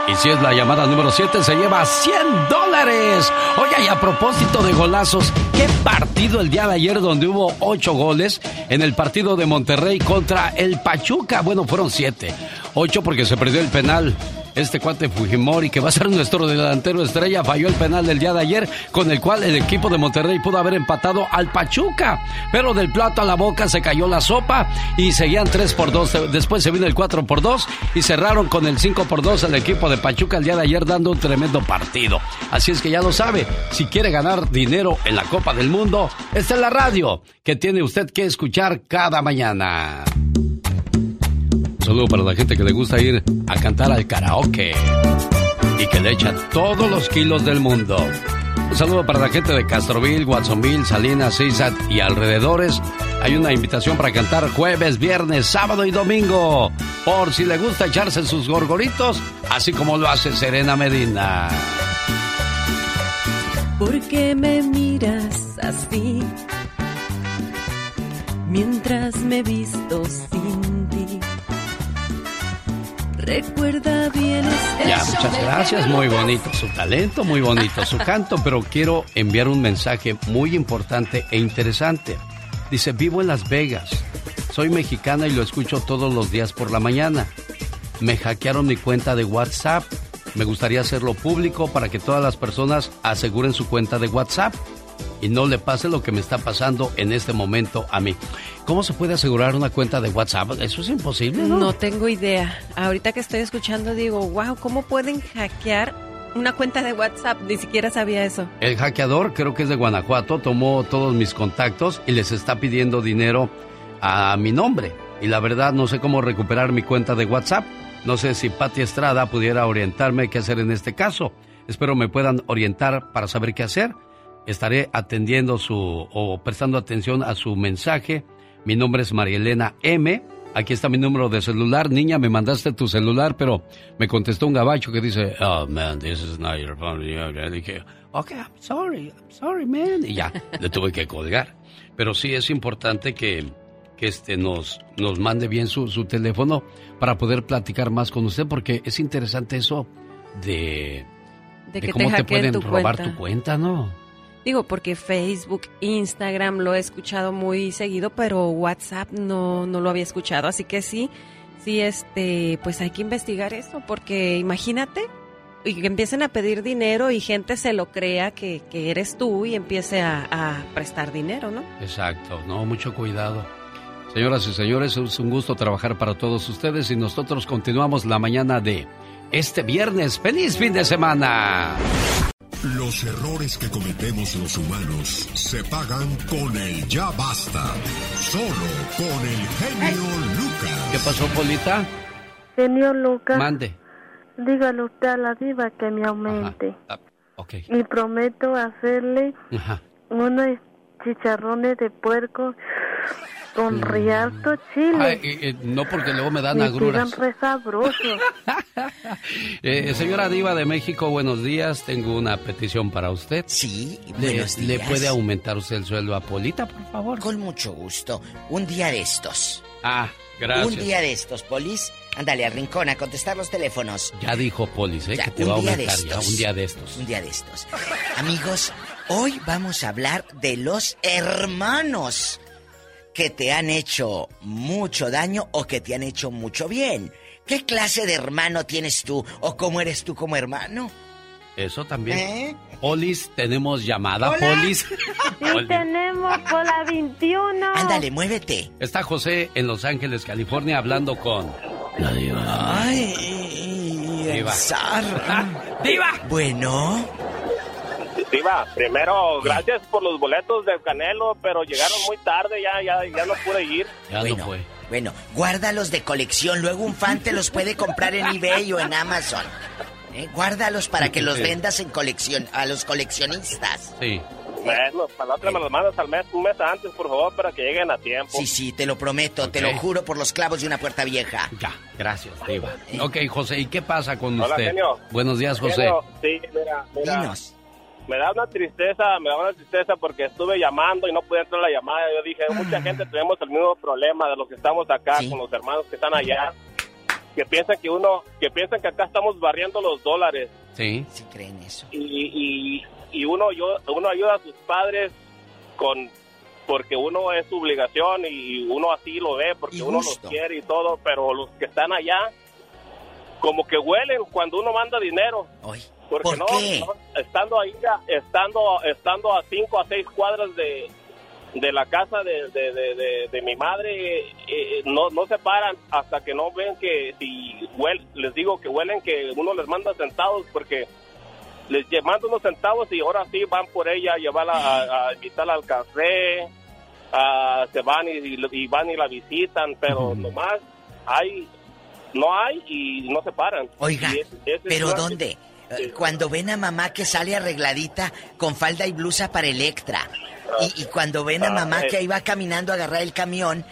Y si es la llamada número 7, se lleva 100 dólares. Oye, y a propósito de golazos, ¿qué partido el día de ayer donde hubo 8 goles en el partido de Monterrey contra el Pachuca? Bueno, fueron 7. 8 porque se perdió el penal este cuate Fujimori, que va a ser nuestro delantero estrella, falló el penal del día de ayer, con el cual el equipo de Monterrey pudo haber empatado al Pachuca. Pero del plato a la boca se cayó la sopa y seguían 3 por 2. Después se vino el 4 por 2 y cerraron con el 5 por 2 al equipo de Pachuca el día de ayer, dando un tremendo partido. Así es que ya lo sabe, si quiere ganar dinero en la Copa del Mundo, esta es la radio que tiene usted que escuchar cada mañana. Un saludo para la gente que le gusta ir a cantar al karaoke y que le echa todos los kilos del mundo. Un saludo para la gente de Castroville, Watsonville, Salinas, Cisat y alrededores. Hay una invitación para cantar jueves, viernes, sábado y domingo. Por si le gusta echarse sus gorgoritos, así como lo hace Serena Medina. ¿Por qué me miras así? Mientras me visto sin. Recuerda bien este Ya, muchas gracias, muy bonito su talento, muy bonito su canto, pero quiero enviar un mensaje muy importante e interesante. Dice, vivo en Las Vegas, soy mexicana y lo escucho todos los días por la mañana. Me hackearon mi cuenta de WhatsApp. Me gustaría hacerlo público para que todas las personas aseguren su cuenta de WhatsApp y no le pase lo que me está pasando en este momento a mí. ¿Cómo se puede asegurar una cuenta de WhatsApp? Eso es imposible, ¿no? No tengo idea. Ahorita que estoy escuchando digo, wow, ¿cómo pueden hackear una cuenta de WhatsApp? Ni siquiera sabía eso. El hackeador, creo que es de Guanajuato, tomó todos mis contactos y les está pidiendo dinero a mi nombre. Y la verdad no sé cómo recuperar mi cuenta de WhatsApp. No sé si Pati Estrada pudiera orientarme qué hacer en este caso. Espero me puedan orientar para saber qué hacer. Estaré atendiendo su o prestando atención a su mensaje. Mi nombre es María Elena M. Aquí está mi número de celular. Niña, me mandaste tu celular, pero me contestó un gabacho que dice, oh man, this is not your phone. Y yo le dije, ok, I'm sorry, I'm sorry, man. Y ya, le tuve que colgar. Pero sí es importante que, que este nos, nos mande bien su, su teléfono para poder platicar más con usted, porque es interesante eso de, De que cómo te, pueden tu robar cuenta. tu cuenta, ¿no? Digo, porque Facebook, Instagram lo he escuchado muy seguido, pero WhatsApp no, no lo había escuchado. Así que sí, sí, este, pues hay que investigar eso, porque imagínate, y que empiecen a pedir dinero y gente se lo crea que, eres tú y empiece a, a prestar dinero, ¿no? Exacto, no, mucho cuidado. Señoras y señores, es un gusto trabajar para todos ustedes y nosotros continuamos la mañana de este viernes. ¡Feliz fin de semana! Los errores que cometemos los humanos se pagan con el ya basta. Solo con el genio Lucas. ¿Qué pasó, Polita? Señor Lucas, Mande. dígale usted a la diva que me aumente. Ok. Y prometo hacerle Ajá. unos chicharrones de puerco con rialto chile. Ay, eh, eh, no porque luego me dan me agruras. quedan sabrosos. Eh, señora Diva de México, buenos días. Tengo una petición para usted. Sí, ¿Le, buenos ¿Le días. puede aumentar usted el sueldo a Polita, por favor? Con mucho gusto. Un día de estos. Ah, gracias. Un día de estos, Polis. Ándale al rincón a contestar los teléfonos. Ya dijo Polis, ¿eh? Ya, que te va a aumentar ya, un día de estos. Un día de estos. Amigos, hoy vamos a hablar de los hermanos que te han hecho mucho daño o que te han hecho mucho bien. ¿Qué clase de hermano tienes tú o cómo eres tú como hermano? Eso también. ¿Eh? Polis, tenemos llamada, Hola. Polis. Sí, tenemos por la 21. Ándale, muévete. Está José en Los Ángeles, California, hablando con la diva. Ay, Diva. ¡Diva! Bueno. Diva, primero, gracias por los boletos del Canelo, pero llegaron muy tarde, ya, ya, ya no pude ir. Ya bueno, no fue. Bueno, guárdalos de colección, luego un fan te los puede comprar en eBay o en Amazon. ¿Eh? Guárdalos para que los vendas en colección a los coleccionistas. Sí. Bueno, para la otra me los mandas al mes, un mes antes, por favor, para que lleguen a tiempo. Sí, sí, te lo prometo, te lo juro por los clavos de una puerta vieja. Ya, gracias, Diva. Ok, José, ¿y qué pasa con Hola, usted? genio. Buenos días, José. Genio, sí, mira, mira. Dinos. Me da una tristeza, me da una tristeza porque estuve llamando y no pude entrar a la llamada. Yo dije, mucha Ah. gente tenemos el mismo problema de los que estamos acá con los hermanos que están allá, que piensan que uno, que piensan que acá estamos barriendo los dólares Sí. Sí creen eso. y, y, y uno, yo, uno ayuda a sus padres con porque uno es su obligación y uno así lo ve porque uno los quiere y todo, pero los que están allá como que huelen cuando uno manda dinero. Porque ¿por no, qué? no, estando ahí, ya- estando, estando a cinco a seis cuadras de, de la casa de, de, de, mi madre, eh, eh, no, no se paran hasta que no ven que si huel- les digo que huelen que uno les manda centavos porque les manda unos centavos y ahora sí van por ella a llevarla a, a invitarla al café, a- se van y, y- y van y la visitan, pero nomás hay no hay y no se paran. Oiga, es ¿pero dónde? Eh, Cuando ven a mamá que sale arregladita con falda y blusa para Electra. Y, y cuando ven a Ah, mamá eh. que ahí va caminando a agarrar el camión,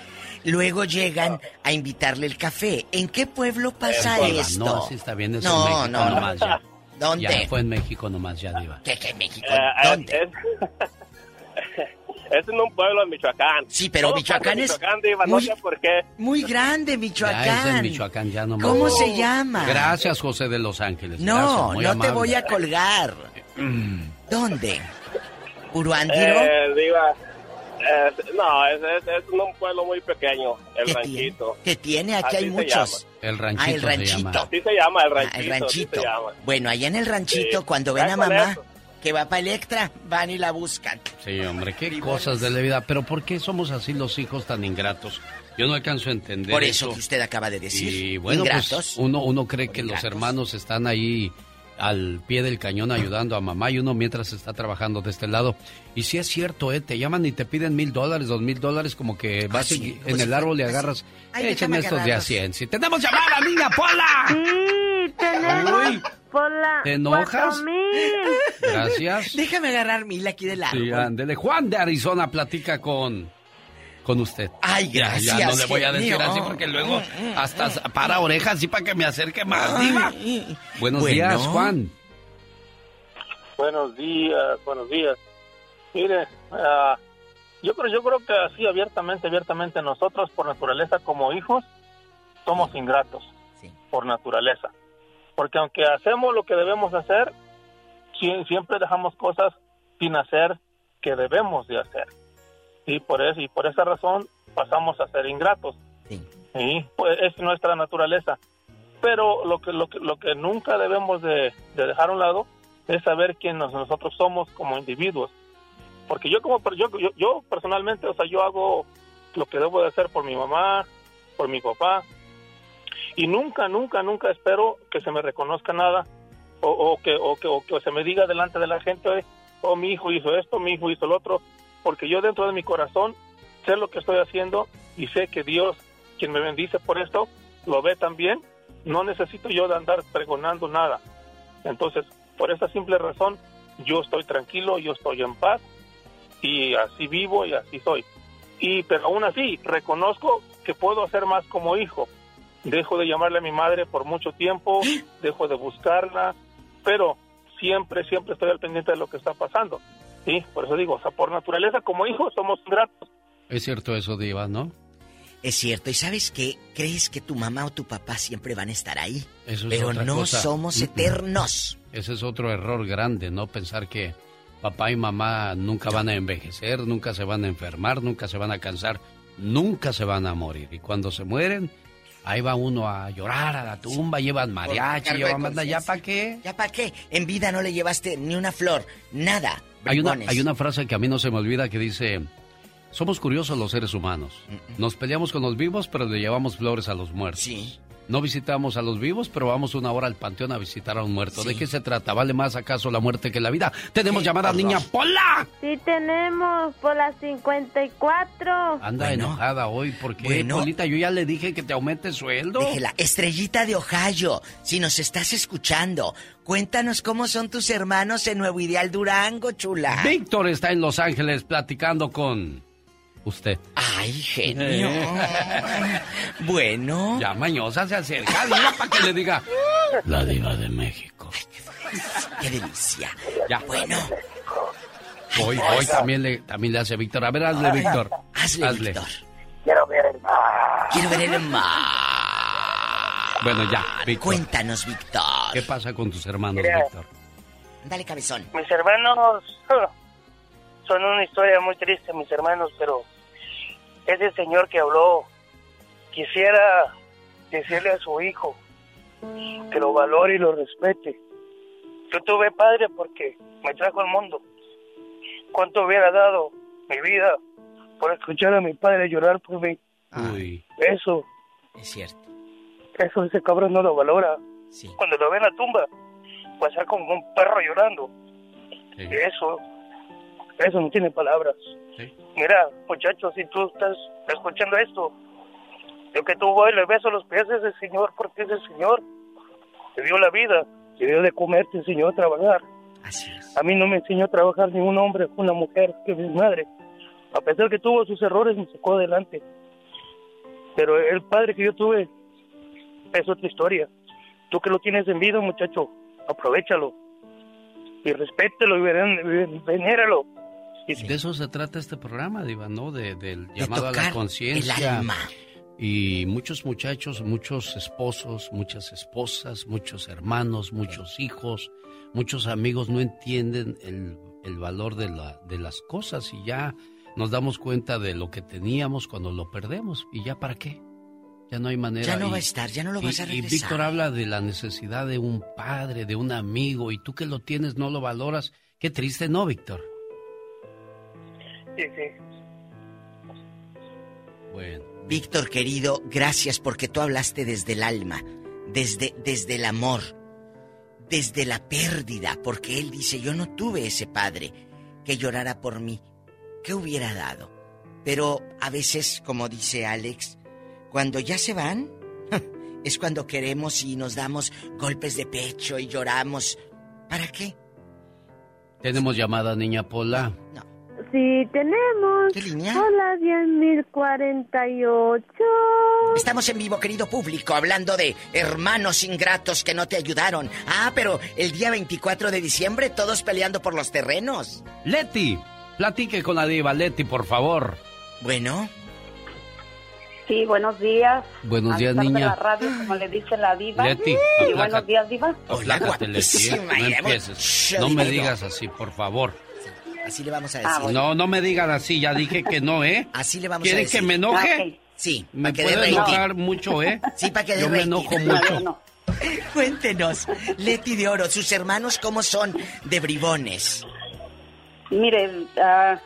luego llegan a invitarle el café. ¿En qué pueblo pasa esto? No, así está bien, eso No, en México no, no. nomás ya. ¿Dónde? Ya fue en México nomás ya, Diva. ¿Qué, qué, México? Eh, eh, ¿Dónde? Es, es en un pueblo de Michoacán. Sí, pero Michoacán en es Michoacán, Diva, muy- no sé por qué. Muy grande, Ya Michoacán. es en Michoacán, ya nomás. ¿Cómo se llama? Gracias, José de Los Ángeles. No, Gracias, no te voy a colgar. ¿Dónde? ¿Uruandiro? Eh, Diva, eh, no, es, es, es un pueblo muy pequeño, el ¿Qué ranchito. que tiene? Aquí Así hay se muchos. El ranchito, Ah, el se ranchito. llama. Así se llama, el Ah, ranchito. el ranchito. se llama. Bueno, allá en el ranchito, Sí. cuando ven a mamá eso. Que va para Electra, van y la buscan. Sí, hombre, qué cosas de la vida. Pero ¿por qué somos así los hijos tan ingratos? Yo no alcanzo a entender Por eso que usted acaba de decir. Y bueno, pues Ingratos. uno, uno cree que los hermanos están ahí al pie del cañón ayudando a mamá y uno mientras está trabajando de este lado. Y si es cierto, ¿eh? Te llaman y te piden mil dólares, dos mil dólares, como que vas sí, y- como en si el árbol y así. agarras. Ay, déjame estos de a. 100. Si tenemos llamada, niña Pola. Sí, tenemos Uy. Por la ¿Te enojas? Gracias. Déjame agarrar mil aquí del árbol. Sí, ándele. Juan de Arizona platica con con usted. Ay, gracias, Ya, no le voy a decir así porque luego hasta para orejas así para que me acerque más. diva. Buenos días. Juan. Buenos días, buenos días. Mire, ah, yo creo, yo creo que así abiertamente, abiertamente nosotros por naturaleza como hijos somos ingratos por naturaleza, porque aunque hacemos lo que debemos hacer, sie- siempre dejamos cosas sin hacer que debemos de hacer y por eso y por esa razón pasamos a ser ingratos. Sí, pues es nuestra naturaleza. Pero lo que lo que lo que nunca debemos de, de dejar a un lado es saber quién nos- nosotros somos como individuos. Porque yo como yo, yo yo personalmente, o sea, yo hago lo que debo de hacer por mi mamá, por mi papá y nunca nunca nunca espero que se me reconozca nada o, que, o, que, o que se me diga delante de la gente, "Oye, oh, mi hijo hizo esto, mi hijo hizo lo otro, porque yo dentro de mi corazón sé lo que estoy haciendo y sé que Dios, quien me bendice por esto, lo ve también. No necesito yo de andar pregonando nada. Entonces, por esa simple razón, yo estoy tranquilo, yo estoy en paz y así vivo y así soy. Y pero aún así reconozco que puedo hacer más como hijo. Dejo de llamarle a mi madre por mucho tiempo, dejo de buscarla, pero siempre siempre estoy al pendiente de lo que está pasando. Sí, por eso digo, o sea, por naturaleza como hijos somos gratos. Es cierto eso, Diva, ¿no? Es cierto, ¿y sabes qué? ¿Crees que tu mamá o tu papá siempre van a estar ahí? Eso es Pero no cosa. somos eternos. Ese es otro error grande, ¿no? Pensar que papá y mamá nunca van a envejecer, nunca se van a enfermar, nunca se van a cansar, nunca se van a morir. Y cuando se mueren, ahí va uno a llorar a la tumba, llevan mariachi, llevan banda, ¿ya para qué? ¿Ya para qué? En vida no le llevaste ni una flor, nada. Hay una, hay una frase que a mí no se me olvida que dice, somos curiosos los seres humanos. Nos peleamos con los vivos, pero le llevamos flores a los muertos. No visitamos a los vivos, pero vamos una hora al panteón a visitar a un muerto. ¿De qué se trata? ¿Vale más acaso la muerte que la vida? Tenemos llamada niña Pola. Sí, tenemos por las 54. Anda enojada hoy porque, Bueno. Polita, yo ya le dije que te aumente sueldo. Déjela. Estrellita de Ohio, si nos estás escuchando, cuéntanos cómo son tus hermanos en Nuevo Ideal Durango, chula. Víctor está en Los Ángeles platicando con usted. Ay, genio. bueno. Ya mañosa se acerca, diga para que le diga. La diva de México. Qué delicia. Ya. Bueno. Hoy, hoy también le, también le hace Víctor. A ver, hazle, Ay, Víctor. hazle, Víctor. Quiero ver el mar. Quiero ver el mar. Bueno, ya, Víctor. Cuéntanos, Víctor. ¿Qué pasa con tus hermanos, Mira. Víctor? Dale, cabezón. Mis hermanos son una historia muy triste, mis hermanos, pero ese señor que habló quisiera decirle a su hijo que lo valore y lo respete. Yo tuve padre porque me trajo al mundo. ¿Cuánto hubiera dado mi vida por escuchar a mi padre llorar por mí? Uy. Eso, Es cierto. eso ese cabrón no lo valora. Cuando lo ve en la tumba, va a ser como un perro llorando. Eso, eso no tiene palabras. Mira, muchachos, si tú estás escuchando esto, Yo que tú voy, le beso los pies a ese señor, porque ese señor te dio la vida, te dio de comer, te enseñó a trabajar. A mí no me enseñó a trabajar ni un hombre, una mujer, que mi madre. A pesar que tuvo sus errores, me sacó adelante. Pero el padre que yo tuve es otra historia. Tú que lo tienes en vida, muchacho, aprovechalo. Y respételo y De eso se trata este programa, Diva, ¿no? De, del llamado a la conciencia. el alma. Y muchos muchachos, muchos esposos, muchas esposas, muchos hermanos, muchos hijos, muchos amigos no entienden el, el valor de, la, de las cosas y ya nos damos cuenta de lo que teníamos cuando lo perdemos. ¿Y ya para qué? Ya no hay manera. Ya no Y- va a estar, ya no lo y- vas a Y regresar. Víctor habla de la necesidad de un padre, de un amigo, y tú que lo tienes no lo valoras. Qué triste, ¿no, Víctor? Sí, sí. Bueno. Víctor querido, gracias porque tú hablaste desde el alma, desde, desde el amor, desde la pérdida, porque él dice, yo no tuve ese padre que llorara por mí. ¿Qué hubiera dado? Pero a veces, como dice Alex, cuando ya se van, es cuando queremos y nos damos golpes de pecho y lloramos. ¿Para qué? Tenemos llamada, niña Pola. Sí, tenemos. ¿Qué línea? Hola, 10.048. Estamos en vivo, querido público, hablando de hermanos ingratos que no te ayudaron. Ah, pero el día 24 de diciembre todos peleando por los terrenos. Leti, platique con la diva, Leti, por favor. Bueno. Sí, buenos días. Buenos días, niña. la radio, como le dice la diva. Leti, aplácate. buenos días, diva. Aplácate, Leti, ¿eh? No empieces. No me digas así, por favor. Así le vamos a Ah, decir. No, no me digan así, ya dije que no, ¿eh? Así le vamos a ¿Quieren decir. que me enoje? Ok. Sí, Me que rating. enojar mucho, ¿eh? Sí, para que Yo me rating. enojo mucho. No, Cuéntenos, Leti de Oro, sus hermanos cómo son de bribones. Mire, ah,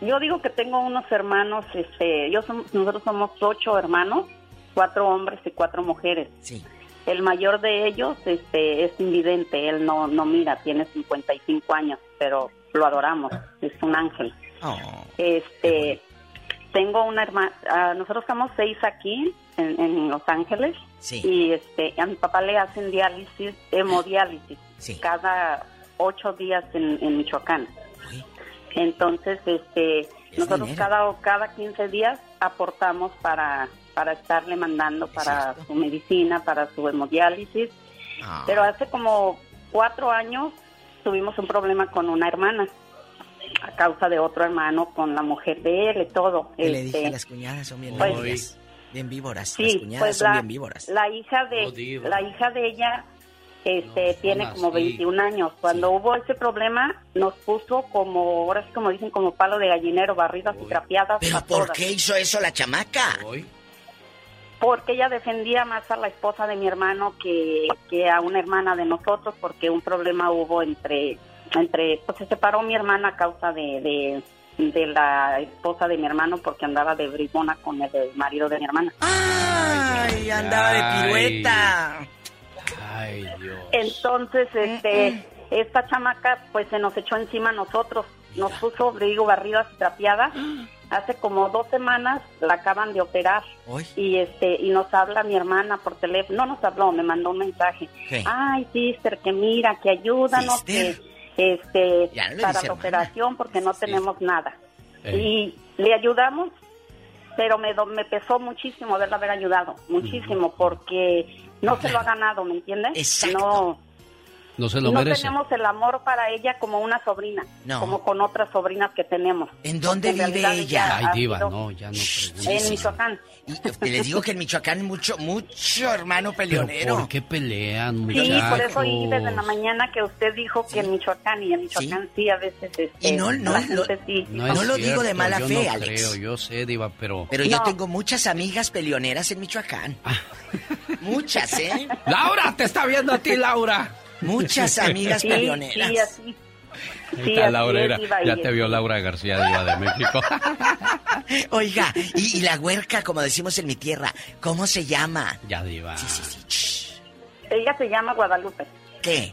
yo digo que tengo unos hermanos, este, yo som- nosotros somos ocho hermanos, cuatro hombres y cuatro mujeres. Sí. El mayor de ellos, este, es invidente, él no, no mira, tiene 55 años, pero lo adoramos, es un ángel. Oh. Este, tengo una hermana, nosotros estamos seis aquí en, en Los Ángeles Sí. y este, a mi papá le hacen diálisis, hemodiálisis, cada ocho días en, en Michoacán. Entonces, este, nosotros dinero. cada cada 15 días aportamos para para estarle mandando para su medicina, para su hemodiálisis. Ah. Pero hace como cuatro años tuvimos un problema con una hermana a causa de otro hermano con la mujer de él y todo. Que le Este, dije, las cuñadas son bien pues, víboras. Bien víboras, las Sí, cuñadas pues son la, bien víboras. la hija de la hija de ella este tiene como así. 21 años. Cuando hubo ese problema nos puso como ahora sí como dicen como palo de gallinero, barridas y trapeadas. ¿Pero por todas. qué hizo eso la chamaca? Porque ella defendía más a la esposa de mi hermano que, que a una hermana de nosotros, porque un problema hubo entre, entre pues se separó mi hermana a causa de, de, de la esposa de mi hermano porque andaba de bribona con el, el marido de mi hermana. Ay, andaba de Ay. pirueta. Ay, Dios. Entonces, este, esta chamaca pues se nos echó encima a nosotros, nos puso, digo, barridas y trapeadas. Hace como dos semanas la acaban de operar y este y nos habla mi hermana por teléfono, no nos habló, me mandó un mensaje. ¿Qué? Ay, sister, que mira, que ayúdanos, que este no para la hermana. operación porque no tenemos nada. Ey. Y le ayudamos, pero me do- me pesó muchísimo haberla haber ayudado, muchísimo porque no se lo ha ganado, ¿me entiendes? No No se lo no merece. tenemos el amor para ella como una sobrina, No. como con otras sobrinas que tenemos. ¿En dónde en vive ella? Ay, diva, sido no, ya no preguntes. En Michoacán. Y les digo que en Michoacán mucho, mucho hermano ¿Pero peleonero. por qué pelean, Sí, muchachos? por eso oí desde la mañana que usted dijo que en Michoacán y en Michoacán sí, a veces este, Y no- no- la no- sí. No, lo digo de mala yo fe, no Alex. creo, yo sé, diva, pero... Pero yo tengo muchas amigas peleoneras en Michoacán. Muchas, ¿eh? ¡Laura, te está viendo a ti, Laura! Muchas amigas Sí, peleoneras. sí, así. Sí, está Laura, era- ya te vio Laura García, diva de México. Oiga, y, y la huerca, como decimos en mi tierra, ¿cómo se llama? Ya, diva. Ella se llama Guadalupe. ¿Qué?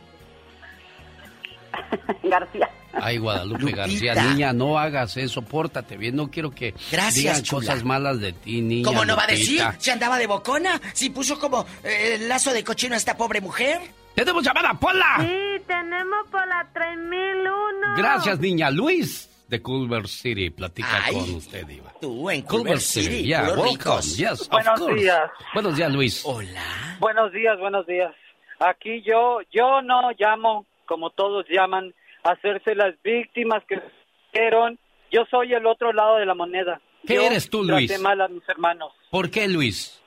García. Ay, Guadalupe García, niña, no hagas eso, pórtate bien, no quiero que Gracias, digan chula. cosas malas de ti, niña. ¿Cómo no va a decir? ¿Se andaba de bocona? ¿Si puso como eh, el lazo de cochino a esta pobre mujer? ¡Tenemos llamada, Pola! Sí, tenemos por la 3001. Gracias, niña. Luis de Culver City platica Ay, con usted, Diva. Tú en Culver Culver City, City, yeah, welcome. Yes, of Buenos course. días. Buenos días, Luis. Hola. Buenos días, buenos días. Aquí yo, yo no llamo, como todos llaman, a hacerse las víctimas que fueron. Yo soy el otro lado de la moneda. ¿Qué Yo eres tú, Luis? traté mal a mis hermanos. ¿Por qué, Luis?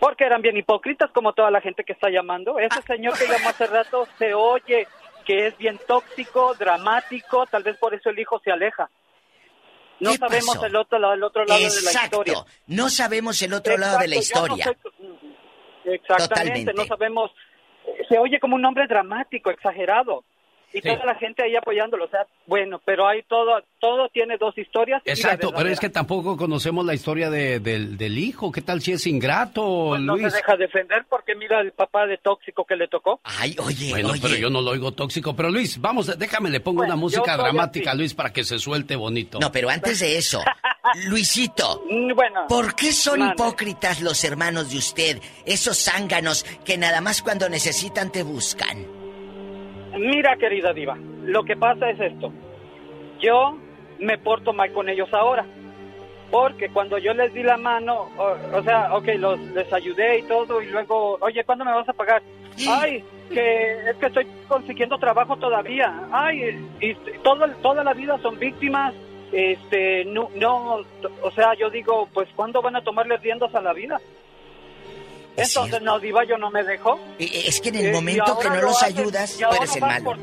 Porque eran bien hipócritas, como toda la gente que está llamando. Ese señor que llamó hace rato se oye que es bien tóxico, dramático, tal vez por eso el hijo se aleja. No ¿Qué sabemos pasó? el otro, lado- el otro lado de la Exacto. historia. No sabemos el otro lado de la no historia. Exactamente, Totalmente. no sabemos. Se oye como un hombre dramático, exagerado. Y toda la gente ahí apoyándolo. O sea, bueno, pero hay todo, todo tiene dos historias. Exacto, pero es que tampoco conocemos la historia de- del, del hijo. ¿Qué tal si es ingrato, Pues no Luis? se deja defender porque mira el papá de tóxico que le tocó. Ay, oye, Bueno, pero yo no lo oigo tóxico. Pero Luis, vamos, déjame, le pongo Bueno, una música dramática, así. Luis, para que se suelte bonito. No, pero antes de eso, Luisito, Mm, Bueno. ¿por qué son Mande. hipócritas los hermanos de usted? Esos zánganos que nada más cuando necesitan te buscan. Mira, querida diva, lo que pasa es esto. Yo me porto mal con ellos ahora. Porque cuando yo les di la mano, o, o sea, ok, los, les ayudé y todo, y luego, oye, ¿cuándo me vas a pagar? Ay, que es que estoy consiguiendo trabajo todavía. Ay, y todo, toda la vida son víctimas. Este, no, no, o sea, yo digo, pues, ¿cuándo van a tomarle riendas a la vida? Entonces, no, diva, yo no me dejo. Es que en Eh, el y momento que no lo los hacen, ayudas, y tú eres el malo. por-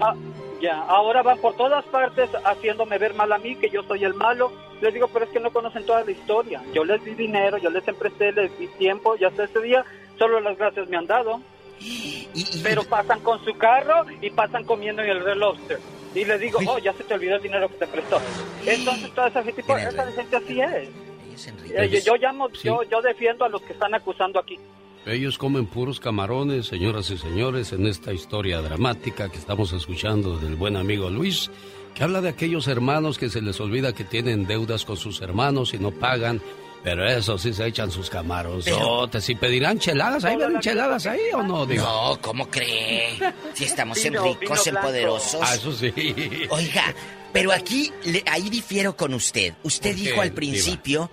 ah, ya, ahora van por todas partes haciéndome ver mal a mí, que yo soy el malo. Les digo, pero es que no conocen toda la historia. Yo les di dinero, yo les empresté, les di tiempo, y hasta este día solo las gracias me han dado. Pero pasan con su carro y pasan comiendo en el Red Lobster. Y les digo, oh, ya se te olvidó el dinero que te prestó. Entonces, toda esa gente, esa gente así es. Eh, yo, yo llamo, Sí. yo, yo defiendo a los que están acusando aquí. Ellos comen puros camarones, señoras y señores, en esta historia dramática que estamos escuchando del buen amigo Luis, que habla de aquellos hermanos que se les olvida que tienen deudas con sus hermanos y no pagan, pero eso sí se echan sus camaronzotes y pedirán cheladas. ¿Ahí ven cheladas ahí o no? Digo? No, ¿cómo cree? Si estamos en ricos, en poderosos. Ah, eso sí. Oiga, pero aquí, le- ahí difiero con usted. Usted ¿Por qué, dijo al Diva?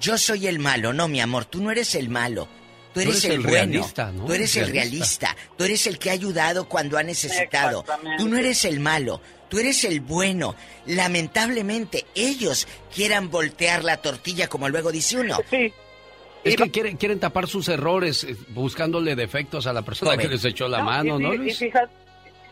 Yo soy el malo. No, mi amor, tú no eres el malo. Tú eres, el, bueno. realista, ¿no? Tú eres el Realista. realista. Tú eres el que ha ayudado cuando ha necesitado. Tú no eres el malo. Tú eres el bueno. Lamentablemente, ellos quieran voltear la tortilla, como luego dice uno. Sí. Es que quieren, quieren tapar sus errores eh, buscándole defectos a la persona Joven. que les echó la No, mano, y, ¿no, Luis? Y fíjate,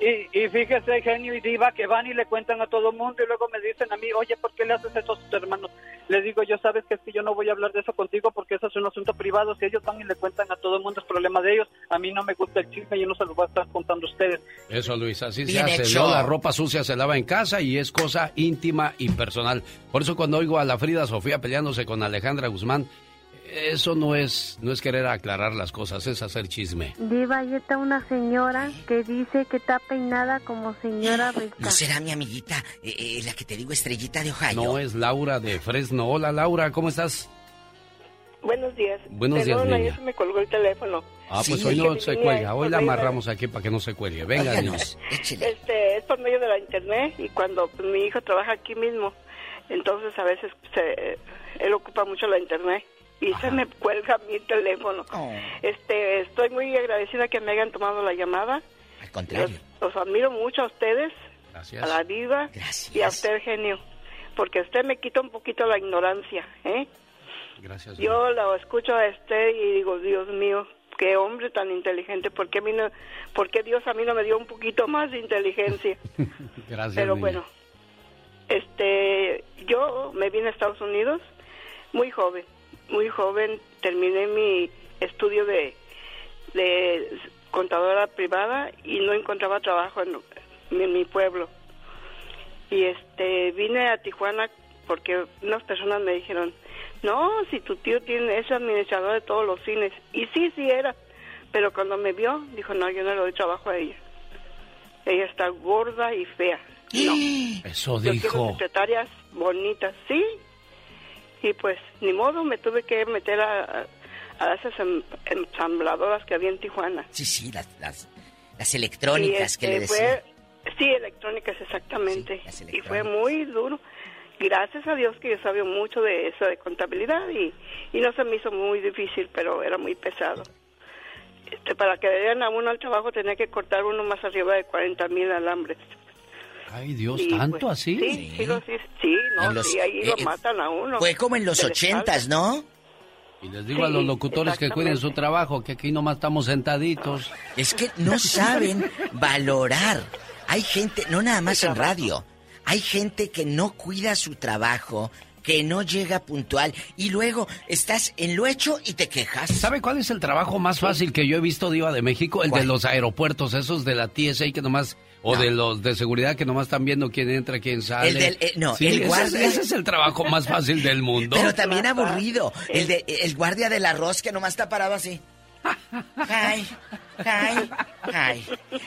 y, y fíjese, genio y diva, que van y le cuentan a todo el mundo y luego me dicen a mí, oye, ¿por qué le haces eso a tus hermanos? Les digo, yo sabes que es que yo no voy a hablar de eso contigo porque eso es un asunto privado. Si ellos van y le cuentan a todo el mundo, es problema de ellos. A mí no me gusta el chisme, yo no se lo voy a estar contando a ustedes. Eso, Luis, así Bien se hace, hecho. ¿no? La ropa sucia se lava en casa y es cosa íntima y personal. Por eso cuando oigo a la Frida Sofía peleándose con Alejandra Guzmán, eso no es, no es querer aclarar las cosas, es hacer chisme. Diva, ahí está una señora que dice que está peinada como señora rica. ¿No será mi amiguita, eh, eh, la que te digo, estrellita de Ohio? No es Laura de Fresno. Hola, Laura, ¿cómo estás? Buenos días. Buenos días, Perdón, niña. ayer se me colgó el teléfono. Ah, pues Sí. hoy no se cuelga, hoy la amarramos aquí para que no se cuelgue. Venga, niña. Este, es por medio de la internet y cuando pues, mi hijo trabaja aquí mismo, entonces a veces se, él ocupa mucho la internet y se me cuelga mi teléfono. Oh. Este, estoy muy agradecida que me hayan tomado la llamada. Al contrario. Los, los admiro mucho a ustedes, Gracias. a la diva y a usted, genio, porque usted me quita un poquito la ignorancia, ¿eh? Gracias. Yo lo escucho a este y digo, Dios mío, qué hombre tan inteligente, ¿por qué, a mí no- por qué Dios a mí no me dio un poquito más de inteligencia? Gracias, Pero niña. bueno, este, yo me vine a Estados Unidos muy joven, muy joven, terminé mi estudio de, de contadora privada y no encontraba trabajo en, en mi pueblo. Y este, vine a Tijuana porque unas personas me dijeron, no, si tu tío tiene, es administrador de todos los cines. Y sí, sí era. Pero cuando me vio, dijo, no, yo no le doy trabajo a ella. ella está gorda y fea. No. Eso Yo quiero dijo. secretarias bonitas, sí. Y pues, ni modo, me tuve que meter a, a esas em- ensambladoras que había en Tijuana. Sí, sí, las, las, las electrónicas que le este, decía. fue- sí, electrónicas, exactamente. y fue muy duro. Gracias a Dios que yo sabía mucho de eso, de contabilidad, y, y no se me hizo muy difícil, pero era muy pesado. Este, para que le dieran a uno al trabajo tenía que cortar uno más arriba de 40 mil alambres. Ay, Dios, Y, ¿tanto pues, así? Sí, sí, sí, sí, no, En los- sí, ahí eh, lo matan a uno. Fue como en los ochentas. ¿no? Y les digo a los locutores que cuiden su trabajo, que aquí nomás estamos sentaditos. Es que no saben valorar. Hay gente, no nada más en radio, hay gente que no cuida su trabajo, que no llega puntual y luego estás en lo hecho y te quejas. ¿Sabe cuál es el trabajo más fácil que yo he visto, Diva de México? El de los aeropuertos, esos de la TSA que nomás, o de los de seguridad que nomás están viendo quién entra, quién sale. El del- eh, no, Sí, el ese es- guardia- Ese, es el trabajo más fácil del mundo. Pero también aburrido. El de el guardia del arroz que nomás está parado así. Ay, ay, ay.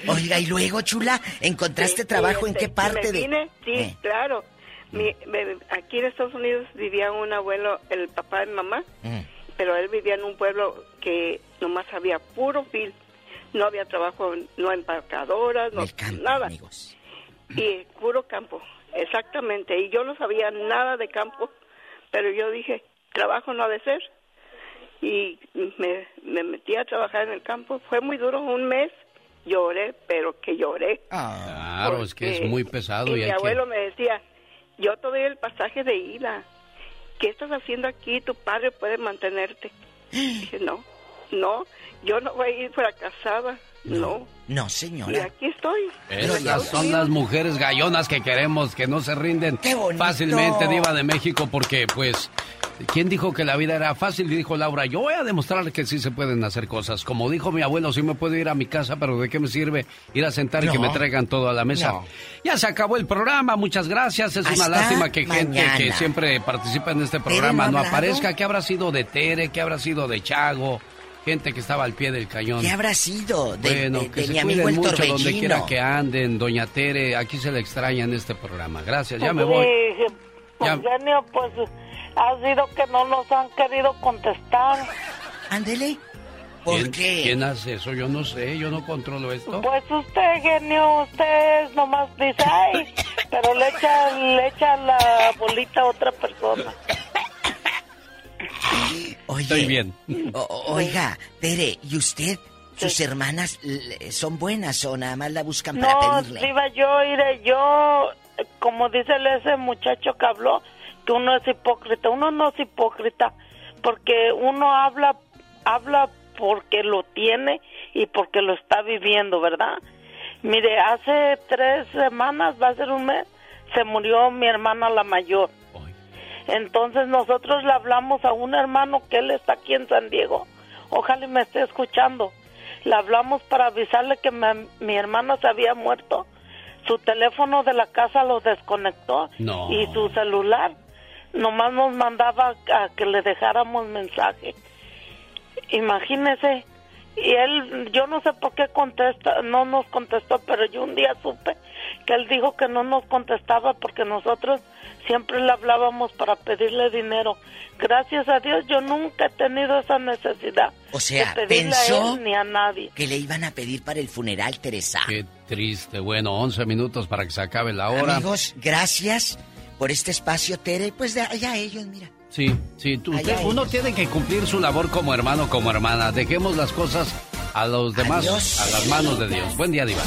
Oiga, y luego, chula, ¿encontraste Sí, trabajo en este, qué parte me de...? vine, sí, Eh. claro. Mi- me- aquí en Estados Unidos vivía un abuelo, el papá de mi mamá, Mm. pero él vivía en un pueblo que nomás había puro fil. No había trabajo, no empacadoras, no nada. Y puro campo, exactamente. Y yo no sabía nada de campo, pero yo dije, trabajo no ha de ser. Y me, me metí a trabajar en el campo. Fue muy duro, un mes lloré, pero que lloré. Claro, es que es muy pesado Y y mi que... abuelo me decía, yo te doy el pasaje de ida. ¿Qué estás haciendo aquí? Tu padre puede mantenerte. Dije, no, no, yo no voy a ir fracasada, no. No, Y señora. aquí estoy. Esas son las mujeres gallonas que queremos, que no se rinden fácilmente, Diva de México, porque pues, ¿quién dijo que la vida era fácil? Dijo Laura, yo voy a demostrar que sí se pueden hacer cosas. Como dijo mi abuelo, sí me puedo ir a mi casa, pero ¿de qué me sirve ir a sentar y que me traigan todo a la mesa? No. Ya se acabó el programa, muchas gracias. Es una lástima que gente que siempre participa en este programa no hablado? aparezca. ¿Qué habrá sido de Tere? ¿Qué habrá sido de Chago? Gente que estaba al pie del cañón. ¿Qué habrá sido de, Bueno, de- que de se mi cuiden amigo el mucho donde torbellino? quiera que anden, doña Tere, aquí se le extraña en este programa. Gracias, ya me Sí, voy. Ya- Eugenio, pues ha sido que no nos han querido contestar. Ándele. ¿Quién, ¿Quién hace eso? Yo no sé, yo no controlo esto. Pues usted, genio, usted nomás dice, ay, pero le echa, le echa la bolita a otra persona. Oye, Estoy bien. o- oiga, Tere, ¿y usted, sus hermanas, l- son buenas o nada más la buscan para No, pedirle? iba yo, iré yo, como dice ese muchacho que habló, que uno es hipócrita. Uno no es hipócrita, porque uno habla, habla porque lo tiene y porque lo está viviendo, ¿verdad? Mire, hace tres semanas, va a ser un mes, se murió mi hermana la mayor. Entonces nosotros le hablamos a un hermano que él está aquí en San Diego. Ojalá me esté escuchando. Le hablamos para avisarle que me- mi hermana se había muerto. Su teléfono de la casa lo desconectó No. y su celular nomás nos mandaba a que le dejáramos mensaje. Imagínese. Y él, yo no sé por qué contesta, no nos contestó, pero yo un día supe que él dijo que no nos contestaba porque nosotros siempre le hablábamos para pedirle dinero. Gracias a Dios yo nunca he tenido esa necesidad O sea, de pedirle a pensó él ni a nadie. que le iban a pedir para el funeral, Teresa. Qué triste. Bueno, 11 minutos para que se acabe la hora. Amigos, gracias por este espacio, Tere. Pues de allá ellos, mira. Sí, sí, usted- uno ellos. tiene que cumplir su labor como hermano, como hermana. Dejemos las cosas a los demás, Adiós. a las manos de Dios. Buen día, Diva.